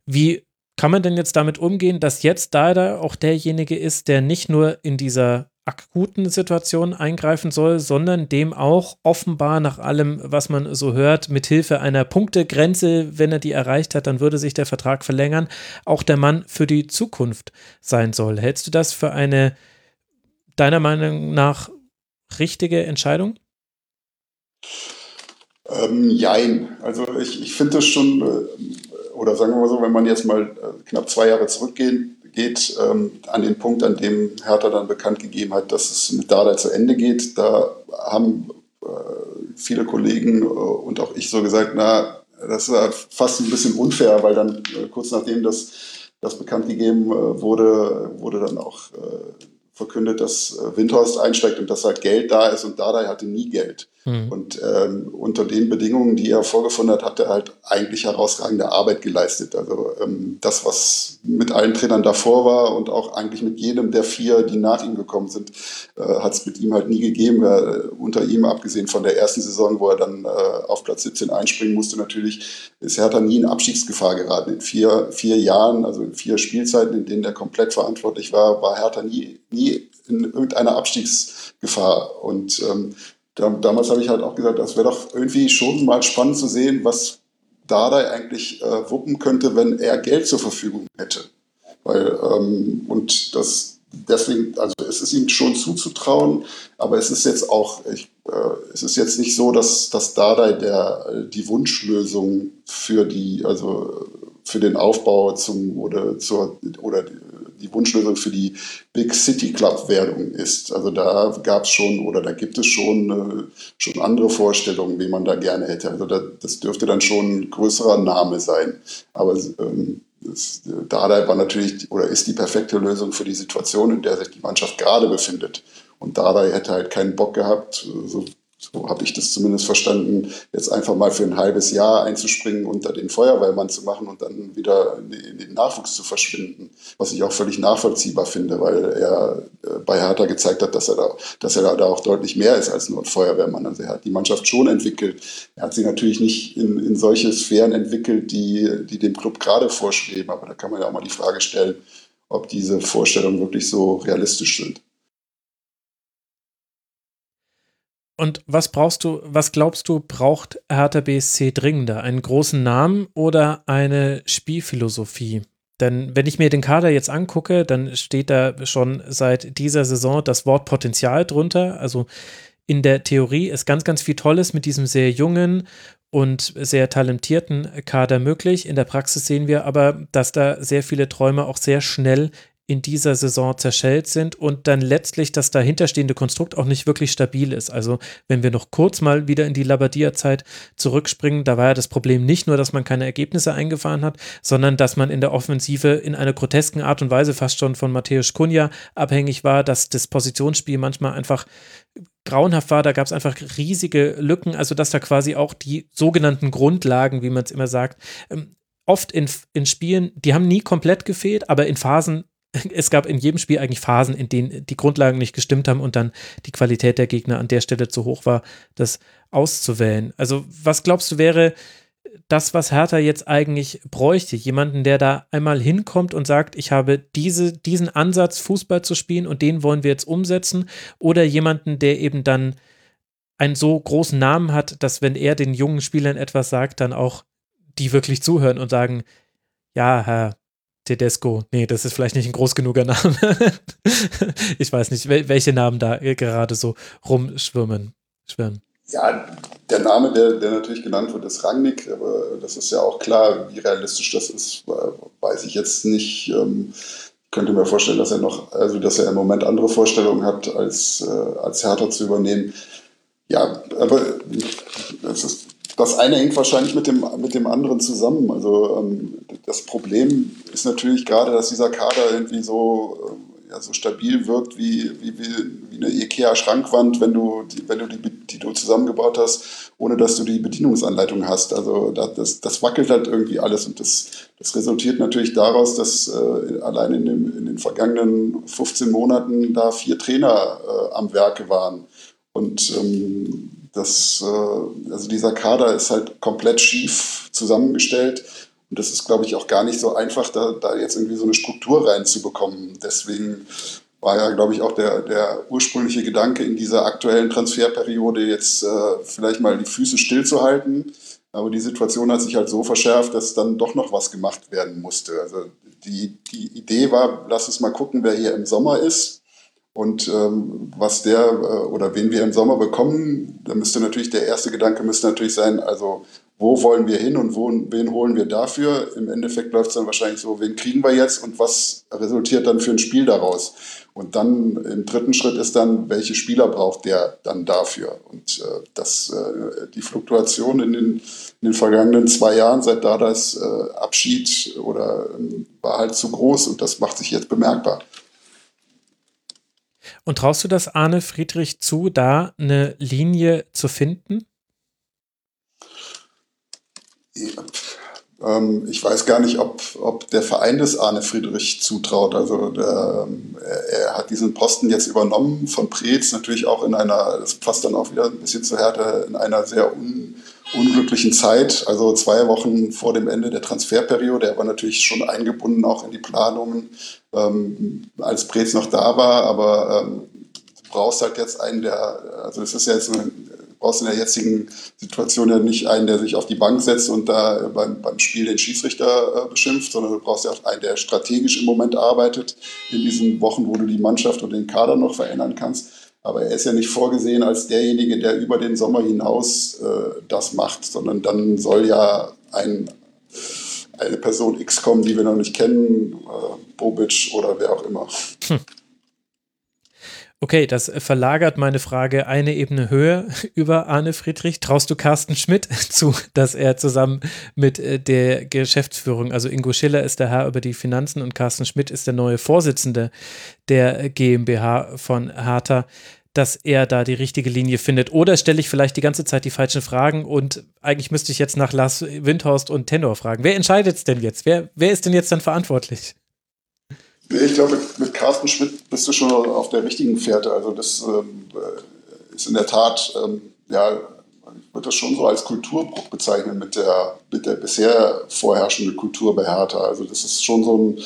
Wie kann man denn jetzt damit umgehen, dass jetzt Dada auch derjenige ist, der nicht nur in dieser akuten Situation eingreifen soll, sondern dem auch offenbar nach allem, was man so hört, mit Hilfe einer Punktegrenze, wenn er die erreicht hat, dann würde sich der Vertrag verlängern, auch der Mann für die Zukunft sein soll. Hältst du das für eine deiner Meinung nach richtige Entscheidung? Ähm, jein. Also ich, ich finde das schon, äh, oder sagen wir mal so, wenn man jetzt mal äh, knapp zwei Jahre zurückgehen geht ähm, an den Punkt, an dem Hertha dann bekannt gegeben hat, dass es mit Dada zu Ende geht. Da haben äh, viele Kollegen äh, und auch ich so gesagt, na, das ist halt fast ein bisschen unfair, weil dann äh, kurz nachdem das, das bekannt gegeben äh, wurde, wurde dann auch äh, verkündet, dass Windhorst einsteigt und dass halt Geld da ist und Dardai hatte nie Geld. Mhm. Und ähm, unter den Bedingungen, die er vorgefunden hat, hat er halt eigentlich herausragende Arbeit geleistet. Also ähm, das, was mit allen Trainern davor war und auch eigentlich mit jedem der vier, die nach ihm gekommen sind, äh, hat es mit ihm halt nie gegeben. Äh, unter ihm, abgesehen von der ersten Saison, wo er dann äh, auf Platz 17 einspringen musste, natürlich ist Hertha nie in Abstiegsgefahr geraten. In vier, vier Jahren, also in vier Spielzeiten, in denen er komplett verantwortlich war, war Hertha nie, nie in irgendeiner Abstiegsgefahr. Und ähm, da, damals habe ich halt auch gesagt, das wäre doch irgendwie schon mal spannend zu sehen, was Dardai eigentlich äh, wuppen könnte, wenn er Geld zur Verfügung hätte. Weil, ähm, und das deswegen, also es ist ihm schon zuzutrauen, aber es ist jetzt auch, ich, äh, es ist jetzt nicht so, dass, dass Dardai der, die Wunschlösung für die, also für den Aufbau zum oder zur oder die Wunschlösung für die Big City Club Währung ist. Also da gab es schon oder da gibt es schon, äh, schon andere Vorstellungen, wie man da gerne hätte. Also da, das dürfte dann schon ein größerer Name sein. Aber ähm, das, war natürlich oder ist die perfekte Lösung für die Situation, in der sich die Mannschaft gerade befindet. Und Dardai hätte halt keinen Bock gehabt, so so habe ich das zumindest verstanden, jetzt einfach mal für ein halbes Jahr einzuspringen, unter den Feuerwehrmann zu machen und dann wieder in den Nachwuchs zu verschwinden. Was ich auch völlig nachvollziehbar finde, weil er äh, bei Hertha gezeigt hat, dass er da, dass er da auch deutlich mehr ist als nur ein Feuerwehrmann. Also er hat die Mannschaft schon entwickelt. Er hat sie natürlich nicht in, in solche Sphären entwickelt, die, die dem Club gerade vorschweben. Aber da kann man ja auch mal die Frage stellen, ob diese Vorstellungen wirklich so realistisch sind. Und was brauchst du, was glaubst du, braucht Hertha BSC dringender? Einen großen Namen oder eine Spielphilosophie? Denn wenn ich mir den Kader jetzt angucke, dann steht da schon seit dieser Saison das Wort Potenzial drunter. Also in der Theorie ist ganz, ganz viel Tolles mit diesem sehr jungen und sehr talentierten Kader möglich. In der Praxis sehen wir aber, dass da sehr viele Träume auch sehr schnell in dieser Saison zerschellt sind und dann letztlich das dahinterstehende Konstrukt auch nicht wirklich stabil ist. Also wenn wir noch kurz mal wieder in die Labadia-Zeit zurückspringen, da war ja das Problem nicht nur, dass man keine Ergebnisse eingefahren hat, sondern dass man in der Offensive in einer grotesken Art und Weise fast schon von Matthäus Kunja abhängig war, dass das Positionsspiel manchmal einfach grauenhaft war, da gab es einfach riesige Lücken, also dass da quasi auch die sogenannten Grundlagen, wie man es immer sagt, ähm, oft in, in Spielen, die haben nie komplett gefehlt, aber in Phasen es gab in jedem Spiel eigentlich Phasen, in denen die Grundlagen nicht gestimmt haben und dann die Qualität der Gegner an der Stelle zu hoch war, das auszuwählen. Also, was glaubst du wäre das, was Hertha jetzt eigentlich bräuchte? Jemanden, der da einmal hinkommt und sagt, ich habe diese, diesen Ansatz, Fußball zu spielen und den wollen wir jetzt umsetzen? Oder jemanden, der eben dann einen so großen Namen hat, dass wenn er den jungen Spielern etwas sagt, dann auch die wirklich zuhören und sagen, ja, Herr Tedesco. Nee, das ist vielleicht nicht ein groß genuger Name. ich weiß nicht, welche Namen da gerade so rumschwimmen. Schwirren. Ja, der Name, der, der natürlich genannt wird, ist Rangnick, aber das ist ja auch klar, wie realistisch das ist, weiß ich jetzt nicht. Ähm, ich könnte mir vorstellen, dass er noch, also dass er im Moment andere Vorstellungen hat, als, äh, als Hertha zu übernehmen. Ja, aber das ist das eine hängt wahrscheinlich mit dem, mit dem anderen zusammen. Also ähm, das Problem ist natürlich gerade, dass dieser Kader irgendwie so, ja, so stabil wirkt wie, wie, wie eine IKEA-Schrankwand, wenn du, die, wenn du die, die du zusammengebaut hast, ohne dass du die Bedienungsanleitung hast. Also das, das wackelt halt irgendwie alles und das, das resultiert natürlich daraus, dass äh, allein in, dem, in den vergangenen 15 Monaten da vier Trainer äh, am Werke waren. Und ähm, das, äh, also dieser Kader ist halt komplett schief zusammengestellt. Und das ist, glaube ich, auch gar nicht so einfach, da, da jetzt irgendwie so eine Struktur reinzubekommen. Deswegen war ja, glaube ich, auch der, der ursprüngliche Gedanke in dieser aktuellen Transferperiode jetzt äh, vielleicht mal die Füße stillzuhalten. Aber die Situation hat sich halt so verschärft, dass dann doch noch was gemacht werden musste. Also die, die Idee war, lass uns mal gucken, wer hier im Sommer ist. Und ähm, was der äh, oder wen wir im Sommer bekommen, da müsste natürlich der erste Gedanke müsste natürlich sein, also wo wollen wir hin und wo, wen holen wir dafür? Im Endeffekt läuft es dann wahrscheinlich so, wen kriegen wir jetzt und was resultiert dann für ein Spiel daraus? Und dann im dritten Schritt ist dann, welche Spieler braucht der dann dafür? Und äh, das, äh, die Fluktuation in den, in den vergangenen zwei Jahren, seit da das äh, Abschied oder ähm, war halt zu groß und das macht sich jetzt bemerkbar. Und traust du das Arne Friedrich zu, da eine Linie zu finden? Ähm, ich weiß gar nicht, ob, ob der Verein des Arne Friedrich zutraut. Also der, ähm, er, er, hat diesen Posten jetzt übernommen von Preetz, natürlich auch in einer, das passt dann auch wieder ein bisschen zu Härte, in einer sehr un, unglücklichen Zeit, also zwei Wochen vor dem Ende der Transferperiode. Er war natürlich schon eingebunden auch in die Planungen, ähm, als Preetz noch da war, aber ähm, du brauchst halt jetzt einen, der, also es ist ja jetzt eine brauchst in der jetzigen Situation ja nicht einen, der sich auf die Bank setzt und da beim, beim Spiel den Schiedsrichter äh, beschimpft, sondern du brauchst ja auch einen, der strategisch im Moment arbeitet in diesen Wochen, wo du die Mannschaft und den Kader noch verändern kannst. Aber er ist ja nicht vorgesehen als derjenige, der über den Sommer hinaus äh, das macht, sondern dann soll ja ein, eine Person X kommen, die wir noch nicht kennen, äh, Bobic oder wer auch immer. Hm. Okay, das verlagert meine Frage eine Ebene höher über Arne Friedrich. Traust du Carsten Schmidt zu, dass er zusammen mit äh, der Geschäftsführung, also Ingo Schiller ist der Herr über die Finanzen und Carsten Schmidt ist der neue Vorsitzende der GmbH von Hertha, dass er da die richtige Linie findet? Oder stelle ich vielleicht die ganze Zeit die falschen Fragen und eigentlich müsste ich jetzt nach Lars Windhorst und Tenor fragen. Wer entscheidet es denn jetzt? Wer, wer ist denn jetzt dann verantwortlich? Ich glaube, mit Carsten Schmidt bist du schon auf der richtigen Fährte. Also das ähm, äh, ist in der Tat, ähm, ja, ich würde das schon so als Kulturbruch bezeichnen mit der, mit der bisher vorherrschenden Kultur bei Hertha. Also das ist schon so, ein,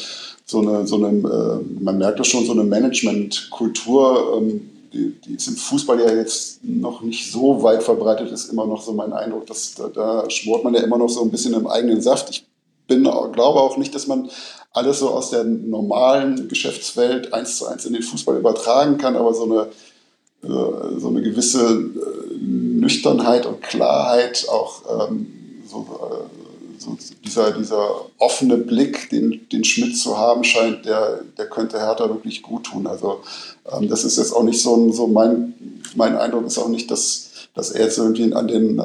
so eine, so eine äh, man merkt das schon, so eine Managementkultur, ähm, die, die ist im Fußball ja jetzt noch nicht so weit verbreitet, ist immer noch so mein Eindruck, dass da, da schmort man ja immer noch so ein bisschen im eigenen Saft. Ich bin, glaube auch nicht, dass man alles so aus der normalen Geschäftswelt eins zu eins in den Fußball übertragen kann, aber so eine, äh, so eine gewisse äh, Nüchternheit und Klarheit, auch ähm, so, äh, so dieser, dieser offene Blick, den, den Schmidt zu haben scheint, der, der könnte Hertha wirklich gut tun. Also ähm, das ist jetzt auch nicht so, ein, so mein, mein Eindruck ist auch nicht, dass dass er jetzt irgendwie an den,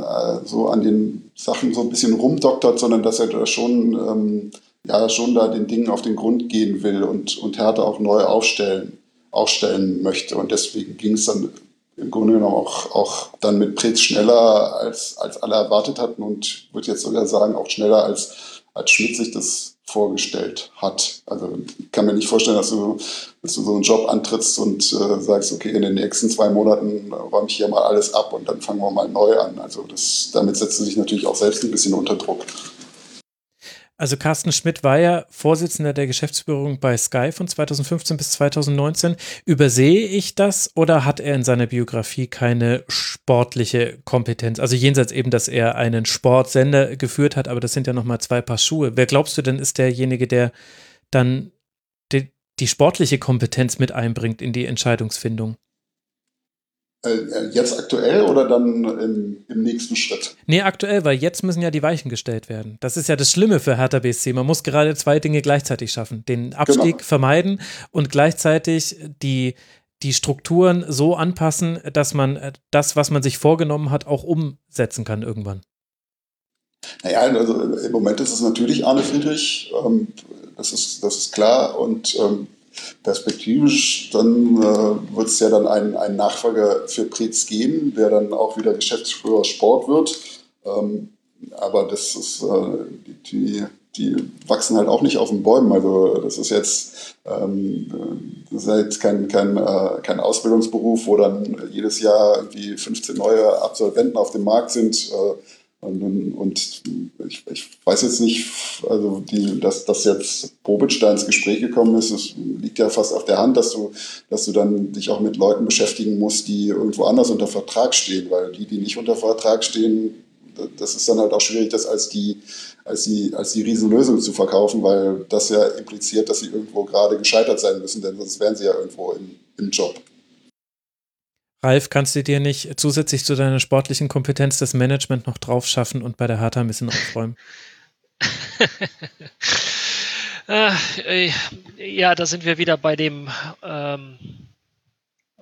so an den Sachen so ein bisschen rumdoktert, sondern dass er da schon ähm, ja schon da den Dingen auf den Grund gehen will und, und Hertha auch neu aufstellen, aufstellen möchte. Und deswegen ging es dann im Grunde genommen auch, auch dann mit Pretz schneller, als, als alle erwartet hatten und würde jetzt sogar sagen, auch schneller, als, als Schmidt sich das vorgestellt hat. Also ich kann mir nicht vorstellen, dass du, dass du so einen Job antrittst und äh, sagst, okay, in den nächsten zwei Monaten räume ich hier mal alles ab und dann fangen wir mal neu an. Also das, damit setzt du dich natürlich auch selbst ein bisschen unter Druck. Also Carsten Schmidt war ja Vorsitzender der Geschäftsführung bei Sky von 2015 bis 2019. Übersehe ich das oder hat er in seiner Biografie keine sportliche Kompetenz? Also jenseits eben, dass er einen Sportsender geführt hat, aber das sind ja nochmal zwei Paar Schuhe. Wer glaubst du denn ist derjenige, der dann die, die sportliche Kompetenz mit einbringt in die Entscheidungsfindung? Äh, jetzt aktuell oder dann im, im, nächsten Schritt? Nee, aktuell, weil jetzt müssen ja die Weichen gestellt werden. Das ist ja das Schlimme für Hertha BSC. Man muss gerade zwei Dinge gleichzeitig schaffen. Den Abstieg genau. vermeiden und gleichzeitig die, die Strukturen so anpassen, dass man äh, das, was man sich vorgenommen hat, auch umsetzen kann irgendwann. Naja, also im Moment ist es natürlich Arne Friedrich. Ähm, das, ist, das ist klar. Und ähm, perspektivisch, dann äh, wird es ja dann einen, Nachfolger für Preetz geben, der dann auch wieder Geschäftsführer Sport wird. Ähm, aber das ist, äh, die, die wachsen halt auch nicht auf den Bäumen. Also das ist jetzt, ähm, das ist jetzt kein, kein, äh, kein Ausbildungsberuf, wo dann jedes Jahr irgendwie 15 neue Absolventen auf dem Markt sind. Äh, und, ich, ich, weiß jetzt nicht, also die, dass, dass jetzt Bobic da ins Gespräch gekommen ist, es liegt ja fast auf der Hand, dass du, dass du dann dich auch mit Leuten beschäftigen musst, die irgendwo anders unter Vertrag stehen, weil die, die nicht unter Vertrag stehen, das ist dann halt auch schwierig, das als die, als die, als die Riesenlösung zu verkaufen, weil das ja impliziert, dass sie irgendwo gerade gescheitert sein müssen, denn sonst wären sie ja irgendwo im, im Job. Ralf, kannst du dir nicht zusätzlich zu deiner sportlichen Kompetenz das Management noch drauf schaffen und bei der Hertha ein bisschen aufräumen? äh, ja, da sind wir wieder bei dem, ähm,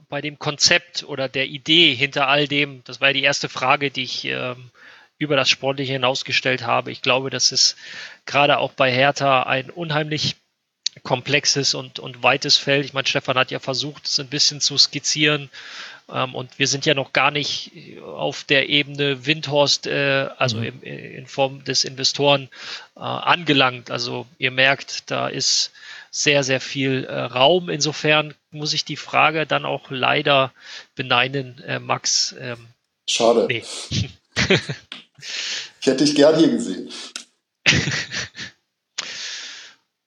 bei dem Konzept oder der Idee hinter all dem. Das war ja die erste Frage, die ich ähm, über das Sportliche hinausgestellt habe. Ich glaube, dass es gerade auch bei Hertha ein unheimlich komplexes und, und weites Feld. Ich meine, Stefan hat ja versucht, es ein bisschen zu skizzieren. Ähm, und wir sind ja noch gar nicht auf der Ebene Windhorst, äh, also mhm. im, in Form des Investoren, äh, angelangt. Also ihr merkt, da ist sehr, sehr viel äh, Raum. Insofern muss ich die Frage dann auch leider beneiden, äh, Max. Ähm, Schade. Nee. ich hätte dich gern hier gesehen.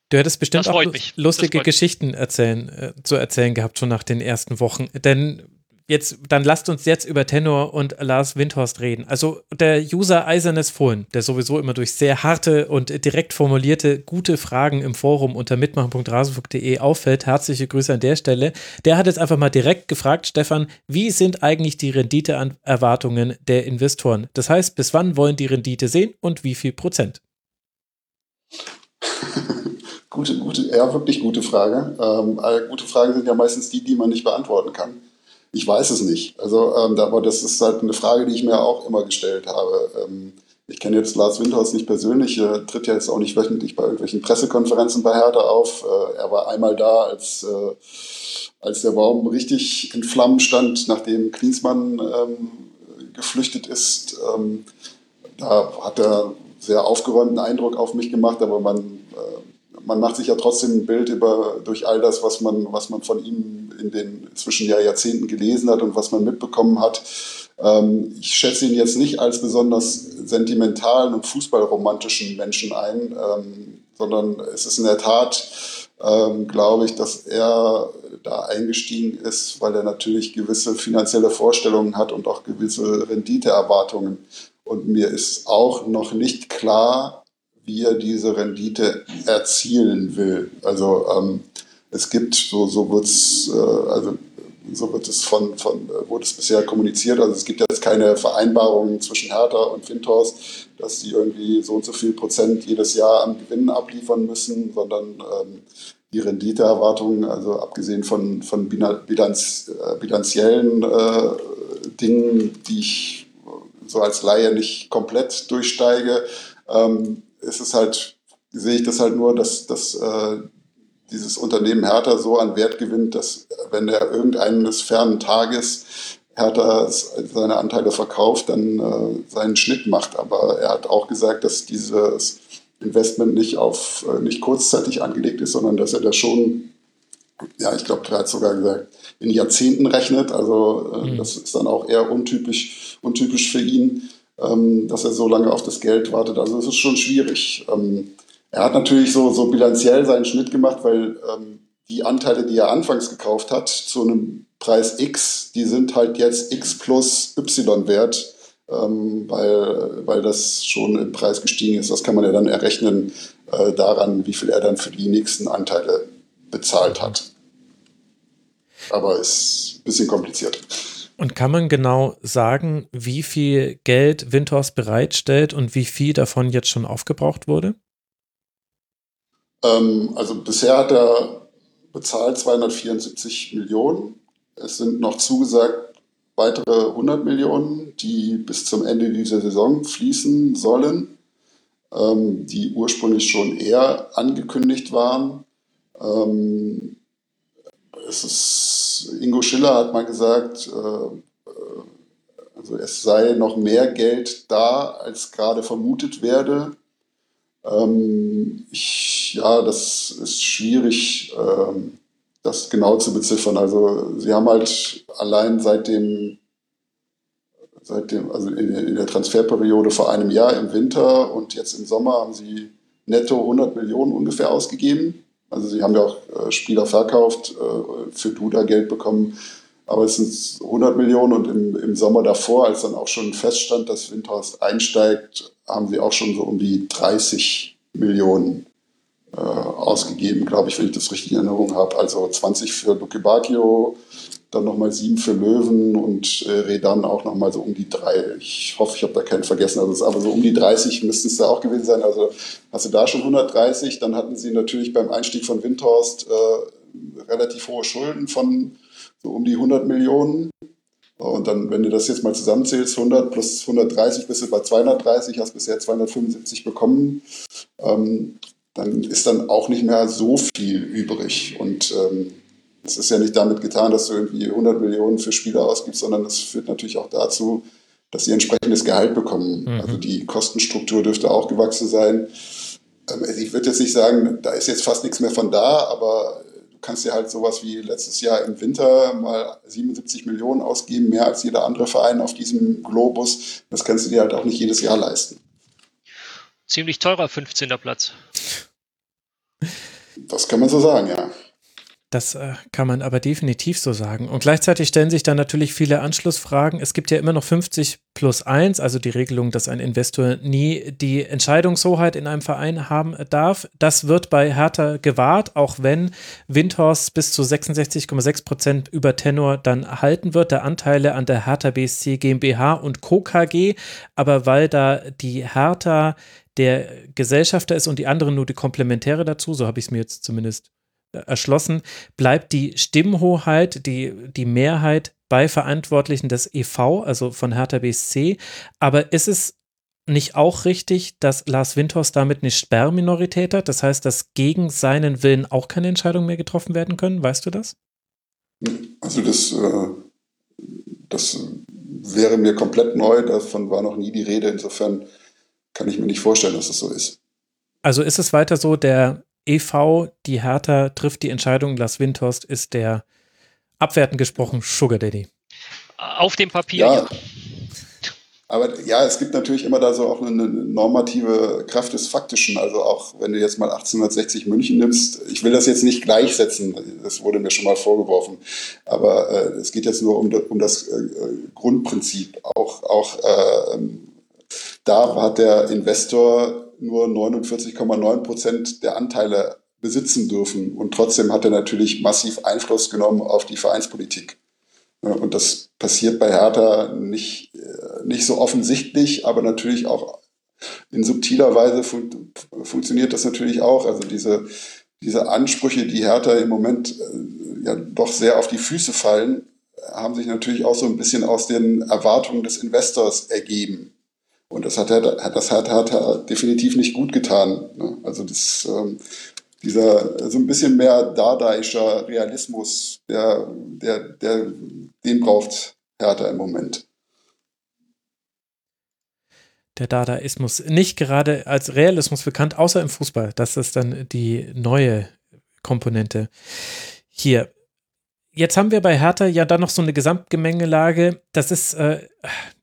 Du hättest bestimmt auch lustige Geschichten erzählen, äh, zu erzählen gehabt, schon nach den ersten Wochen. Denn jetzt, dann lasst uns jetzt über Tenor und Lars Windhorst reden. Also der User Eisernes Fohlen, der sowieso immer durch sehr harte und direkt formulierte gute Fragen im Forum unter mitmachen.rasenfunk.de auffällt, herzliche Grüße an der Stelle, der hat jetzt einfach mal direkt gefragt, Stefan, wie sind eigentlich die Renditeerwartungen der Investoren? Das heißt, bis wann wollen die Rendite sehen und wie viel Prozent? gute, gute, ja, wirklich gute Frage. Ähm, gute Fragen sind ja meistens die, die man nicht beantworten kann. Ich weiß es nicht. Also, ähm, aber das ist halt eine Frage, die ich mir auch immer gestellt habe. Ähm, ich kenne jetzt Lars Windhaus nicht persönlich, er tritt ja jetzt auch nicht wöchentlich bei irgendwelchen Pressekonferenzen bei Hertha auf. Äh, er war einmal da, als, äh, als der Baum richtig in Flammen stand, nachdem Klinsmann ähm, geflüchtet ist. Ähm, da hat er sehr aufgeräumten Eindruck auf mich gemacht, aber man äh, man macht sich ja trotzdem ein Bild über, durch all das, was man, was man von ihm in den zwischen Jahrzehnten gelesen hat und was man mitbekommen hat. Ähm, ich schätze ihn jetzt nicht als besonders sentimentalen und fußballromantischen Menschen ein, ähm, sondern es ist in der Tat, ähm, glaube ich, dass er da eingestiegen ist, weil er natürlich gewisse finanzielle Vorstellungen hat und auch gewisse Renditeerwartungen. Und mir ist auch noch nicht klar, wie er diese Rendite erzielen will. Also ähm, es gibt, so, so wird es, äh, also so wird es von, von, äh, wurde es bisher kommuniziert. Also es gibt jetzt keine Vereinbarungen zwischen Hertha und Windhorst, dass sie irgendwie so und so viel Prozent jedes Jahr am Gewinn abliefern müssen, sondern ähm, die Renditeerwartungen, also abgesehen von, von bilanz, äh, bilanziellen äh, Dingen, die ich so als Laie nicht komplett durchsteige, ähm, ist es halt, sehe ich das halt nur, dass, dass äh, dieses Unternehmen Hertha so an Wert gewinnt, dass wenn er irgendeines fernen Tages Hertha seine Anteile verkauft, dann äh, seinen Schnitt macht. Aber er hat auch gesagt, dass dieses Investment nicht auf äh, nicht kurzzeitig angelegt ist, sondern dass er das schon, ja, ich glaube, er hat sogar gesagt, in Jahrzehnten rechnet. Also äh, mhm. das ist dann auch eher untypisch, untypisch für ihn ähm, dass er so lange auf das Geld wartet. Also es ist schon schwierig. Ähm, er hat natürlich so, so bilanziell seinen Schnitt gemacht, weil ähm, die Anteile, die er anfangs gekauft hat, zu einem Preis X, die sind halt jetzt X plus Y wert, ähm, weil, weil das schon im Preis gestiegen ist. Das kann man ja dann errechnen äh, daran, wie viel er dann für die nächsten Anteile bezahlt hat. Aber ist ein bisschen kompliziert. Und kann man genau sagen, wie viel Geld Windhorst bereitstellt und wie viel davon jetzt schon aufgebraucht wurde? Ähm, also bisher hat er bezahlt 274 Millionen. Es sind noch zugesagt weitere 100 Millionen, die bis zum Ende dieser Saison fließen sollen, ähm, die ursprünglich schon eher angekündigt waren. Ähm, es ist, Ingo Schiller hat mal gesagt, äh, äh, also es sei noch mehr Geld da, als gerade vermutet werde. Ähm, ich, ja, das ist schwierig, ähm, das genau zu beziffern. Also sie haben halt allein seit dem, seit dem also in, in der Transferperiode vor einem Jahr im Winter und jetzt im Sommer haben sie netto 100 Millionen ungefähr ausgegeben. Also sie haben ja auch äh, Spieler verkauft, äh, für Duda Geld bekommen, aber es sind 100 Millionen und im, im Sommer davor, als dann auch schon feststand, dass Windhorst einsteigt, haben sie auch schon so um die 30 Millionen äh, ausgegeben, glaube ich, wenn ich das richtig in Erinnerung habe. Also 20 für Luke Bacchio, dann nochmal sieben für Löwen und äh, Redan auch nochmal so um die drei. Ich hoffe, ich habe da keinen vergessen. Also es aber so um die 30 müssten es da auch gewesen sein. Also hast du da schon 130, dann hatten sie natürlich beim Einstieg von Windhorst äh, relativ hohe Schulden von so um die 100 Millionen. Und dann, wenn du das jetzt mal zusammenzählst, 100 plus 130 bist du bei 230, hast bisher 275 bekommen, ähm, dann ist dann auch nicht mehr so viel übrig. Und ähm, es ist ja nicht damit getan, dass du irgendwie 100 Millionen für Spieler ausgibst, sondern das führt natürlich auch dazu, dass sie entsprechendes Gehalt bekommen. Mhm. Also die Kostenstruktur dürfte auch gewachsen sein. Ähm, also ich würde jetzt nicht sagen, da ist jetzt fast nichts mehr von da, aber du kannst dir halt sowas wie letztes Jahr im Winter mal 77 Millionen ausgeben, mehr als jeder andere Verein auf diesem Globus. Das kannst du dir halt auch nicht jedes Jahr leisten. Ziemlich teurer 15. Platz. Das kann man so sagen, ja. Das äh, kann man aber definitiv so sagen. Und gleichzeitig stellen sich dann natürlich viele Anschlussfragen. Es gibt ja immer noch 50 plus 1, also die Regelung, dass ein Investor nie die Entscheidungshoheit in einem Verein haben darf. Das wird bei Hertha gewahrt, auch wenn Windhorst bis zu 66,6 Prozent über Tenor dann halten wird, der Anteile an der Hertha BSC GmbH und Co. KG. Aber weil da die Hertha der Gesellschafter ist und die anderen nur die Komplementäre dazu, so habe ich es mir jetzt zumindest erschlossen, bleibt die Stimmhoheit, die, die Mehrheit bei Verantwortlichen des EV, also von Hertha BSC. Aber ist es nicht auch richtig, dass Lars Windhorst damit eine Sperrminorität hat? Das heißt, dass gegen seinen Willen auch keine Entscheidungen mehr getroffen werden können? Weißt du das? Also das, äh, das wäre mir komplett neu, davon war noch nie die Rede. Insofern kann ich mir nicht vorstellen, dass das so ist. Also ist es weiter so, der e.V., die Hertha trifft die Entscheidung, Lars Windhorst ist der, abwertend gesprochen, Sugar Daddy. Auf dem Papier, ja. ja. Aber ja, es gibt natürlich immer da so auch eine normative Kraft des Faktischen. Also auch wenn du jetzt mal 1860 München nimmst, ich will das jetzt nicht gleichsetzen, das wurde mir schon mal vorgeworfen. Aber äh, es geht jetzt nur um, um das äh, Grundprinzip. Auch, auch äh, da hat der Investor nur 49,9 Prozent der Anteile besitzen dürfen. Und trotzdem hat er natürlich massiv Einfluss genommen auf die Vereinspolitik. Und das passiert bei Hertha nicht, äh, nicht so offensichtlich, aber natürlich auch in subtiler Weise fun funktioniert das natürlich auch. Also diese, diese Ansprüche, die Hertha im Moment äh, ja doch sehr auf die Füße fallen, haben sich natürlich auch so ein bisschen aus den Erwartungen des Investors ergeben. Und das hat er, das hat, hat definitiv nicht gut getan. Ne? Also das, ähm, dieser so ein bisschen mehr dadaischer Realismus, der, der, der, den braucht Hertha im Moment. Der Dadaismus nicht gerade als Realismus bekannt, außer im Fußball. Das ist dann die neue Komponente. Hier, Jetzt haben wir bei Hertha ja dann noch so eine Gesamtgemengelage. Das ist, äh,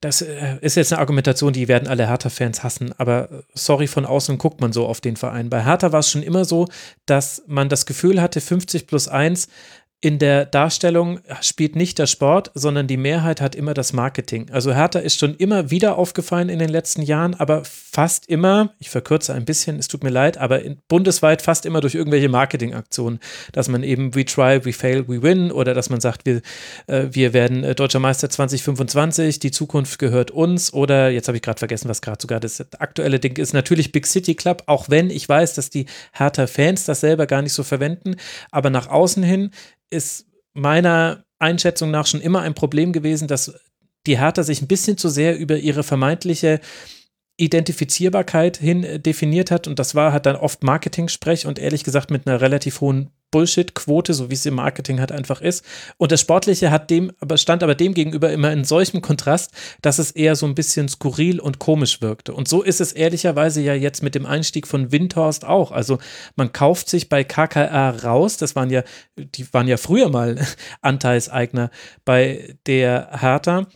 das äh, ist jetzt eine Argumentation, die werden alle Hertha-Fans hassen. Aber äh, sorry, von außen guckt man so auf den Verein. Bei Hertha war es schon immer so, dass man das Gefühl hatte, 50 plus 1 in der Darstellung spielt nicht der Sport, sondern die Mehrheit hat immer das Marketing. Also Hertha ist schon immer wieder aufgefallen in den letzten Jahren, aber fast immer, ich verkürze ein bisschen, es tut mir leid, aber bundesweit fast immer durch irgendwelche Marketingaktionen, dass man eben we try, we fail, we win oder dass man sagt, wir, äh, wir werden äh, deutscher Meister 2025, die Zukunft gehört uns oder jetzt habe ich gerade vergessen, was gerade sogar das aktuelle Ding ist, natürlich Big City Club, auch wenn ich weiß, dass die Hertha-Fans das selber gar nicht so verwenden, aber nach außen hin ist meiner Einschätzung nach schon immer ein Problem gewesen, dass die Hertha sich ein bisschen zu sehr über ihre vermeintliche Identifizierbarkeit hin definiert hat und das war halt dann oft Marketing-Sprech und ehrlich gesagt mit einer relativ hohen Bullshit-Quote, so wie es im Marketing halt einfach ist. Und das Sportliche hat dem, stand aber dem gegenüber immer in solchem Kontrast, dass es eher so ein bisschen skurril und komisch wirkte. Und so ist es ehrlicherweise ja jetzt mit dem Einstieg von Windhorst auch. Also man kauft sich bei KKR raus, das waren ja, die waren ja früher mal Anteilseigner bei der Hertha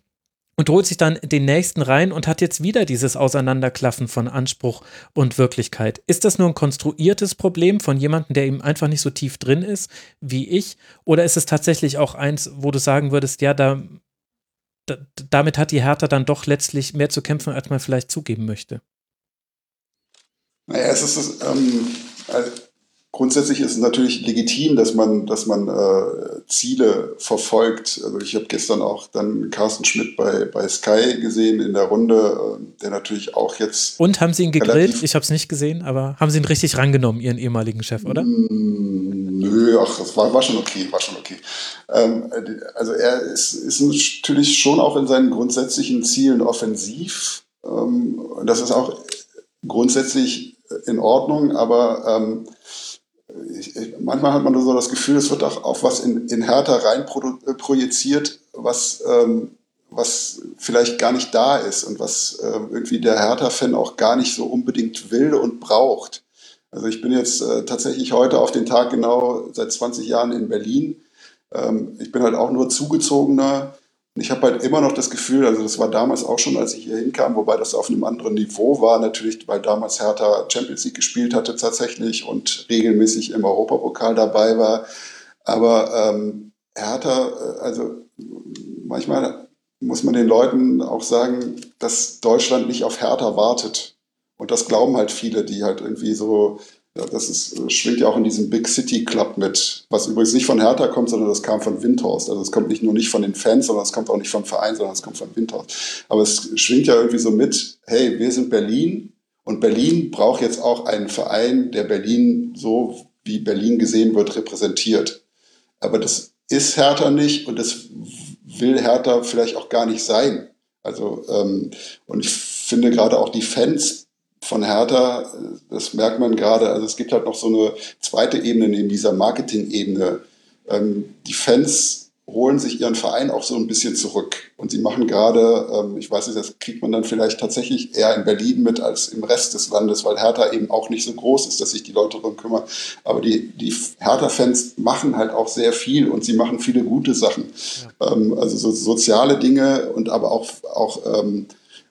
und holt sich dann den nächsten rein und hat jetzt wieder dieses Auseinanderklaffen von Anspruch und Wirklichkeit. Ist das nur ein konstruiertes Problem von jemandem, der eben einfach nicht so tief drin ist wie ich? Oder ist es tatsächlich auch eins, wo du sagen würdest, ja, da, da damit hat die Hertha dann doch letztlich mehr zu kämpfen, als man vielleicht zugeben möchte? Naja, es ist, ähm, also Grundsätzlich ist es natürlich legitim, dass man, dass man äh, Ziele verfolgt. Also ich habe gestern auch dann Carsten Schmidt bei, bei Sky gesehen in der Runde, äh, der natürlich auch jetzt. Und haben Sie ihn gegrillt? Ich habe es nicht gesehen, aber haben Sie ihn richtig rangenommen, Ihren ehemaligen Chef, oder? Mm, nö, ach, das war, war schon okay, war schon okay. Ähm, also er ist, ist natürlich schon auch in seinen grundsätzlichen Zielen offensiv. Ähm, das ist auch grundsätzlich in Ordnung, aber ähm, ich, manchmal hat man so das Gefühl, es wird auch auf was in, in Hertha rein äh, projiziert, was, ähm, was vielleicht gar nicht da ist und was äh, irgendwie der Hertha-Fan auch gar nicht so unbedingt will und braucht. Also ich bin jetzt äh, tatsächlich heute auf den Tag genau seit 20 Jahren in Berlin. Ähm, ich bin halt auch nur zugezogener ich habe halt immer noch das Gefühl, also das war damals auch schon, als ich hier hinkam, wobei das auf einem anderen Niveau war, natürlich, weil damals Hertha Champions League gespielt hatte tatsächlich und regelmäßig im Europapokal dabei war. Aber ähm, Hertha, äh, also manchmal muss man den Leuten auch sagen, dass Deutschland nicht auf Hertha wartet. Und das glauben halt viele, die halt irgendwie so ja, das ist, äh, schwingt ja auch in diesem Big City Club mit, was übrigens nicht von Hertha kommt, sondern das kam von Windhorst. Also es kommt nicht nur nicht von den Fans, sondern es kommt auch nicht vom Verein, sondern es kommt von Windhorst. Aber es schwingt ja irgendwie so mit, hey, wir sind Berlin und Berlin braucht jetzt auch einen Verein, der Berlin so, wie Berlin gesehen wird, repräsentiert. Aber das ist Hertha nicht und das will Hertha vielleicht auch gar nicht sein. Also, ähm, und ich finde gerade auch die Fans von Hertha, das merkt man gerade, also es gibt halt noch so eine zweite Ebene neben dieser Marketing-Ebene. Ähm, die Fans holen sich ihren Verein auch so ein bisschen zurück. Und sie machen gerade, ähm, ich weiß nicht, das kriegt man dann vielleicht tatsächlich eher in Berlin mit als im Rest des Landes, weil Hertha eben auch nicht so groß ist, dass sich die Leute darum kümmern. Aber die, die Hertha-Fans machen halt auch sehr viel und sie machen viele gute Sachen. Ja. Ähm, also so soziale Dinge und aber auch, auch, ähm,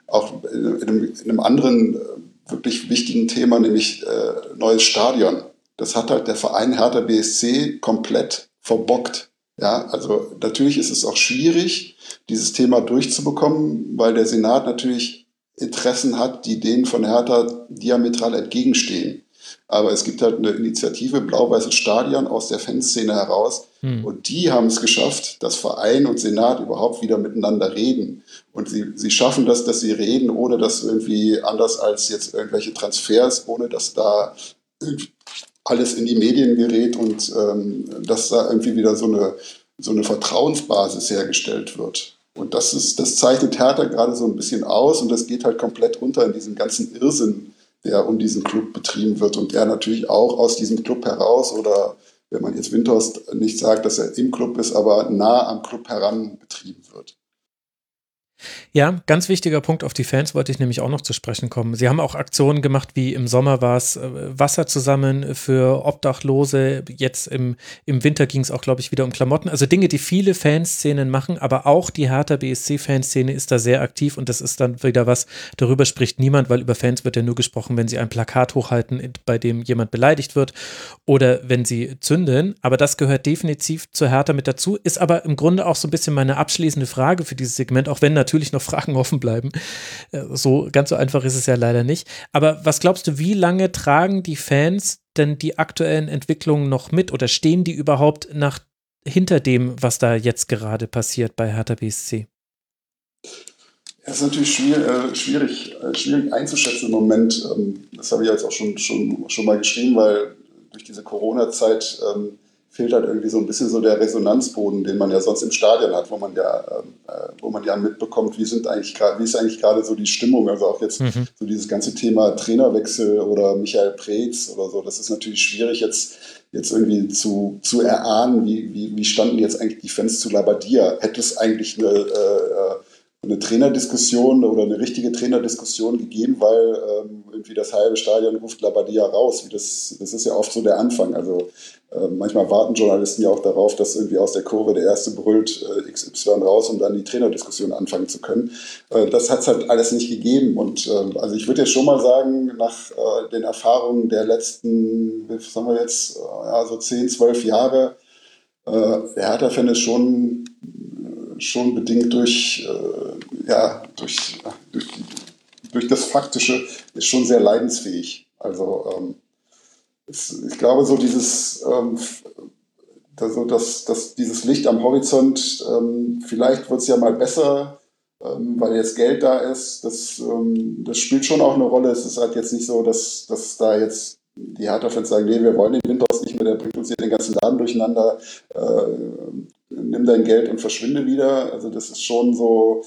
auch in einem, in einem anderen wirklich wichtigen Thema, nämlich äh, neues Stadion. Das hat halt der Verein Hertha BSC komplett verbockt. Ja, also natürlich ist es auch schwierig, dieses Thema durchzubekommen, weil der Senat natürlich Interessen hat, die denen von Hertha diametral entgegenstehen. Aber es gibt halt eine Initiative Blau-Weißes Stadion aus der Fanszene heraus. Hm. Und die haben es geschafft, dass Verein und Senat überhaupt wieder miteinander reden. Und sie, sie schaffen das, dass sie reden, ohne dass irgendwie anders als jetzt irgendwelche Transfers, ohne dass da alles in die Medien gerät und ähm, dass da irgendwie wieder so eine, so eine Vertrauensbasis hergestellt wird. Und das, ist, das zeichnet Hertha gerade so ein bisschen aus und das geht halt komplett unter in diesem ganzen Irrsinn, der um diesen Club betrieben wird und der natürlich auch aus diesem Club heraus oder wenn man jetzt Windhorst nicht sagt, dass er im Club ist, aber nah am Club heran betrieben wird. Ja, ganz wichtiger Punkt auf die Fans wollte ich nämlich auch noch zu sprechen kommen. Sie haben auch Aktionen gemacht, wie im Sommer war es äh, Wasser zusammen für Obdachlose. Jetzt im, im Winter ging es auch, glaube ich, wieder um Klamotten. Also Dinge, die viele Fanszenen machen, aber auch die Hertha BSC-Fanszene ist da sehr aktiv und das ist dann wieder was, darüber spricht niemand, weil über Fans wird ja nur gesprochen, wenn sie ein Plakat hochhalten, bei dem jemand beleidigt wird oder wenn sie zünden. Aber das gehört definitiv zur Hertha mit dazu, ist aber im Grunde auch so ein bisschen meine abschließende Frage für dieses Segment, auch wenn natürlich noch Fragen offen bleiben. Äh, so ganz so einfach ist es ja leider nicht. Aber was glaubst du, wie lange tragen die Fans denn die aktuellen Entwicklungen noch mit oder stehen die überhaupt nach hinter dem, was da jetzt gerade passiert bei Hertha BSC? Das ist natürlich schwierig, äh, schwierig, äh, schwierig, einzuschätzen im Moment. Ähm, das habe ich jetzt auch schon, schon, schon mal geschrieben, weil durch diese Corona-Zeit ähm, fehlt halt irgendwie so ein bisschen so der Resonanzboden, den man ja sonst im Stadion hat, wo man ja, äh, wo man ja mitbekommt, wie sind eigentlich wie ist eigentlich gerade so die Stimmung. Also auch jetzt mhm. so dieses ganze Thema Trainerwechsel oder Michael Preetz oder so, das ist natürlich schwierig jetzt jetzt irgendwie zu, zu erahnen, wie, wie, wie standen jetzt eigentlich die Fans zu Labadia. Hätte es eigentlich eine, äh, eine Trainerdiskussion oder eine richtige Trainerdiskussion gegeben, weil ähm, irgendwie das halbe Stadion ruft Labadia raus. Wie das, das ist ja oft so der Anfang. Also äh, manchmal warten Journalisten ja auch darauf, dass irgendwie aus der Kurve der Erste brüllt äh, XY raus, um dann die Trainerdiskussion anfangen zu können. Äh, das hat es halt alles nicht gegeben. Und ähm, also ich würde jetzt schon mal sagen, nach äh, den Erfahrungen der letzten, was haben wir jetzt, äh, ja, so 10, 12 Jahre, äh, der Hertha-Fan ist schon schon bedingt durch, äh, ja, durch, durch, durch, das Faktische, ist schon sehr leidensfähig. Also ähm, es, ich glaube, so dieses, ähm, also das, das, dieses Licht am Horizont, ähm, vielleicht wird es ja mal besser, ähm, weil jetzt Geld da ist. Das, ähm, das spielt schon auch eine Rolle. Es ist halt jetzt nicht so, dass, dass da jetzt die Hertha-Fans sagen, nee, wir wollen den Windhaus nicht mehr, der bringt uns hier den ganzen Laden durcheinander. Äh, nimm dein Geld und verschwinde wieder. Also das ist schon so,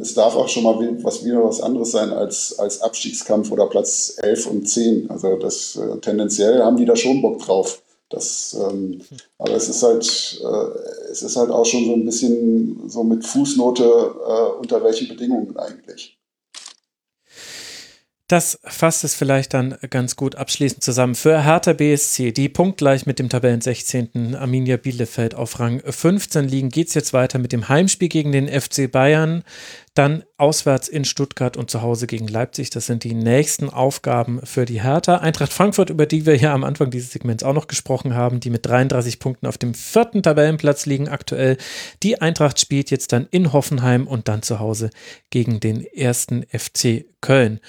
es darf auch schon mal was wieder was anderes sein als, als Abstiegskampf oder Platz 11 und 10. Also das äh, tendenziell haben die da schon Bock drauf. Das, ähm, aber es ist halt, äh, es ist halt auch schon so ein bisschen so mit Fußnote, äh, unter welchen Bedingungen eigentlich. Das fasst es vielleicht dann ganz gut abschließend zusammen. Für Hertha BSC, die punktgleich mit dem Tabellen 16. Arminia Bielefeld auf Rang 15 liegen, geht es jetzt weiter mit dem Heimspiel gegen den FC Bayern, dann auswärts in Stuttgart und zu Hause gegen Leipzig. Das sind die nächsten Aufgaben für die Hertha. Eintracht Frankfurt, über die wir ja am Anfang dieses Segments auch noch gesprochen haben, die mit 33 Punkten auf dem vierten Tabellenplatz liegen aktuell. Die Eintracht spielt jetzt dann in Hoffenheim und dann zu Hause gegen den ersten FC Köln.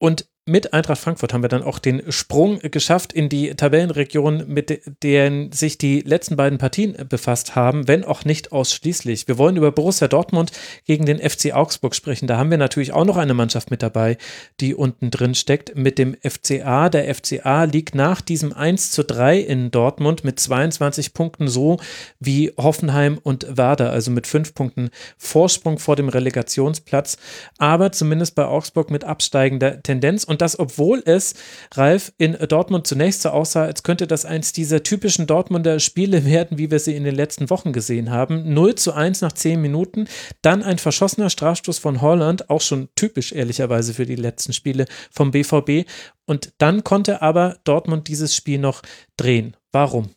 Und mit Eintracht Frankfurt haben wir dann auch den Sprung geschafft in die Tabellenregion, mit denen sich die letzten beiden Partien befasst haben, wenn auch nicht ausschließlich. Wir wollen über Borussia Dortmund gegen den FC Augsburg sprechen. Da haben wir natürlich auch noch eine Mannschaft mit dabei, die unten drin steckt, mit dem FCA. Der FCA liegt nach diesem 1 zu 3 in Dortmund mit 22 Punkten so wie Hoffenheim und Werder, also mit fünf Punkten Vorsprung vor dem Relegationsplatz, aber zumindest bei Augsburg mit absteigender Tendenz. Und das, obwohl es, Ralf, in Dortmund zunächst so aussah, als könnte das eins dieser typischen Dortmunder Spiele werden, wie wir sie in den letzten Wochen gesehen haben. 0 zu 1 nach 10 Minuten, dann ein verschossener Strafstoß von Holland, auch schon typisch ehrlicherweise für die letzten Spiele vom BVB. Und dann konnte aber Dortmund dieses Spiel noch drehen. Warum?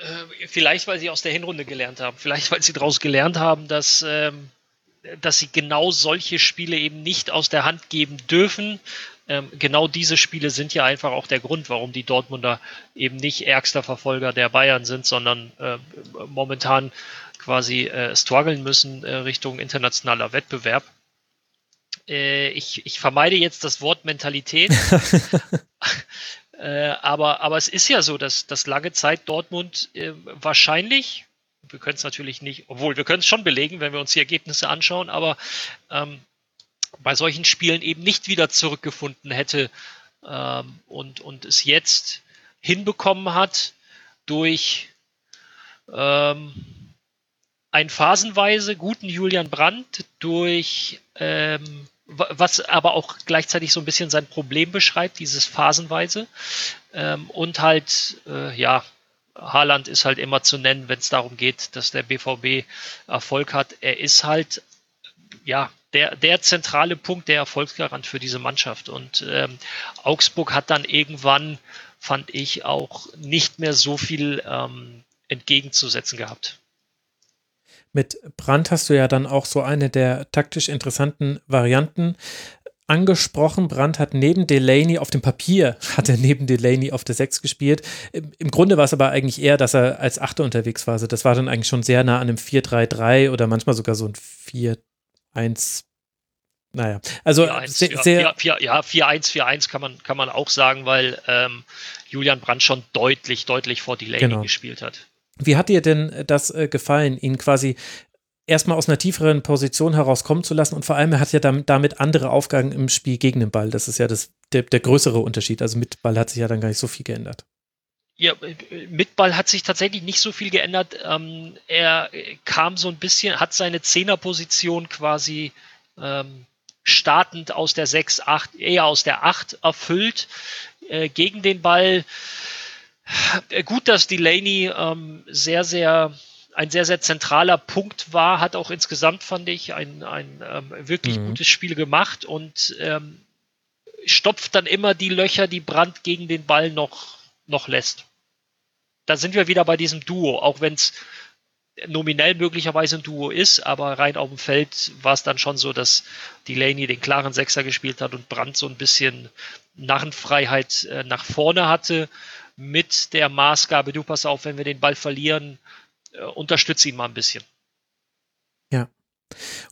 Äh, vielleicht, weil sie aus der Hinrunde gelernt haben. Vielleicht, weil sie daraus gelernt haben, dass ähm, dass sie genau solche Spiele eben nicht aus der Hand geben dürfen. Ähm, genau diese Spiele sind ja einfach auch der Grund, warum die Dortmunder eben nicht ärgster Verfolger der Bayern sind, sondern äh, momentan quasi äh, strugglen müssen äh, Richtung internationaler Wettbewerb. Äh, ich, ich vermeide jetzt das Wort Mentalität. Äh, aber, aber es ist ja so, dass, dass lange Zeit Dortmund äh, wahrscheinlich wir können es natürlich nicht, obwohl wir können es schon belegen, wenn wir uns die Ergebnisse anschauen, aber ähm, bei solchen Spielen eben nicht wieder zurückgefunden hätte ähm, und, und es jetzt hinbekommen hat durch ähm, einen phasenweise guten Julian Brandt, durch ähm, was aber auch gleichzeitig so ein bisschen sein Problem beschreibt, dieses phasenweise ähm, und halt äh, ja Haaland ist halt immer zu nennen, wenn es darum geht, dass der BVB Erfolg hat. Er ist halt, ja, der, der zentrale Punkt, der Erfolgsgarant für diese Mannschaft. Und ähm, Augsburg hat dann irgendwann, fand ich, auch nicht mehr so viel ähm, entgegenzusetzen gehabt. Mit Brandt hast du ja dann auch so eine der taktisch interessanten Varianten angesprochen. Brandt hat neben Delaney auf dem Papier, hat er neben Delaney auf der 6 gespielt. Im Grunde war es aber eigentlich eher, dass er als Achter unterwegs war. Also das war dann eigentlich schon sehr nah an einem 4-3-3 oder manchmal sogar so ein 4-1. Naja, also 4 -1, sehr, sehr 4, 4, ja, 4-1, 4-1 kann man, kann man auch sagen, weil ähm, Julian Brandt schon deutlich, deutlich vor Delaney genau. gespielt hat. Wie hat dir denn das äh, gefallen, ihn quasi erstmal aus einer tieferen Position herauskommen zu lassen und vor allem er hat ja damit andere Aufgaben im Spiel gegen den Ball. Das ist ja das, der, der größere Unterschied. Also mit Ball hat sich ja dann gar nicht so viel geändert. Ja, mit Ball hat sich tatsächlich nicht so viel geändert. Ähm, er kam so ein bisschen, hat seine Zehnerposition quasi ähm, startend aus der 6, 8, eher aus der 8 erfüllt. äh, gegen den Ball. Äh, gut, dass Delaney ähm, sehr, sehr ein sehr, sehr zentraler Punkt war, hat auch insgesamt, fand ich, ein, ein ähm, wirklich mhm. gutes Spiel gemacht und ähm, stopft dann immer die Löcher, die Brand gegen den Ball noch, noch lässt. Da sind wir wieder bei diesem Duo, auch wenn es nominell möglicherweise ein Duo ist, aber rein auf dem Feld war es dann schon so, dass Delaney den klaren Sechser gespielt hat und Brandt so ein bisschen Narrenfreiheit äh, nach vorne hatte mit der Maßgabe, du pass auf, wenn wir den Ball verlieren, äh, unterstütze ihn mal ein bisschen. Ja.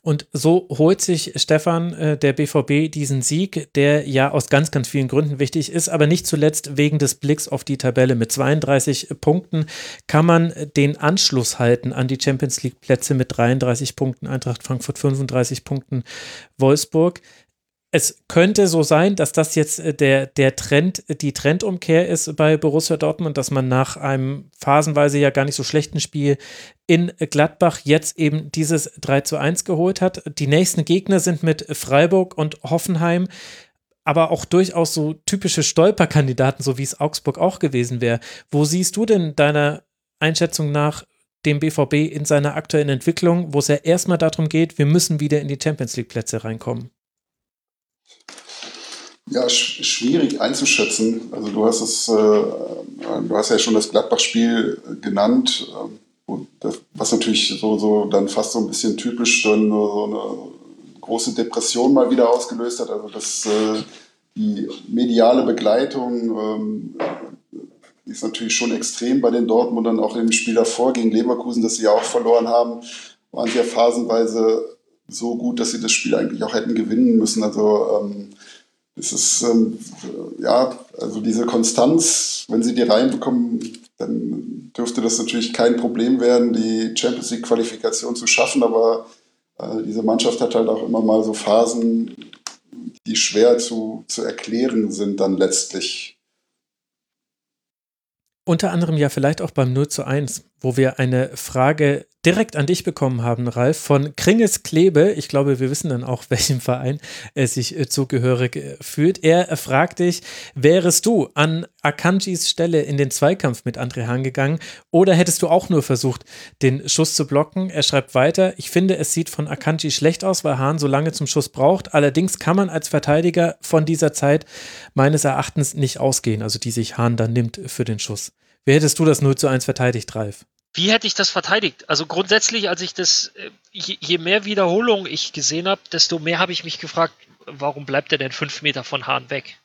Und so holt sich Stefan, äh, der BVB, diesen Sieg, der ja aus ganz, ganz vielen Gründen wichtig ist, aber nicht zuletzt wegen des Blicks auf die Tabelle. Mit 32 Punkten kann man den Anschluss halten an die Champions League-Plätze mit 33 Punkten, Eintracht Frankfurt 35 Punkten, Wolfsburg es könnte so sein, dass das jetzt äh, der, der Trend, die Trendumkehr ist bei Borussia Dortmund, dass man nach einem phasenweise ja gar nicht so schlechten Spiel in Gladbach jetzt eben dieses 3 zu 1 geholt hat. Die nächsten Gegner sind mit Freiburg und Hoffenheim, aber auch durchaus so typische Stolperkandidaten, so wie es Augsburg auch gewesen wäre. Wo siehst du denn deiner Einschätzung nach dem BVB in seiner aktuellen Entwicklung, wo es ja erstmal darum geht, wir müssen wieder in die Champions League Plätze reinkommen? Ja, sch schwierig einzuschätzen. Also du hast es, äh, du hast ja schon das Gladbach-Spiel genannt, äh, das, was natürlich so, so dann fast so ein bisschen typisch dann so eine große Depression mal wieder ausgelöst hat. Also dass äh, die mediale Begleitung ähm, ist natürlich schon extrem bei den Dortmundern, auch im Spiel davor gegen Leverkusen, das sie ja auch verloren haben, waren sie ja phasenweise so gut, dass sie das Spiel eigentlich auch hätten gewinnen müssen. Also ähm, es ist, ähm, ja, also diese Konstanz, wenn sie die reinbekommen, dann dürfte das natürlich kein Problem werden, die Champions League-Qualifikation zu schaffen, aber äh, diese Mannschaft hat halt auch immer mal so Phasen, die schwer zu, zu erklären sind dann letztlich. Unter anderem ja vielleicht auch beim 0 zu 1, wo wir eine Frage direkt an dich bekommen haben, Ralf, von Kringes Klebe. Ich glaube, wir wissen dann auch, welchem Verein er sich äh, zugehörig äh, fühlt. Er fragt dich, wärest du an Akanjis Stelle in den Zweikampf mit André Hahn gegangen oder hättest du auch nur versucht, den Schuss zu blocken? Er schreibt weiter, ich finde, es sieht von Akanji schlecht aus, weil Hahn so lange zum Schuss braucht. Allerdings kann man als Verteidiger von dieser Zeit meines Erachtens nicht ausgehen, also die sich Hahn dann nimmt für den Schuss. Wie hättest du das 0 zu 1 verteidigt, Ralf? Wie hätte ich das verteidigt? Also grundsätzlich, als ich das, äh, je mehr Wiederholungen ich gesehen habe, desto mehr habe ich mich gefragt, warum bleibt er denn fünf Meter von Hahn weg?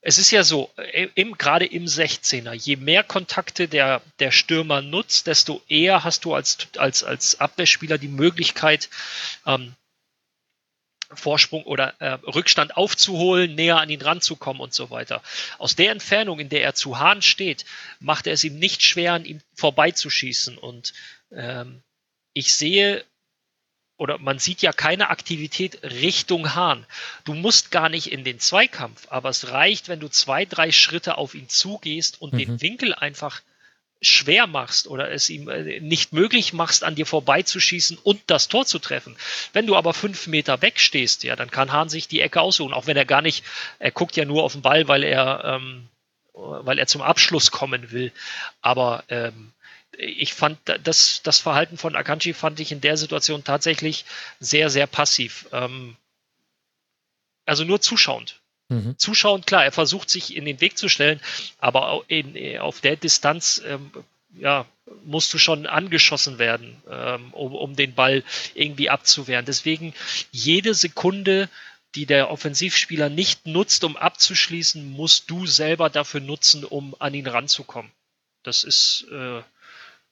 Es ist ja so, äh, im, gerade im 16er, je mehr Kontakte der, der Stürmer nutzt, desto eher hast du als, als, als Abwehrspieler die Möglichkeit, ähm, Vorsprung oder äh, Rückstand aufzuholen, näher an ihn ranzukommen und so weiter. Aus der Entfernung, in der er zu Hahn steht, macht er es ihm nicht schwer, an ihm vorbeizuschießen. Und ähm, ich sehe oder man sieht ja keine Aktivität Richtung Hahn. Du musst gar nicht in den Zweikampf, aber es reicht, wenn du zwei, drei Schritte auf ihn zugehst und mhm. den Winkel einfach schwer machst oder es ihm äh, nicht möglich machst, an dir vorbeizuschießen und das Tor zu treffen. Wenn du aber fünf Meter wegstehst, ja, dann kann Hahn sich die Ecke aussuchen, auch wenn er gar nicht, er guckt ja nur auf den Ball, weil er, ähm, weil er zum Abschluss kommen will. Aber ähm, ich fand das, das Verhalten von Akanji fand ich in der Situation tatsächlich sehr, sehr passiv. Ähm, also nur zuschauend. Mhm. Zuschauen, klar, er versucht sich in den Weg zu stellen, aber in, äh, auf der Distanz ähm, ja, musst du schon angeschossen werden, ähm, um, um den Ball irgendwie abzuwehren. Deswegen jede Sekunde, die der Offensivspieler nicht nutzt, um abzuschließen, musst du selber dafür nutzen, um an ihn ranzukommen. Das ist äh,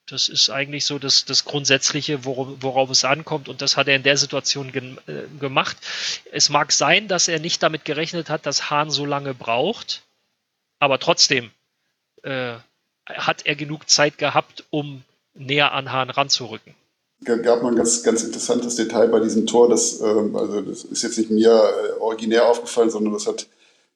das ist eigentlich so das, das Grundsätzliche, worauf, worauf es ankommt. Und das hat er in der Situation gen, äh, gemacht. Es mag sein, dass er nicht damit gerechnet hat, dass Hahn so lange braucht. Aber trotzdem äh, hat er genug Zeit gehabt, um näher an Hahn ranzurücken gab noch ein ganz, ganz interessantes Detail bei diesem Tor. Das, ähm, also das ist jetzt nicht mir äh, originär aufgefallen, sondern das hat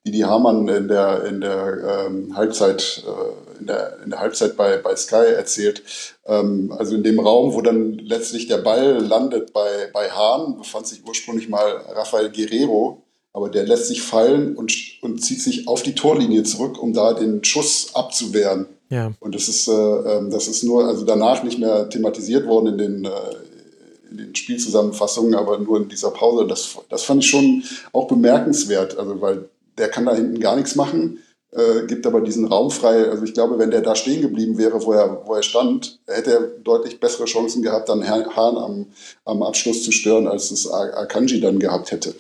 Didi Hamann in der, in der ähm, Halbzeit, äh, in der, in der Halbzeit bei, bei Sky erzählt. Ähm, also in dem Raum, wo dann letztlich der Ball landet bei, bei Hahn, befand sich ursprünglich mal Rafael Guerrero aber der lässt sich fallen und, und zieht sich auf die Torlinie zurück, um da den Schuss abzuwehren. Ja. Und das ist, äh, ähm, das ist nur, also danach nicht mehr thematisiert worden in den, äh, in den Spielzusammenfassungen, aber nur in dieser Pause. Das, das fand ich schon auch bemerkenswert, also weil der kann da hinten gar nichts machen, äh, gibt aber diesen Raum frei. Also ich glaube, wenn der da stehen geblieben wäre, wo er, wo er stand, hätte er deutlich bessere Chancen gehabt, dann Hahn am, am Abschluss zu stören, als es Akanji dann gehabt hätte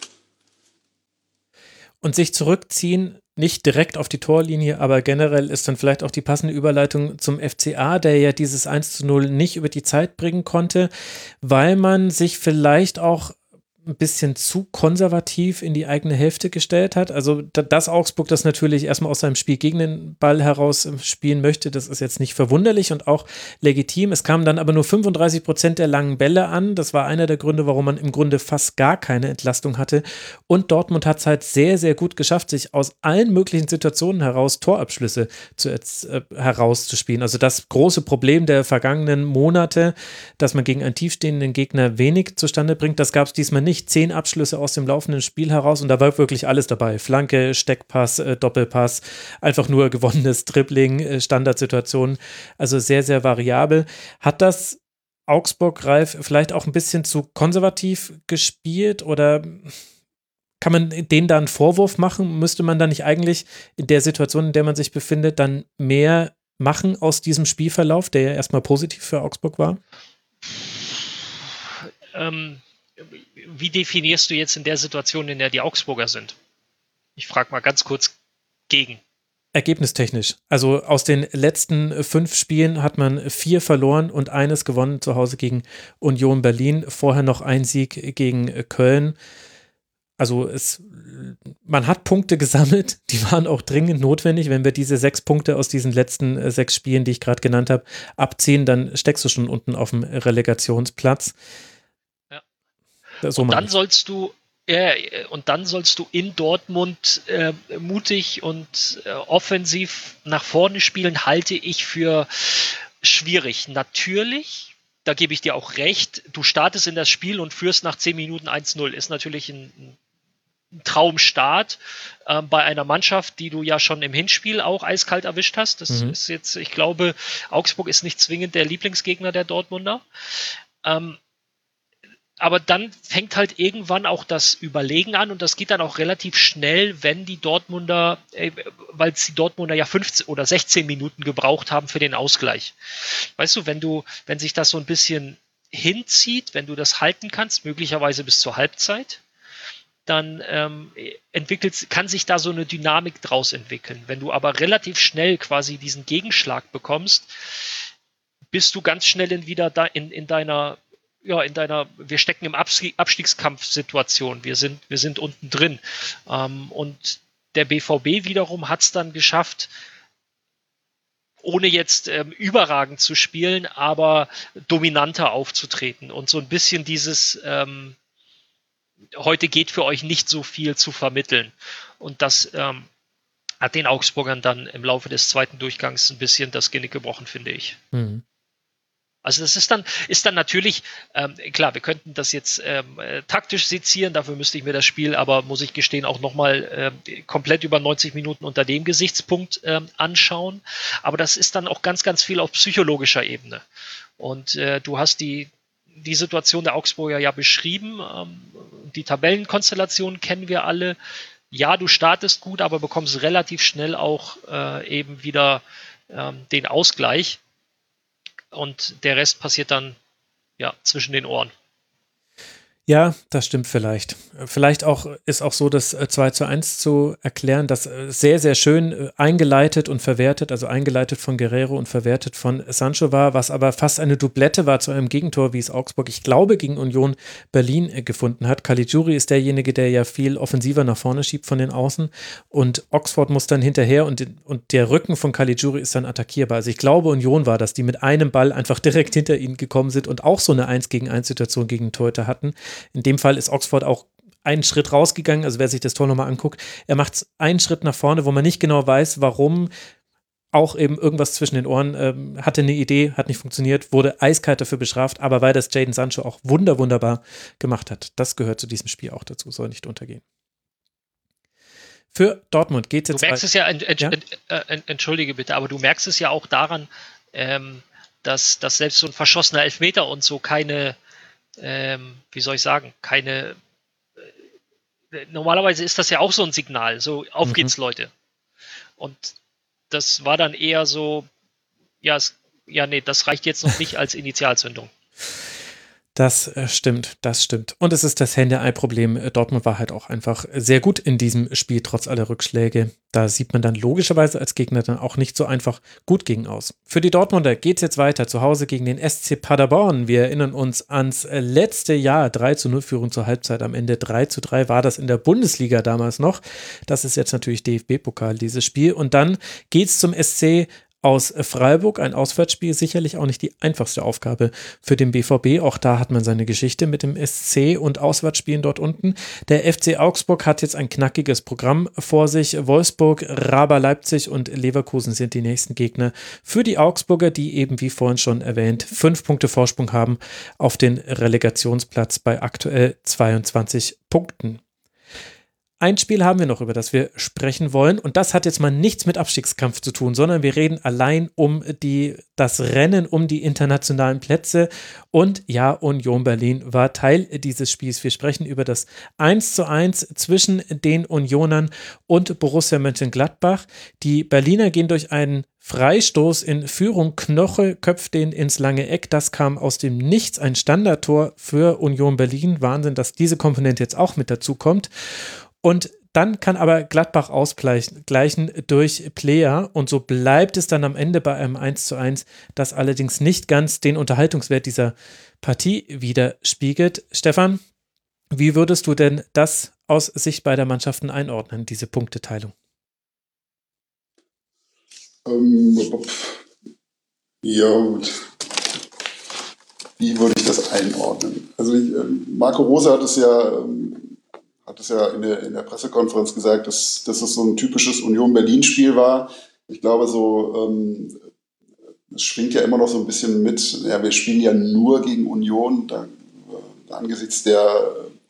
und sich zurückziehen, nicht direkt auf die Torlinie, aber generell ist dann vielleicht auch die passende Überleitung zum FCA, der ja dieses 1 zu 0 nicht über die Zeit bringen konnte, weil man sich vielleicht auch ein bisschen zu konservativ in die eigene Hälfte gestellt hat. Also, dass Augsburg das natürlich erstmal aus seinem Spiel gegen den Ball heraus ähm, spielen möchte, das ist jetzt nicht verwunderlich und auch legitim. Es kamen dann aber nur 35 Prozent der langen Bälle an. Das war einer der Gründe, warum man im Grunde fast gar keine Entlastung hatte. Und Dortmund hat es halt sehr, sehr gut geschafft, sich aus allen möglichen Situationen heraus Torabschlüsse zu, äh, herauszuspielen. Also das große Problem der vergangenen Monate, dass man gegen einen tiefstehenden Gegner wenig zustande bringt, das gab es diesmal nicht nicht zehn Abschlüsse aus dem laufenden Spiel heraus und da war wirklich alles dabei. Flanke, Steckpass, äh, Doppelpass, einfach nur gewonnenes Dribbling, äh, Standardsituationen. Also sehr, sehr variabel. Hat das Augsburg, Ralf, vielleicht auch ein bisschen zu konservativ gespielt oder kann man denen da einen Vorwurf machen? Müsste man da nicht eigentlich in der Situation, in der man sich befindet, dann mehr machen aus diesem Spielverlauf, der ja erstmal positiv für Augsburg war? Ähm, wie definierst du jetzt in der Situation, in der die Augsburger sind? Ich frage mal ganz kurz gegen. Ergebnistechnisch. Also aus den letzten fünf Spielen hat man vier verloren und eines gewonnen zu Hause gegen Union Berlin. Vorher noch ein Sieg gegen Köln. Also es, man hat Punkte gesammelt, die waren auch dringend notwendig. Wenn wir diese sechs Punkte aus diesen letzten sechs Spielen, die ich gerade genannt habe, abziehen, dann steckst du schon unten auf dem Relegationsplatz. So und dann sollst du äh, und dann sollst du in Dortmund äh, mutig und äh, offensiv nach vorne spielen, halte ich für schwierig. Natürlich, da gebe ich dir auch recht, du startest in das Spiel und führst nach 10 Minuten 1-0. Ist natürlich ein, ein Traumstart äh, bei einer Mannschaft, die du ja schon im Hinspiel auch eiskalt erwischt hast. Das mhm. ist jetzt, ich glaube, Augsburg ist nicht zwingend der Lieblingsgegner der Dortmunder. Ähm, aber dann fängt halt irgendwann auch das Überlegen an und das geht dann auch relativ schnell, wenn die Dortmunder, äh, weil die Dortmunder ja 15 oder 16 Minuten gebraucht haben für den Ausgleich. Weißt du, wenn du, wenn sich das so ein bisschen hinzieht, wenn du das halten kannst, möglicherweise bis zur Halbzeit, dann ähm, entwickelt, kann sich da so eine Dynamik draus entwickeln. Wenn du aber relativ schnell quasi diesen Gegenschlag bekommst, bist du ganz schnell in, wieder da in, in deiner ja, in deiner, wir stecken im Abstiegskampfsituation, wir sind, wir sind unten drin. Ähm, und der BVB wiederum hat es dann geschafft, ohne jetzt ähm, überragend zu spielen, aber dominanter aufzutreten und so ein bisschen dieses ähm, heute geht für euch nicht so viel zu vermitteln. Und das ähm, hat den Augsburgern dann im Laufe des zweiten Durchgangs ein bisschen das Genick gebrochen, finde ich. Mhm. Also das ist dann, ist dann natürlich, ähm, klar, wir könnten das jetzt ähm, äh, taktisch sezieren, dafür müsste ich mir das Spiel aber, muss ich gestehen, auch nochmal äh, komplett über 90 Minuten unter dem Gesichtspunkt ähm, anschauen. Aber das ist dann auch ganz, ganz viel auf psychologischer Ebene. Und äh, du hast die, die Situation der Augsburger ja beschrieben. Ähm, die Tabellenkonstellation kennen wir alle. Ja, du startest gut, aber bekommst relativ schnell auch äh, eben wieder ähm, den Ausgleich und der Rest passiert dann ja zwischen den Ohren. Ja, das stimmt vielleicht. Vielleicht auch ist auch so das 2 äh, zu 1 zu erklären, das äh, sehr, sehr schön äh, eingeleitet und verwertet, also eingeleitet von Guerrero und verwertet von Sancho war, was aber fast eine Doublette war zu einem Gegentor, wie es Augsburg, ich glaube, gegen Union Berlin gefunden hat. Caligiuri ist derjenige, der ja viel offensiver nach vorne schiebt von den Außen und Oxford muss dann hinterher und, und der Rücken von Caligiuri ist dann attackierbar. Also ich glaube, Union war das, die mit einem Ball einfach direkt hinter ihnen gekommen sind und auch so eine 1 gegen 1 Situation gegen Torhüter hatten. In dem Fall ist Oxford auch einen Schritt rausgegangen, also wer sich das Tor nochmal anguckt, er macht einen Schritt nach vorne, wo man nicht genau weiß, warum, auch eben irgendwas zwischen den Ohren, ähm, hatte eine Idee, hat nicht funktioniert, wurde eiskalt dafür bestraft, aber weil das Jaden Sancho auch wunder, wunderbar gemacht hat. Das gehört zu diesem Spiel auch dazu, soll nicht untergehen. Für Dortmund geht es jetzt. Du merkst es ja, ent, ent, ja? Äh, entschuldige bitte, aber du merkst es ja auch daran, ähm, dass, dass selbst so ein verschossener Elfmeter und so keine, ähm, wie soll ich sagen, keine. Äh, normalerweise ist das ja auch so ein Signal, so auf mhm. geht's, Leute. Und das war dann eher so, ja, es, ja, nee, das reicht jetzt noch nicht als Initialzündung. Das äh, stimmt, das stimmt. Und es ist das Hände-Ei-Problem. Äh, Dortmund war halt auch einfach sehr gut in diesem Spiel, trotz aller Rückschläge. Da sieht man dann logischerweise als Gegner dann auch nicht so einfach gut gegen aus. Für die Dortmunder geht es jetzt weiter zu Hause gegen den SC Paderborn. Wir erinnern uns ans äh, letzte Jahr. 3 zu 0 Führung zur Halbzeit. Am Ende 3 zu 3 war das in der Bundesliga damals noch. Das ist jetzt natürlich DFB-Pokal, dieses Spiel. Und dann geht es zum SC aus Freiburg. Ein Auswärtsspiel sicherlich auch nicht die einfachste Aufgabe für den BVB. Auch da hat man seine Geschichte mit dem SC und Auswärtsspielen dort unten. Der FC Augsburg hat jetzt ein knackiges Programm vor sich. Wolfsburg, Raber Leipzig und Leverkusen sind die nächsten Gegner für die Augsburger, die eben wie vorhin schon erwähnt fünf Punkte Vorsprung haben auf den Relegationsplatz bei aktuell 22 Punkten. Ein Spiel haben wir noch, über das wir sprechen wollen. Und das hat jetzt mal nichts mit Abstiegskampf zu tun, sondern wir reden allein um die, das Rennen um die internationalen Plätze. Und ja, Union Berlin war Teil dieses Spiels. Wir sprechen über das 1 zu 1 zwischen den Unionern und Borussia Mönchengladbach. Die Berliner gehen durch einen Freistoß in Führung. Knoche köpft den ins lange Eck. Das kam aus dem Nichts. Ein Standardtor für Union Berlin. Wahnsinn, dass diese Komponente jetzt auch mit dazu kommt. Und dann kann aber Gladbach ausgleichen durch Player und so bleibt es dann am Ende bei einem 1 zu 1, das allerdings nicht ganz den Unterhaltungswert dieser Partie widerspiegelt. Stefan, wie würdest du denn das aus Sicht beider Mannschaften einordnen, diese Punkteteilung? Ähm, ja, wie würde ich das einordnen? Also ich, ähm, Marco Rose hat es ja ähm, hat es ja in der, in der Pressekonferenz gesagt, dass, dass es so ein typisches Union-Berlin-Spiel war. Ich glaube, so, ähm, es schwingt ja immer noch so ein bisschen mit, ja, wir spielen ja nur gegen Union. Da, äh, angesichts der,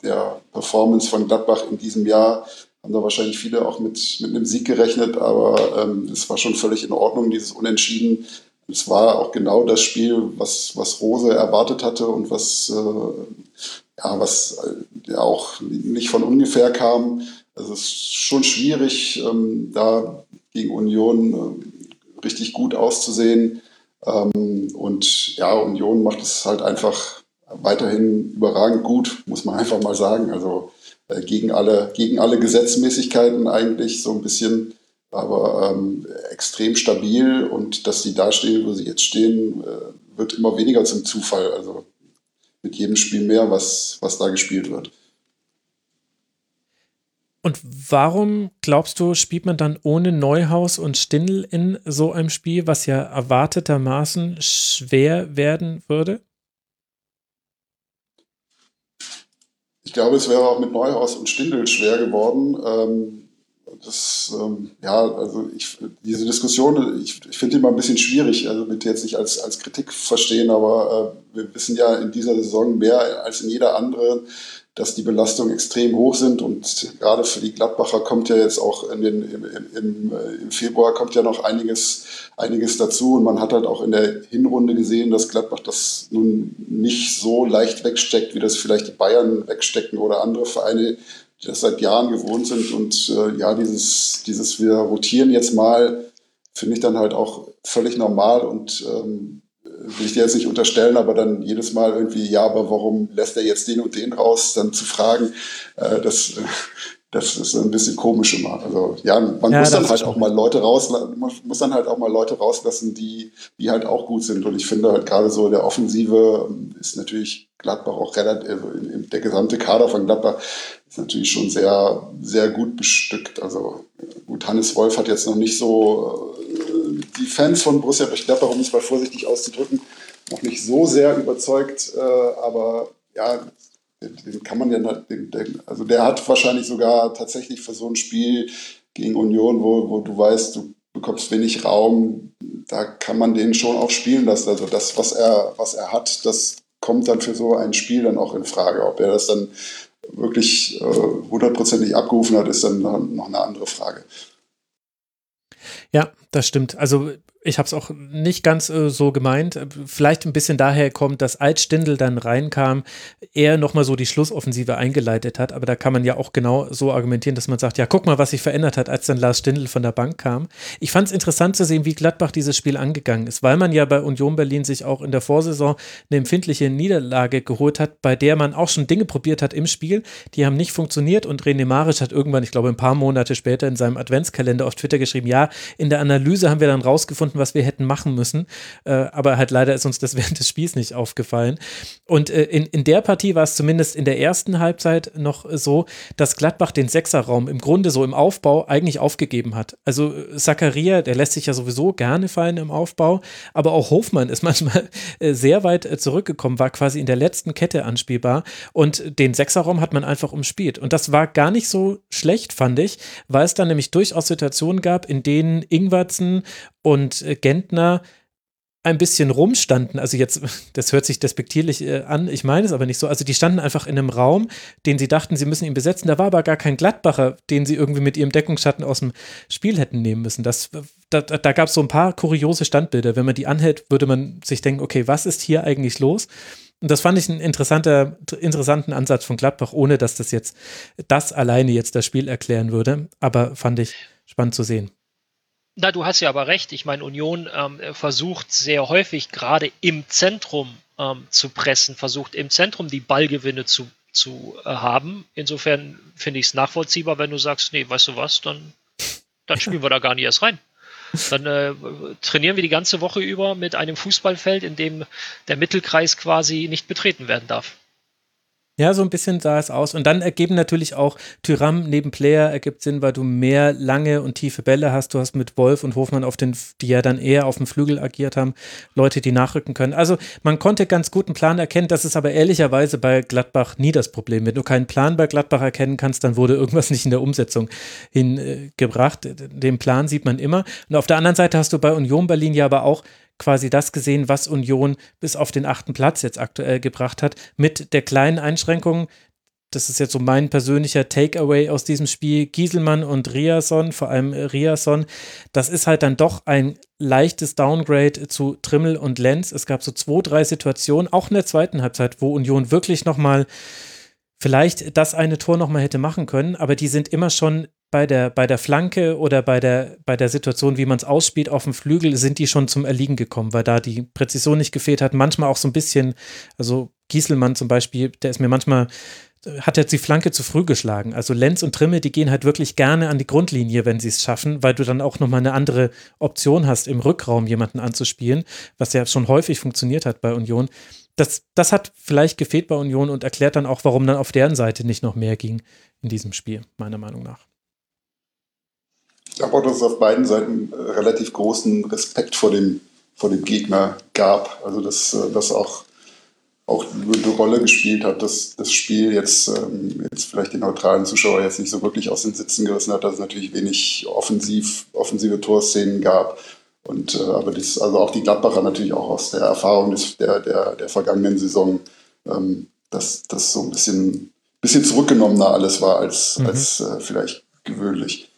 der Performance von Gladbach in diesem Jahr haben da wahrscheinlich viele auch mit, mit einem Sieg gerechnet, aber ähm, es war schon völlig in Ordnung, dieses Unentschieden. Es war auch genau das Spiel, was, was Rose erwartet hatte und was, äh, ja, was ja auch nicht von ungefähr kam. Es ist schon schwierig, ähm, da gegen Union äh, richtig gut auszusehen. Ähm, und ja, Union macht es halt einfach weiterhin überragend gut, muss man einfach mal sagen. Also äh, gegen, alle, gegen alle Gesetzmäßigkeiten eigentlich so ein bisschen aber ähm, extrem stabil und dass sie da stehen, wo sie jetzt stehen, äh, wird immer weniger zum Zufall. Also mit jedem Spiel mehr, was, was da gespielt wird. Und warum glaubst du, spielt man dann ohne Neuhaus und Stindl in so einem Spiel, was ja erwartetermaßen schwer werden würde? Ich glaube, es wäre auch mit Neuhaus und Stindl schwer geworden. Ähm, das, ähm, ja, also ich, diese Diskussion, ich, ich finde die mal ein bisschen schwierig, also bitte jetzt nicht als, als Kritik verstehen, aber äh, wir wissen ja in dieser Saison mehr als in jeder anderen, dass die Belastungen extrem hoch sind und gerade für die Gladbacher kommt ja jetzt auch in den, im, im, im, Februar kommt ja noch einiges, einiges dazu und man hat halt auch in der Hinrunde gesehen, dass Gladbach das nun nicht so leicht wegsteckt, wie das vielleicht die Bayern wegstecken oder andere Vereine, das seit Jahren gewohnt sind. Und äh, ja, dieses, dieses wir rotieren jetzt mal, finde ich dann halt auch völlig normal und ähm, will ich dir jetzt nicht unterstellen, aber dann jedes Mal irgendwie, ja, aber warum lässt er jetzt den und den raus, dann zu fragen, äh, das, das ist ein bisschen komisch immer. Also ja, man ja, muss dann halt auch mal Leute rauslassen, man muss dann halt auch mal Leute rauslassen, die, die halt auch gut sind. Und ich finde halt gerade so der Offensive ist natürlich Gladbach auch relativ, äh, der gesamte Kader von Gladbach ist natürlich schon sehr, sehr gut bestückt. Also gut, Hannes Wolf hat jetzt noch nicht so äh, die Fans von Borussia Gladbach, um es mal vorsichtig auszudrücken, noch nicht so sehr überzeugt, äh, aber ja, den, kann man ja, den, den, also der hat wahrscheinlich sogar tatsächlich für so ein Spiel gegen Union, wo, wo du weißt, du bekommst wenig Raum, da kann man den schon auch spielen lassen. Also das, was er, was er hat, das kommt dann für so ein Spiel dann auch in Frage. Ob er das dann wirklich hundertprozentig abgerufen hat, ist dann noch eine andere Frage. Ja, das stimmt. Also ich habe es auch nicht ganz äh, so gemeint. Vielleicht ein bisschen daher kommt, dass als Stindl dann reinkam, er nochmal so die Schlussoffensive eingeleitet hat. Aber da kann man ja auch genau so argumentieren, dass man sagt, ja, guck mal, was sich verändert hat, als dann Lars Stindl von der Bank kam. Ich fand es interessant zu sehen, wie Gladbach dieses Spiel angegangen ist, weil man ja bei Union Berlin sich auch in der Vorsaison eine empfindliche Niederlage geholt hat, bei der man auch schon Dinge probiert hat im Spiel. Die haben nicht funktioniert und René Maric hat irgendwann, ich glaube ein paar Monate später in seinem Adventskalender auf Twitter geschrieben, ja, in der Analyse haben wir dann rausgefunden, gefunden, was wir hätten machen müssen. Äh, aber halt leider ist uns das während des Spiels nicht aufgefallen. Und äh, in, in der Partie war es zumindest in der ersten Halbzeit noch so, dass Gladbach den Sechserraum im Grunde so im Aufbau eigentlich aufgegeben hat. Also Zakaria, der lässt sich ja sowieso gerne fallen im Aufbau, aber auch Hofmann ist manchmal äh, sehr weit äh, zurückgekommen, war quasi in der letzten Kette anspielbar und den Sechserraum hat man einfach umspielt. Und das war gar nicht so schlecht, fand ich, weil es dann nämlich durchaus Situationen gab, in denen Ingwertsen und äh, Gentner ein bisschen rumstanden, also jetzt, das hört sich despektierlich äh, an, ich meine es aber nicht so, also die standen einfach in einem Raum, den sie dachten, sie müssen ihn besetzen, da war aber gar kein Gladbacher, den sie irgendwie mit ihrem Deckungsschatten aus dem Spiel hätten nehmen müssen. Das, da, da gab es so ein paar kuriose Standbilder, wenn man die anhält, würde man sich denken, okay, was ist hier eigentlich los? Und das fand ich einen interessanter, interessanten Ansatz von Gladbach, ohne dass das jetzt das alleine jetzt das Spiel erklären würde, aber fand ich spannend zu sehen. Na, du hast ja aber recht. Ich meine, Union ähm, versucht sehr häufig gerade im Zentrum ähm, zu pressen, versucht im Zentrum die Ballgewinne zu, zu äh, haben. Insofern finde ich es nachvollziehbar, wenn du sagst, nee, weißt du was, dann, dann spielen wir da gar nicht erst rein. Dann äh, trainieren wir die ganze Woche über mit einem Fußballfeld, in dem der Mittelkreis quasi nicht betreten werden darf. Ja, so ein bisschen sah es aus. Und dann ergeben natürlich auch Tyram neben Player ergibt Sinn, weil du mehr lange und tiefe Bälle hast. Du hast mit Wolf und Hofmann auf den, die ja dann eher auf dem Flügel agiert haben, Leute, die nachrücken können. Also man konnte ganz gut einen Plan erkennen. Das ist aber ehrlicherweise bei Gladbach nie das Problem. Wenn du keinen Plan bei Gladbach erkennen kannst, dann wurde irgendwas nicht in der Umsetzung hingebracht. Den Plan sieht man immer. Und auf der anderen Seite hast du bei Union Berlin ja aber auch quasi das gesehen, was Union bis auf den achten Platz jetzt aktuell gebracht hat, mit der kleinen Einschränkung, das ist jetzt so mein persönlicher Takeaway aus diesem Spiel, Gieselmann und Riason, vor allem Riason, das ist halt dann doch ein leichtes Downgrade zu Trimmel und Lenz. Es gab so zwei, drei Situationen, auch in der zweiten Halbzeit, wo Union wirklich nochmal vielleicht das eine Tor nochmal hätte machen können, aber die sind immer schon bei der, bei der Flanke oder bei der, bei der Situation, wie man es ausspielt auf dem Flügel, sind die schon zum Erliegen gekommen, weil da die Präzision nicht gefehlt hat. Manchmal auch so ein bisschen, also Gieselmann zum Beispiel, der ist mir manchmal, hat jetzt die Flanke zu früh geschlagen. Also Lenz und Trimme, die gehen halt wirklich gerne an die Grundlinie, wenn sie es schaffen, weil du dann auch nochmal eine andere Option hast, im Rückraum jemanden anzuspielen, was ja schon häufig funktioniert hat bei Union. Das, das hat vielleicht gefehlt bei Union und erklärt dann auch, warum dann auf deren Seite nicht noch mehr ging in diesem Spiel, meiner Meinung nach. Ich glaube auch, dass es auf beiden Seiten äh, relativ großen Respekt vor dem, vor dem Gegner gab. Also, dass äh, das auch, auch eine Rolle gespielt hat, dass das Spiel jetzt, ähm, jetzt vielleicht die neutralen Zuschauer jetzt nicht so wirklich aus den Sitzen gerissen hat, dass es natürlich wenig offensiv, offensive Torszenen gab. Und, äh, aber das, also auch die Gladbacher natürlich auch aus der Erfahrung des, der, der, der vergangenen Saison, ähm, dass das so ein bisschen, bisschen zurückgenommener alles war als, mhm. als äh, vielleicht gewöhnlich.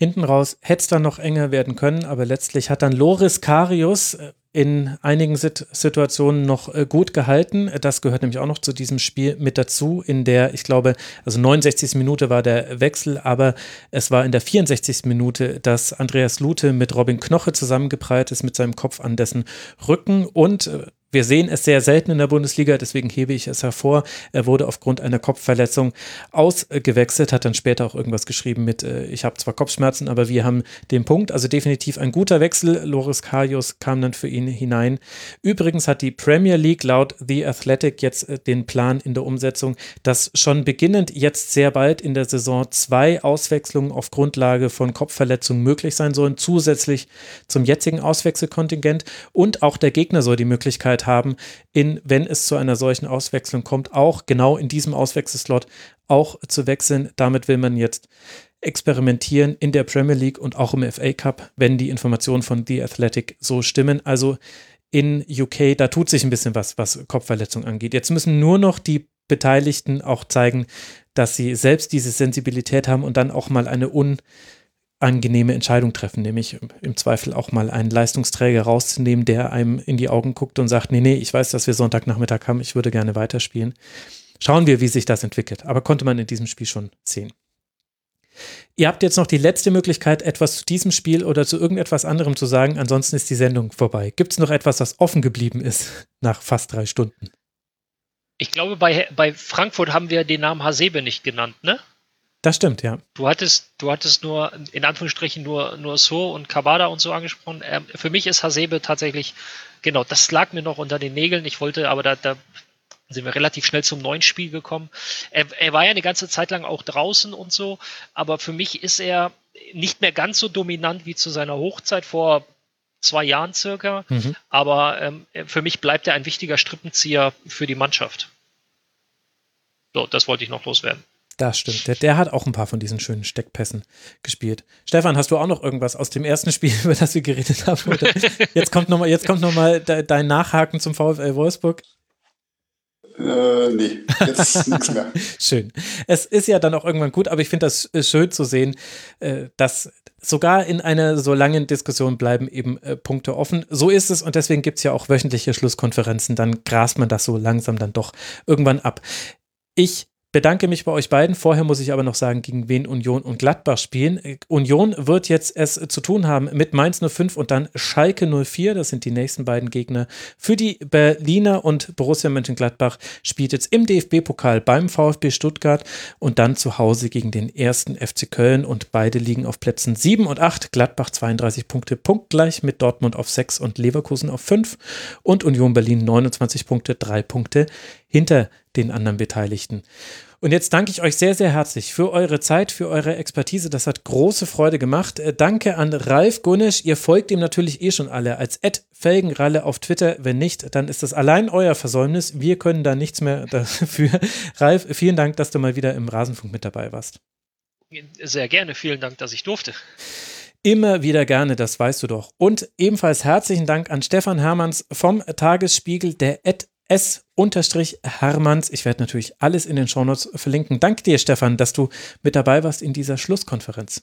Hinten raus hätte es dann noch enger werden können, aber letztlich hat dann Loris Karius äh, in einigen Sit Situationen noch äh, gut gehalten. Das gehört nämlich auch noch zu diesem Spiel mit dazu, in der, ich glaube, also 69. Minute war der Wechsel, aber es war in der 64. Minute, dass Andreas Lute mit Robin Knoche zusammengeprallt ist mit seinem Kopf an dessen Rücken und äh, wir sehen es sehr selten in der Bundesliga, deswegen hebe ich es hervor. Er wurde aufgrund einer Kopfverletzung ausgewechselt, hat dann später auch irgendwas geschrieben mit, äh, ich habe zwar Kopfschmerzen, aber wir haben den Punkt. Also definitiv ein guter Wechsel. Loris Karius kam dann für ihn hinein. Übrigens hat die Premier League laut The Athletic jetzt äh, den Plan in der Umsetzung, dass schon beginnend jetzt sehr bald in der Saison zwei Auswechslungen auf Grundlage von Kopfverletzungen möglich sein sollen, zusätzlich zum jetzigen Auswechselkontingent. Und auch der Gegner soll die Möglichkeit Möglichkeit haben, in, wenn es zu einer solchen Auswechslung kommt, auch genau in diesem Auswechselslot auch zu wechseln. Damit will man jetzt experimentieren in der Premier League und auch im FA Cup, wenn die Informationen von The Athletic so stimmen. Also in UK, da tut sich ein bisschen was, was Kopfverletzung angeht. Jetzt müssen nur noch die Beteiligten auch zeigen, dass sie selbst diese Sensibilität haben und dann auch mal eine unangenehme Entscheidung treffen, nämlich im Zweifel auch mal einen Leistungsträger rauszunehmen, der einem in die Augen guckt und sagt, nee, nee, ich weiß, dass wir Sonntagnachmittag haben, ich würde gerne weiterspielen. Schauen wir, wie sich das entwickelt. Aber konnte man in diesem Spiel schon sehen. Ihr habt jetzt noch die letzte Möglichkeit, etwas zu diesem Spiel oder zu irgendetwas anderem zu sagen. Ansonsten ist die Sendung vorbei. Gibt es noch etwas, was offen geblieben ist nach fast drei Stunden? Ich glaube, bei, bei Frankfurt haben wir den Namen Hasebe nicht genannt, ne? Das stimmt, ja. Du hattest, du hattest nur, in Anführungsstrichen, nur, nur So und Kabada und so angesprochen. Ähm, für mich ist Hasebe tatsächlich, genau, das lag mir noch unter den Nägeln. Ich wollte, aber da, da sind wir relativ schnell zum neuen Spiel gekommen. Er, er war ja eine ganze Zeit lang auch draußen und so, aber für mich ist er nicht mehr ganz so dominant wie zu seiner Hochzeit vor zwei Jahren circa. Mhm. Aber ähm, für mich bleibt er ein wichtiger Strippenzieher für die Mannschaft. So, das wollte ich noch loswerden. Das stimmt. Der, der, hat auch ein paar von diesen schönen Steckpässen gespielt. Stefan, hast du auch noch irgendwas aus dem ersten Spiel, über das wir geredet haben? Oder jetzt kommt nochmal noch, dein Nachhaken zum VfL Wolfsburg. Äh, nee, jetzt nichts mehr. Schön. Es ist ja dann auch irgendwann gut, aber ich finde das äh, schön zu sehen, äh, dass sogar in einer so langen Diskussion bleiben eben äh, Punkte offen. So ist es und deswegen gibt es ja auch wöchentliche Schlusskonferenzen. Dann grast man das so langsam dann doch irgendwann ab. Ich bedanke mich bei euch beiden. Vorher muss ich aber noch sagen, gegen wen Union und Gladbach spielen. Union wird jetzt es zu tun haben mit Mainz 05 und dann Schalke 04. Das sind die nächsten beiden Gegner. Für die Berliner und Borussia Mönchengladbach spielt jetzt im DFB-Pokal beim VfB Stuttgart und dann zu Hause gegen den ersten FC Köln und beide liegen auf Plätzen 7 und 8. Gladbach 32 Punkte punktgleich mit Dortmund auf 6 und Leverkusen auf 5 und Union Berlin 29 Punkte, 3 Punkte hinter den anderen Beteiligten. Und jetzt danke ich euch sehr, sehr herzlich für eure Zeit, für eure Expertise. Das hat große Freude gemacht. Äh, danke an Ralf Gunnisch. Ihr folgt ihm natürlich eh schon alle als Ed Felgenralle auf Twitter. Wenn nicht, dann ist das allein euer Versäumnis. Wir können da nichts mehr dafür. Ralf, vielen Dank, dass du mal wieder im Rasenfunk mit dabei warst. Sehr gerne. Vielen Dank, dass ich durfte. Immer wieder gerne, das weißt du doch. Und ebenfalls herzlichen Dank an Stefan Hermanns vom Tagesspiegel, der Ed S-Hermanns. Ich werde natürlich alles in den Shownotes verlinken. Danke dir, Stefan, dass du mit dabei warst in dieser Schlusskonferenz.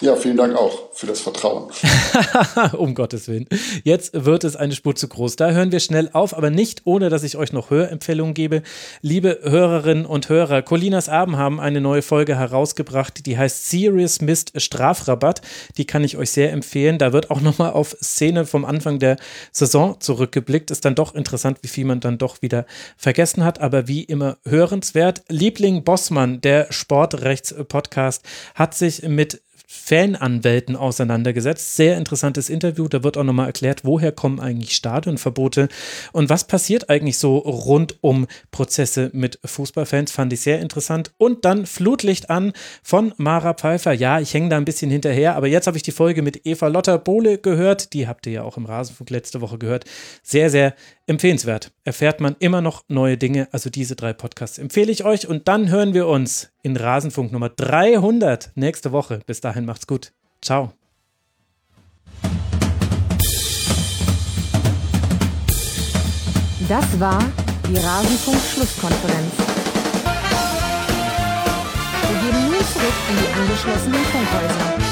Ja, vielen Dank auch für das Vertrauen. um Gottes Willen. Jetzt wird es eine Spur zu groß. Da hören wir schnell auf, aber nicht ohne, dass ich euch noch Hörempfehlungen gebe. Liebe Hörerinnen und Hörer, Colinas Abend haben eine neue Folge herausgebracht, die heißt Serious Mist Strafrabatt. Die kann ich euch sehr empfehlen. Da wird auch nochmal auf Szene vom Anfang der Saison zurückgeblickt. Ist dann doch interessant, wie viel man dann doch wieder vergessen hat, aber wie immer hörenswert. Liebling Bossmann, der Sportrechts-Podcast, hat sich mit Fananwälten auseinandergesetzt. Sehr interessantes Interview. Da wird auch nochmal erklärt, woher kommen eigentlich Stadionverbote und was passiert eigentlich so rund um Prozesse mit Fußballfans. Fand ich sehr interessant. Und dann Flutlicht an von Mara Pfeiffer. Ja, ich hänge da ein bisschen hinterher, aber jetzt habe ich die Folge mit Eva Lotter Bohle gehört. Die habt ihr ja auch im Rasenfunk letzte Woche gehört. Sehr, sehr empfehlenswert. Erfährt man immer noch neue Dinge. Also diese drei Podcasts empfehle ich euch. Und dann hören wir uns in Rasenfunk Nummer 300 nächste Woche. Bis dahin macht's gut. Ciao. Das war die Rasenfunk-Schlusskonferenz. Wir geben nun zurück in die angeschlossenen Funkhäuser.